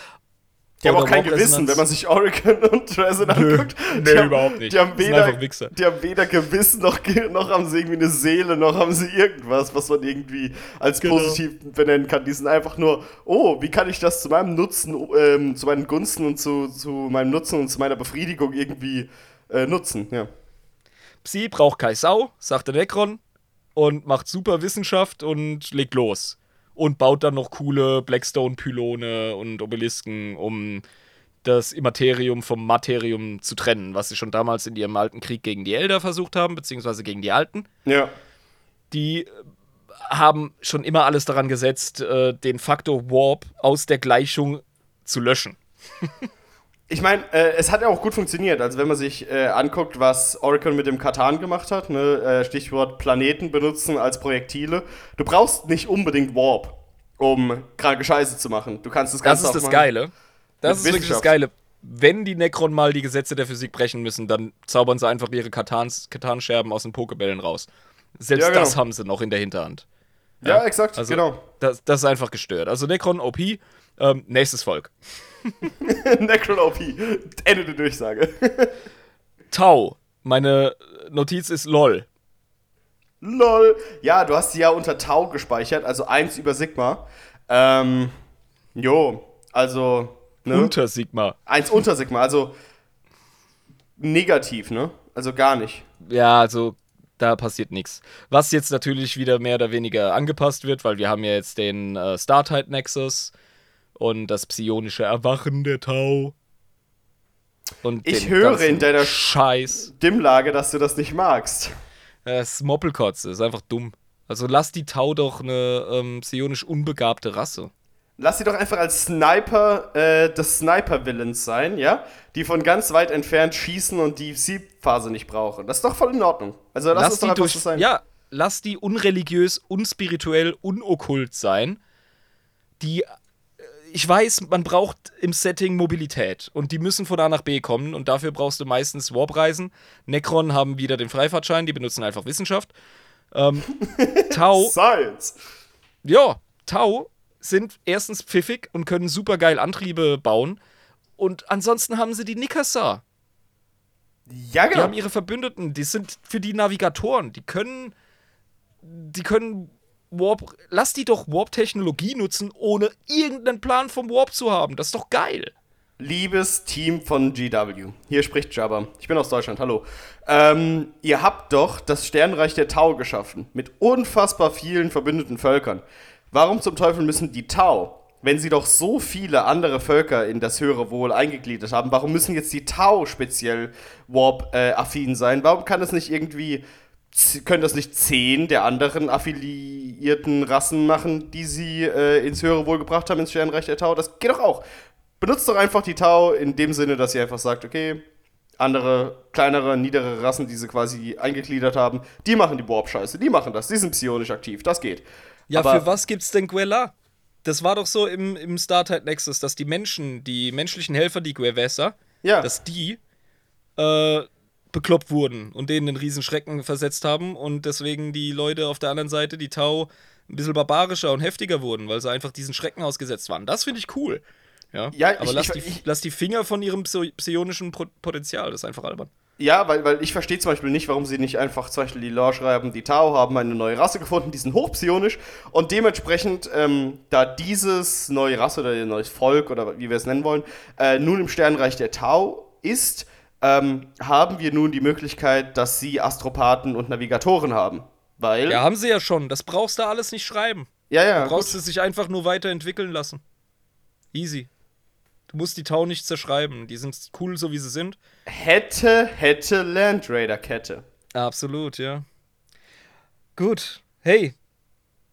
Die haben auch kein Gewissen, wenn man sich Oracle und Resonant anguckt. Nee, haben, überhaupt nicht. Die haben, weder, die haben weder Gewissen, noch, noch haben sie irgendwie eine Seele, noch haben sie irgendwas, was man irgendwie als genau. positiv benennen kann. Die sind einfach nur, oh, wie kann ich das zu meinem Nutzen, ähm, zu meinen Gunsten und zu, zu meinem Nutzen und zu meiner Befriedigung irgendwie äh, nutzen, ja. Psi braucht Kai Sau, sagt der Necron, und macht super Wissenschaft und legt los und baut dann noch coole Blackstone-Pylone und Obelisken, um das Immaterium vom Materium zu trennen, was sie schon damals in ihrem alten Krieg gegen die Elder versucht haben, beziehungsweise gegen die Alten. Ja. Die haben schon immer alles daran gesetzt, äh, den Faktor Warp aus der Gleichung zu löschen. Ich meine, äh, es hat ja auch gut funktioniert. Also wenn man sich äh, anguckt, was Oracle mit dem Katan gemacht hat, ne? äh, Stichwort Planeten benutzen als Projektile. Du brauchst nicht unbedingt Warp, um kranke Scheiße zu machen. Du kannst das Ganze Das ist das Geile. Das ist wirklich das Geile. Wenn die Necron mal die Gesetze der Physik brechen müssen, dann zaubern sie einfach ihre Katan-Scherben aus den Pokebällen raus. Selbst ja, genau. das haben sie noch in der Hinterhand. Ja, ja exakt, also, genau. Das, das, ist einfach gestört. Also Necron OP, ähm, nächstes Volk. Necron OP. Ende der Durchsage. Tau. Meine Notiz ist LOL. LOL. Ja, du hast sie ja unter Tau gespeichert, also 1 über Sigma. Ähm, jo, also. Ne? Unter Sigma. 1 unter Sigma, also negativ, ne? Also gar nicht. Ja, also da passiert nichts. Was jetzt natürlich wieder mehr oder weniger angepasst wird, weil wir haben ja jetzt den äh, Startide Nexus und das psionische Erwachen der Tau. Und ich höre in deiner Scheiß. Stimmlage, dass du das nicht magst. Das ist Moppelkotze, ist einfach dumm. Also lass die Tau doch eine ähm, psionisch unbegabte Rasse. Lass sie doch einfach als Sniper äh, des Sniper-Villains sein, ja? Die von ganz weit entfernt schießen und die Siebphase nicht brauchen. Das ist doch voll in Ordnung. Also lass, lass es doch durch, so sein. Ja, lass die unreligiös, unspirituell, unokkult sein. Die ich weiß, man braucht im Setting Mobilität und die müssen von A nach B kommen und dafür brauchst du meistens Warp-Reisen. Necron haben wieder den Freifahrtschein, die benutzen einfach Wissenschaft. Ähm, Tau. Science. Ja, Tau sind erstens pfiffig und können super geil Antriebe bauen und ansonsten haben sie die Nikasa. Ja, genau. Die haben ihre Verbündeten, die sind für die Navigatoren, die können die können Warp, lass die doch Warp-Technologie nutzen, ohne irgendeinen Plan vom Warp zu haben. Das ist doch geil. Liebes Team von GW, hier spricht Jabba. Ich bin aus Deutschland, hallo. Ähm, ihr habt doch das Sternreich der Tau geschaffen, mit unfassbar vielen verbündeten Völkern. Warum zum Teufel müssen die Tau, wenn sie doch so viele andere Völker in das höhere Wohl eingegliedert haben, warum müssen jetzt die Tau speziell Warp-affin äh, sein? Warum kann es nicht irgendwie können das nicht zehn der anderen affiliierten Rassen machen, die sie äh, ins höhere Wohl gebracht haben, ins Sternreich der Tau? Das geht doch auch. Benutzt doch einfach die Tau in dem Sinne, dass ihr einfach sagt, okay, andere, kleinere, niedere Rassen, die sie quasi eingegliedert haben, die machen die Warp-Scheiße, die machen das, die sind psionisch aktiv, das geht. Ja, Aber für was gibt's denn Guella? Das war doch so im, im Startide Nexus, dass die Menschen, die menschlichen Helfer, die Guevesa, ja. dass die äh, bekloppt wurden und denen einen riesen Schrecken versetzt haben und deswegen die Leute auf der anderen Seite, die Tau, ein bisschen barbarischer und heftiger wurden, weil sie einfach diesen Schrecken ausgesetzt waren. Das finde ich cool. Ja, ja aber ich, lass, ich, die, ich, lass die Finger von ihrem psionischen Potenzial, das ist einfach albern. Ja, weil, weil ich verstehe zum Beispiel nicht, warum sie nicht einfach zum Beispiel die Lore schreiben, die Tau haben eine neue Rasse gefunden, die sind hochpsionisch und dementsprechend, ähm, da dieses neue Rasse oder neues Volk oder wie wir es nennen wollen, äh, nun im Sternreich der Tau ist, ähm, haben wir nun die Möglichkeit, dass sie Astropathen und Navigatoren haben. Weil. Ja, haben sie ja schon. Das brauchst du alles nicht schreiben. ja, ja. Du brauchst gut. es sich einfach nur weiterentwickeln lassen. Easy. Du musst die Tau nicht zerschreiben. Die sind cool, so wie sie sind. Hätte, hätte Land Raider Kette. Absolut, ja. Gut. Hey,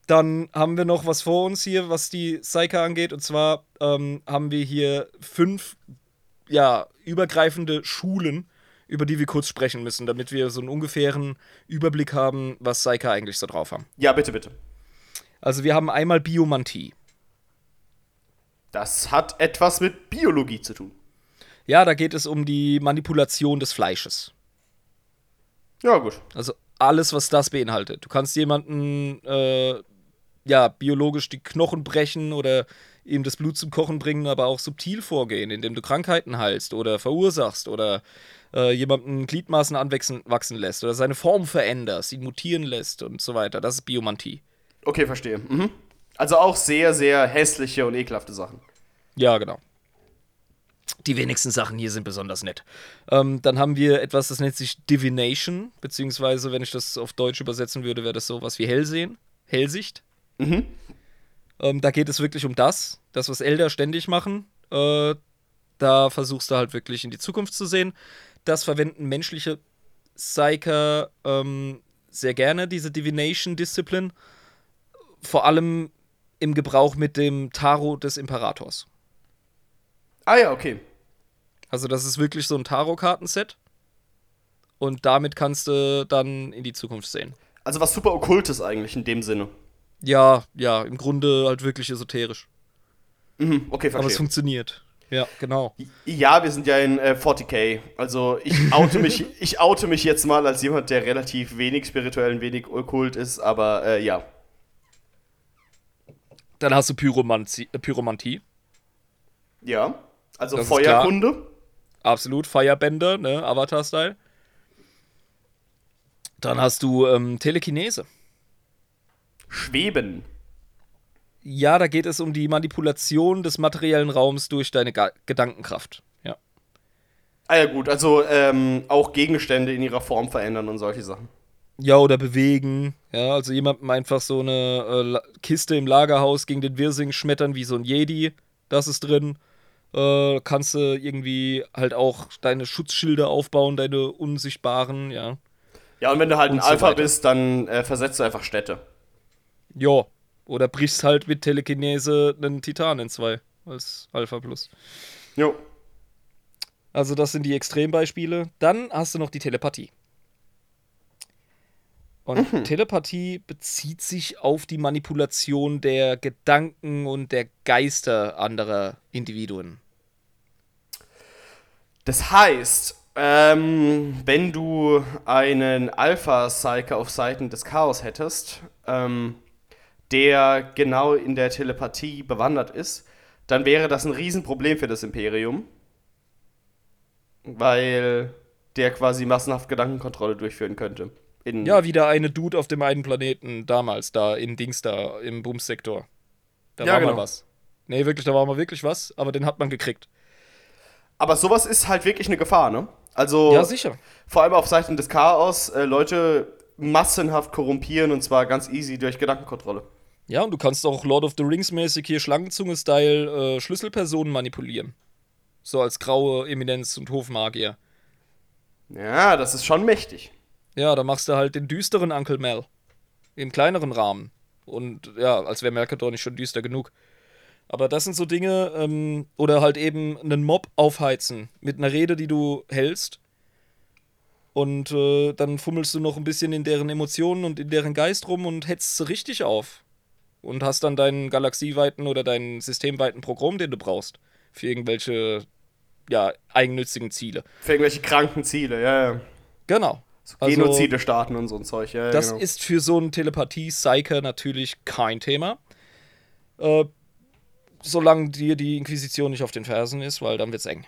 dann haben wir noch was vor uns hier, was die Psyker angeht. Und zwar ähm, haben wir hier fünf, ja, übergreifende Schulen, über die wir kurz sprechen müssen, damit wir so einen ungefähren Überblick haben, was Psyker eigentlich so drauf haben. Ja, bitte, bitte. Also wir haben einmal Biomantie. Das hat etwas mit Biologie zu tun. Ja, da geht es um die Manipulation des Fleisches. Ja, gut. Also alles, was das beinhaltet. Du kannst jemanden äh, ja biologisch die Knochen brechen oder ihm das Blut zum Kochen bringen, aber auch subtil vorgehen, indem du Krankheiten heilst oder verursachst oder äh, jemanden Gliedmaßen anwachsen wachsen lässt oder seine Form veränderst, ihn mutieren lässt und so weiter. Das ist Biomantie. Okay, verstehe. Mhm. Also auch sehr, sehr hässliche und ekelhafte Sachen. Ja, genau. Die wenigsten Sachen hier sind besonders nett. Ähm, dann haben wir etwas, das nennt sich Divination, beziehungsweise, wenn ich das auf Deutsch übersetzen würde, wäre das sowas wie Hellsehen, Hellsicht. Mhm. Ähm, da geht es wirklich um das, das, was Elder ständig machen. Äh, da versuchst du halt wirklich in die Zukunft zu sehen. Das verwenden menschliche Psyker ähm, sehr gerne, diese Divination-Disziplin. Vor allem im Gebrauch mit dem Tarot des Imperators. Ah ja, okay. Also das ist wirklich so ein Tarot-Kartenset. Und damit kannst du dann in die Zukunft sehen. Also was super Okkultes eigentlich in dem Sinne. Ja, ja, im Grunde halt wirklich esoterisch. Mhm, okay, Aber es verstehe. funktioniert. Ja, genau. Ja, wir sind ja in äh, 40k. Also ich oute mich, ich oute mich jetzt mal als jemand, der relativ wenig spirituell und wenig okkult ist, aber äh, ja. Dann hast du Pyromantie. Äh, Pyromantie. Ja. Also Das Feuerkunde. Absolut. Firebender, ne? Avatar-Style. Dann hast du ähm, Telekinese. Schweben. Ja, da geht es um die Manipulation des materiellen Raums durch deine Ga Gedankenkraft. Ja. Ah ja gut, also ähm, auch Gegenstände in ihrer Form verändern und solche Sachen. Ja, oder bewegen. Ja, also jemandem einfach so eine äh, Kiste im Lagerhaus gegen den Wirsing schmettern wie so ein Jedi. Das ist drin. Äh, kannst du irgendwie halt auch deine Schutzschilde aufbauen, deine unsichtbaren, ja. Ja, und wenn du halt ein Und so Alpha weiter. bist, dann äh, versetzt du einfach Städte. Ja. Oder brichst halt mit Telekinese einen Titan in zwei. Als Alpha Plus. Jo. Also, das sind die Extrembeispiele. Dann hast du noch die Telepathie. Und Telepathie bezieht sich auf die Manipulation der Gedanken und der Geister anderer Individuen. Das heißt, ähm, wenn du einen Alpha-Psyker auf Seiten des Chaos hättest, ähm, der genau in der Telepathie bewandert ist, dann wäre das ein Riesenproblem für das Imperium. Weil der quasi massenhaft Gedankenkontrolle durchführen könnte. In, Ja, wieder eine Dude auf dem einen Planeten damals, da in Dings da, im Bums-Sektor. Da Ja, war genau. mal was. Nee, wirklich, da war mal wirklich was, aber den hat man gekriegt. Aber sowas ist halt wirklich eine Gefahr, ne? Also, Ja, sicher. vor allem auf Seiten des Chaos, äh, Leute massenhaft korrumpieren und zwar ganz easy durch Gedankenkontrolle. Ja, und du kannst auch Lord of the Rings mäßig hier Schlangenzunge-Style äh, Schlüsselpersonen manipulieren. So als graue Eminenz und Hofmagier. Ja, das ist schon mächtig. Ja, da machst du halt den düsteren Uncle Mel. Im kleineren Rahmen. Und ja, als wäre Mercador nicht schon düster genug. Aber das sind so Dinge, ähm, oder halt eben einen Mob aufheizen mit einer Rede, die du hältst. Und äh, dann fummelst du noch ein bisschen in deren Emotionen und in deren Geist rum und hetzt sie richtig auf. Und hast dann deinen galaxieweiten oder deinen systemweiten Programm, den du brauchst. Für irgendwelche, ja, eigennützigen Ziele. Für irgendwelche kranken Ziele, ja, ja. Genau. So Also- Genozide starten und so ein Zeug, ja, ja Das genau. ist für so einen Telepathie-Psyker natürlich kein Thema. Äh, solange dir die Inquisition nicht auf den Fersen ist, weil dann wird's eng.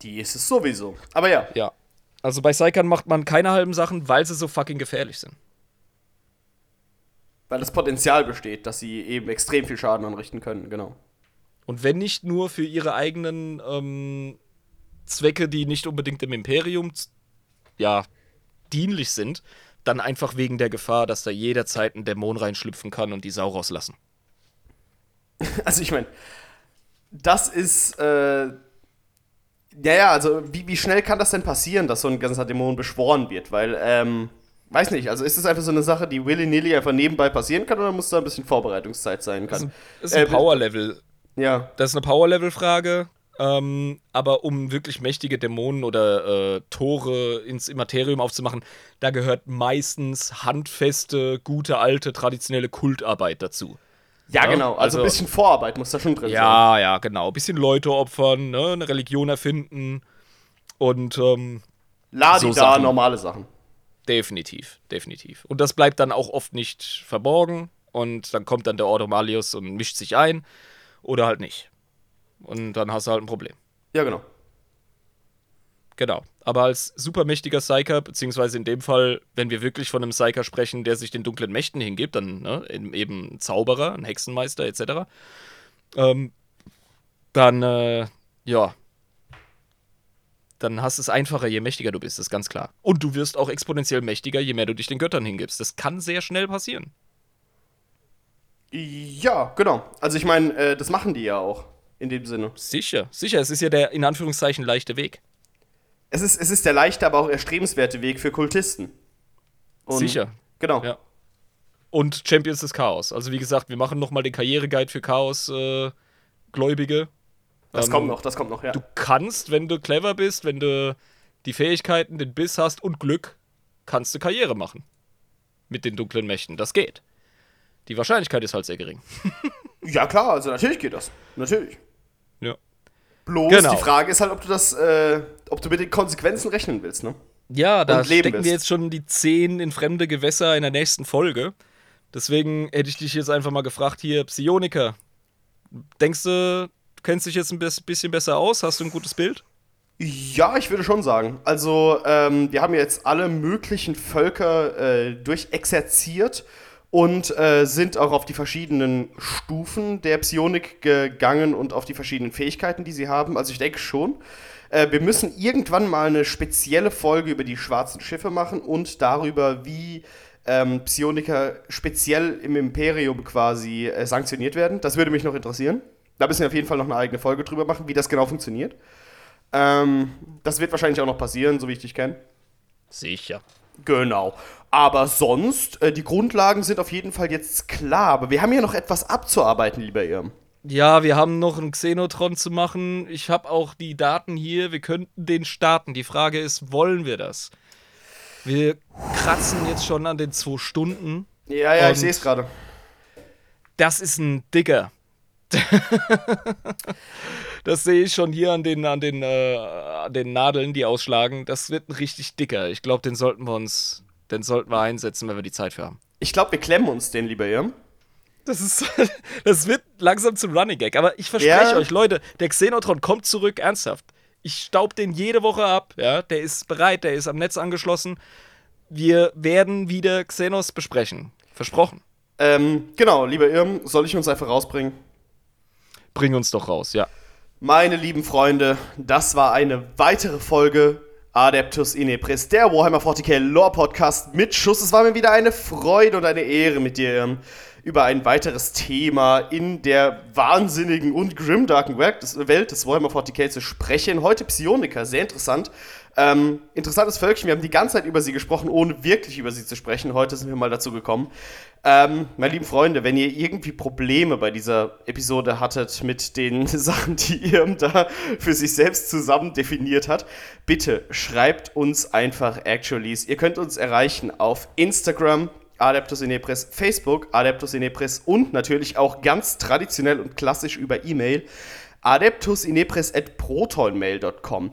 Die ist es sowieso. Aber ja, Ja. Also bei Psykern macht man keine halben Sachen, weil sie so fucking gefährlich sind. Weil das Potenzial besteht, dass sie eben extrem viel Schaden anrichten können, genau. Und wenn nicht nur für ihre eigenen ähm, Zwecke, die nicht unbedingt dem Imperium ja, dienlich sind, dann einfach wegen der Gefahr, dass da jederzeit ein Dämon reinschlüpfen kann und die Sau rauslassen. Also ich meine, das ist, äh, ja, ja, also wie, wie schnell kann das denn passieren, dass so ein ganzer Dämon beschworen wird? Weil, ähm, weiß nicht, also ist das einfach so eine Sache, die willy-nilly einfach nebenbei passieren kann oder muss da ein bisschen Vorbereitungszeit sein kann? Das ist ein, ein äh, Power-Level. Ja. Das ist eine Power-Level-Frage. Ähm, aber um wirklich mächtige Dämonen oder äh, Tore ins Immaterium aufzumachen, da gehört meistens handfeste, gute, alte, traditionelle Kultarbeit dazu. Ja, ja, genau. Also, also, ein bisschen Vorarbeit muss da schon drin ja, sein. Ja, ja, genau. Ein bisschen Leute opfern, ne? eine Religion erfinden und ähm, Ladi so da, Sachen. normale Sachen. Definitiv, definitiv. Und das bleibt dann auch oft nicht verborgen und dann kommt dann der Ordo Malius und mischt sich ein oder halt nicht. Und dann hast du halt ein Problem. Ja, genau. Genau. Aber als supermächtiger Psyker, beziehungsweise in dem Fall, wenn wir wirklich von einem Psyker sprechen, der sich den dunklen Mächten hingibt, dann ne, eben ein Zauberer, ein Hexenmeister etc., ähm, dann, äh, ja, dann hast du es einfacher, je mächtiger du bist, das ist ganz klar. Und du wirst auch exponentiell mächtiger, je mehr du dich den Göttern hingibst. Das kann sehr schnell passieren. Ja, genau. Also ich meine, äh, das machen die ja auch in dem Sinne. Sicher, sicher. Es ist ja der in Anführungszeichen leichte Weg. Es ist, es ist der leichte, aber auch erstrebenswerte Weg für Kultisten. Und sicher. Genau. Ja. Und Champions des Chaos. Also wie gesagt, wir machen nochmal den Karriereguide für Chaos-Gläubige. Äh, das ähm, kommt noch, das kommt noch, ja. Du kannst, wenn du clever bist, wenn du die Fähigkeiten, den Biss hast und Glück, kannst du Karriere machen. Mit den dunklen Mächten. Das geht. Die Wahrscheinlichkeit ist halt sehr gering. ja, klar, also natürlich geht das. Natürlich. Ja. Bloß genau. die Frage ist halt, ob du das, äh, ob du mit den Konsequenzen rechnen willst, ne? Ja, da stecken willst. wir jetzt schon die Zehen in fremde Gewässer in der nächsten Folge. Deswegen hätte ich dich jetzt einfach mal gefragt, hier, Psioniker, denkst du, du kennst dich jetzt ein bisschen besser aus? Hast du ein gutes Bild? Ja, ich würde schon sagen. Also, ähm, wir haben jetzt alle möglichen Völker äh, durchexerziert und äh, sind auch auf die verschiedenen Stufen der Psionik gegangen und auf die verschiedenen Fähigkeiten, die sie haben. Also ich denke schon. Äh, wir müssen irgendwann mal eine spezielle Folge über die schwarzen Schiffe machen und darüber, wie ähm, Psioniker speziell im Imperium quasi äh, sanktioniert werden. Das würde mich noch interessieren. Da müssen wir auf jeden Fall noch eine eigene Folge drüber machen, wie das genau funktioniert. Ähm, das wird wahrscheinlich auch noch passieren, so wie ich dich kenne. Sicher. Genau. Aber sonst, äh, die Grundlagen sind auf jeden Fall jetzt klar. Aber wir haben ja noch etwas abzuarbeiten, lieber Irm. Ja, wir haben noch einen Xenotron zu machen. Ich habe auch die Daten hier. Wir könnten den starten. Die Frage ist, wollen wir das? Wir kratzen jetzt schon an den zwei Stunden. Ja, ja, ich sehe es gerade. Das ist ein Dicker. das sehe ich schon hier an den, an, den, äh, an den Nadeln, die ausschlagen. Das wird ein richtig dicker. Ich glaube, den sollten wir uns den sollten wir einsetzen, wenn wir die Zeit für haben. Ich glaube, wir klemmen uns den lieber, Irm. Das ist, das wird langsam zum Running Gag. Aber ich verspreche ja. euch, Leute, der Xenotron kommt zurück, ernsthaft. Ich staub den jede Woche ab, ja. Der ist bereit, der ist am Netz angeschlossen. Wir werden wieder Xenos besprechen. Versprochen. Ähm, genau, lieber Irm, soll ich uns einfach rausbringen? Bring uns doch raus, ja. Meine lieben Freunde, das war eine weitere Folge Adeptus Inepris, der Warhammer 40k Lore Podcast mit Schuss. Es war mir wieder eine Freude und eine Ehre mit dir über ein weiteres Thema in der wahnsinnigen und grimdarken Welt des Warhammer 40k zu sprechen. Heute Psioniker, sehr interessant. Ähm, interessantes Völkchen, wir haben die ganze Zeit über sie gesprochen, ohne wirklich über sie zu sprechen. Heute sind wir mal dazu gekommen. Ähm, meine lieben Freunde, wenn ihr irgendwie Probleme bei dieser Episode hattet mit den Sachen, die ihr da für sich selbst zusammen definiert hat, bitte schreibt uns einfach Actuallys. Ihr könnt uns erreichen auf Instagram, Adeptus Inepres, Facebook, Adeptus Inepres und natürlich auch ganz traditionell und klassisch über E-Mail adeptusinepres at protonmail.com.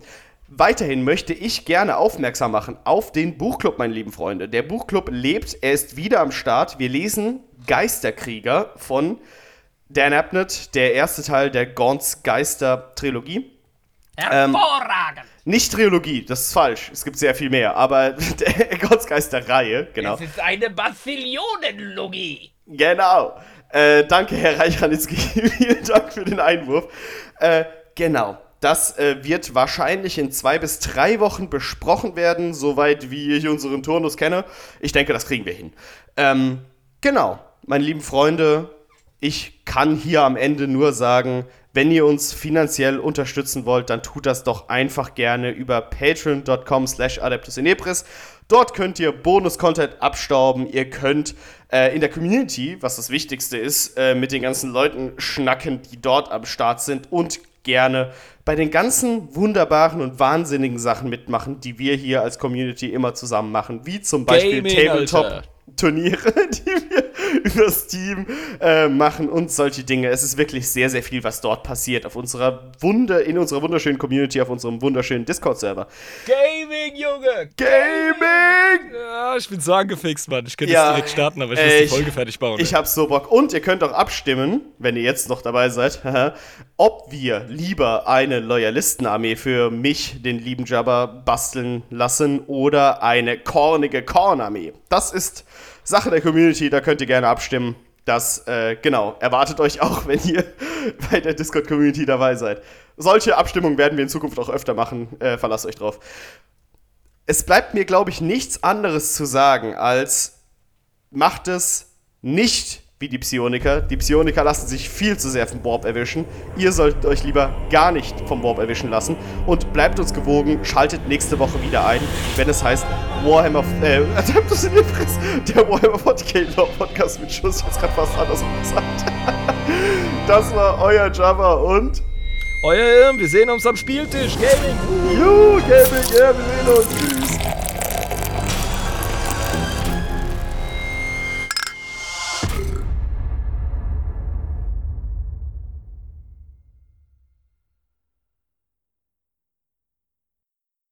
Weiterhin möchte ich gerne aufmerksam machen auf den Buchclub, meine lieben Freunde. Der Buchclub lebt, er ist wieder am Start. Wir lesen Geisterkrieger von Dan Abnett, der erste Teil der Gaunts Geister-Trilogie. Hervorragend. Nicht Trilogie, das ist falsch. Es gibt sehr viel mehr, aber der Gottesgeist der Reihe, genau. Es ist eine Bastillionenlogie. Genau. Äh, danke, Herr Reichranitzky. Vielen Dank für den Einwurf. Äh, genau. Das äh, wird wahrscheinlich in zwei bis drei Wochen besprochen werden, soweit wie ich unseren Turnus kenne. Ich denke, das kriegen wir hin. Ähm, genau, meine lieben Freunde, ich kann hier am Ende nur sagen, wenn ihr uns finanziell unterstützen wollt, dann tut das doch einfach gerne über patreon.com slash adeptusinepris. Dort könnt ihr Bonus-Content abstauben. Ihr könnt äh, in der Community, was das Wichtigste ist, äh, mit den ganzen Leuten schnacken, die dort am Start sind und gerne bei den ganzen wunderbaren und wahnsinnigen Sachen mitmachen, die wir hier als Community immer zusammen machen, wie zum Beispiel Gaming, Tabletop. Alter. Turniere, die wir über Steam äh, machen und solche Dinge. Es ist wirklich sehr, sehr viel, was dort passiert auf unserer Wunder, in unserer wunderschönen Community, auf unserem wunderschönen Discord-Server. Gaming, Junge! Gaming! Ja, ich bin so angefixt, Mann. Ich könnte Ja, jetzt direkt starten, aber ich muss die Folge fertig bauen. Ich hab so Bock. Und ihr könnt auch abstimmen, wenn ihr jetzt noch dabei seid, ob wir lieber eine Loyalistenarmee für mich, den lieben Jabba, basteln lassen oder eine kornige Kornarmee. Das ist Sache der Community, da könnt ihr gerne abstimmen. Das, äh, genau, erwartet euch auch, wenn ihr bei der Discord-Community dabei seid. Solche Abstimmungen werden wir in Zukunft auch öfter machen, äh, verlasst euch drauf. Es bleibt mir, glaube ich, nichts anderes zu sagen, als macht es nicht wie die Psioniker. Die Psioniker lassen sich viel zu sehr vom Warp erwischen. Ihr solltet euch lieber gar nicht vom Warp erwischen lassen. Und bleibt uns gewogen, schaltet nächste Woche wieder ein, wenn es heißt Warhammer, äh, Ibris, der Warhammer 40k Lore Podcast mit Schuss. Ich hab's gerade fast anders gesagt. Das war euer Java und Euer Irm, wir sehen uns am Spieltisch. Gaming! You Gaming, ja, wir sehen uns. Tschüss.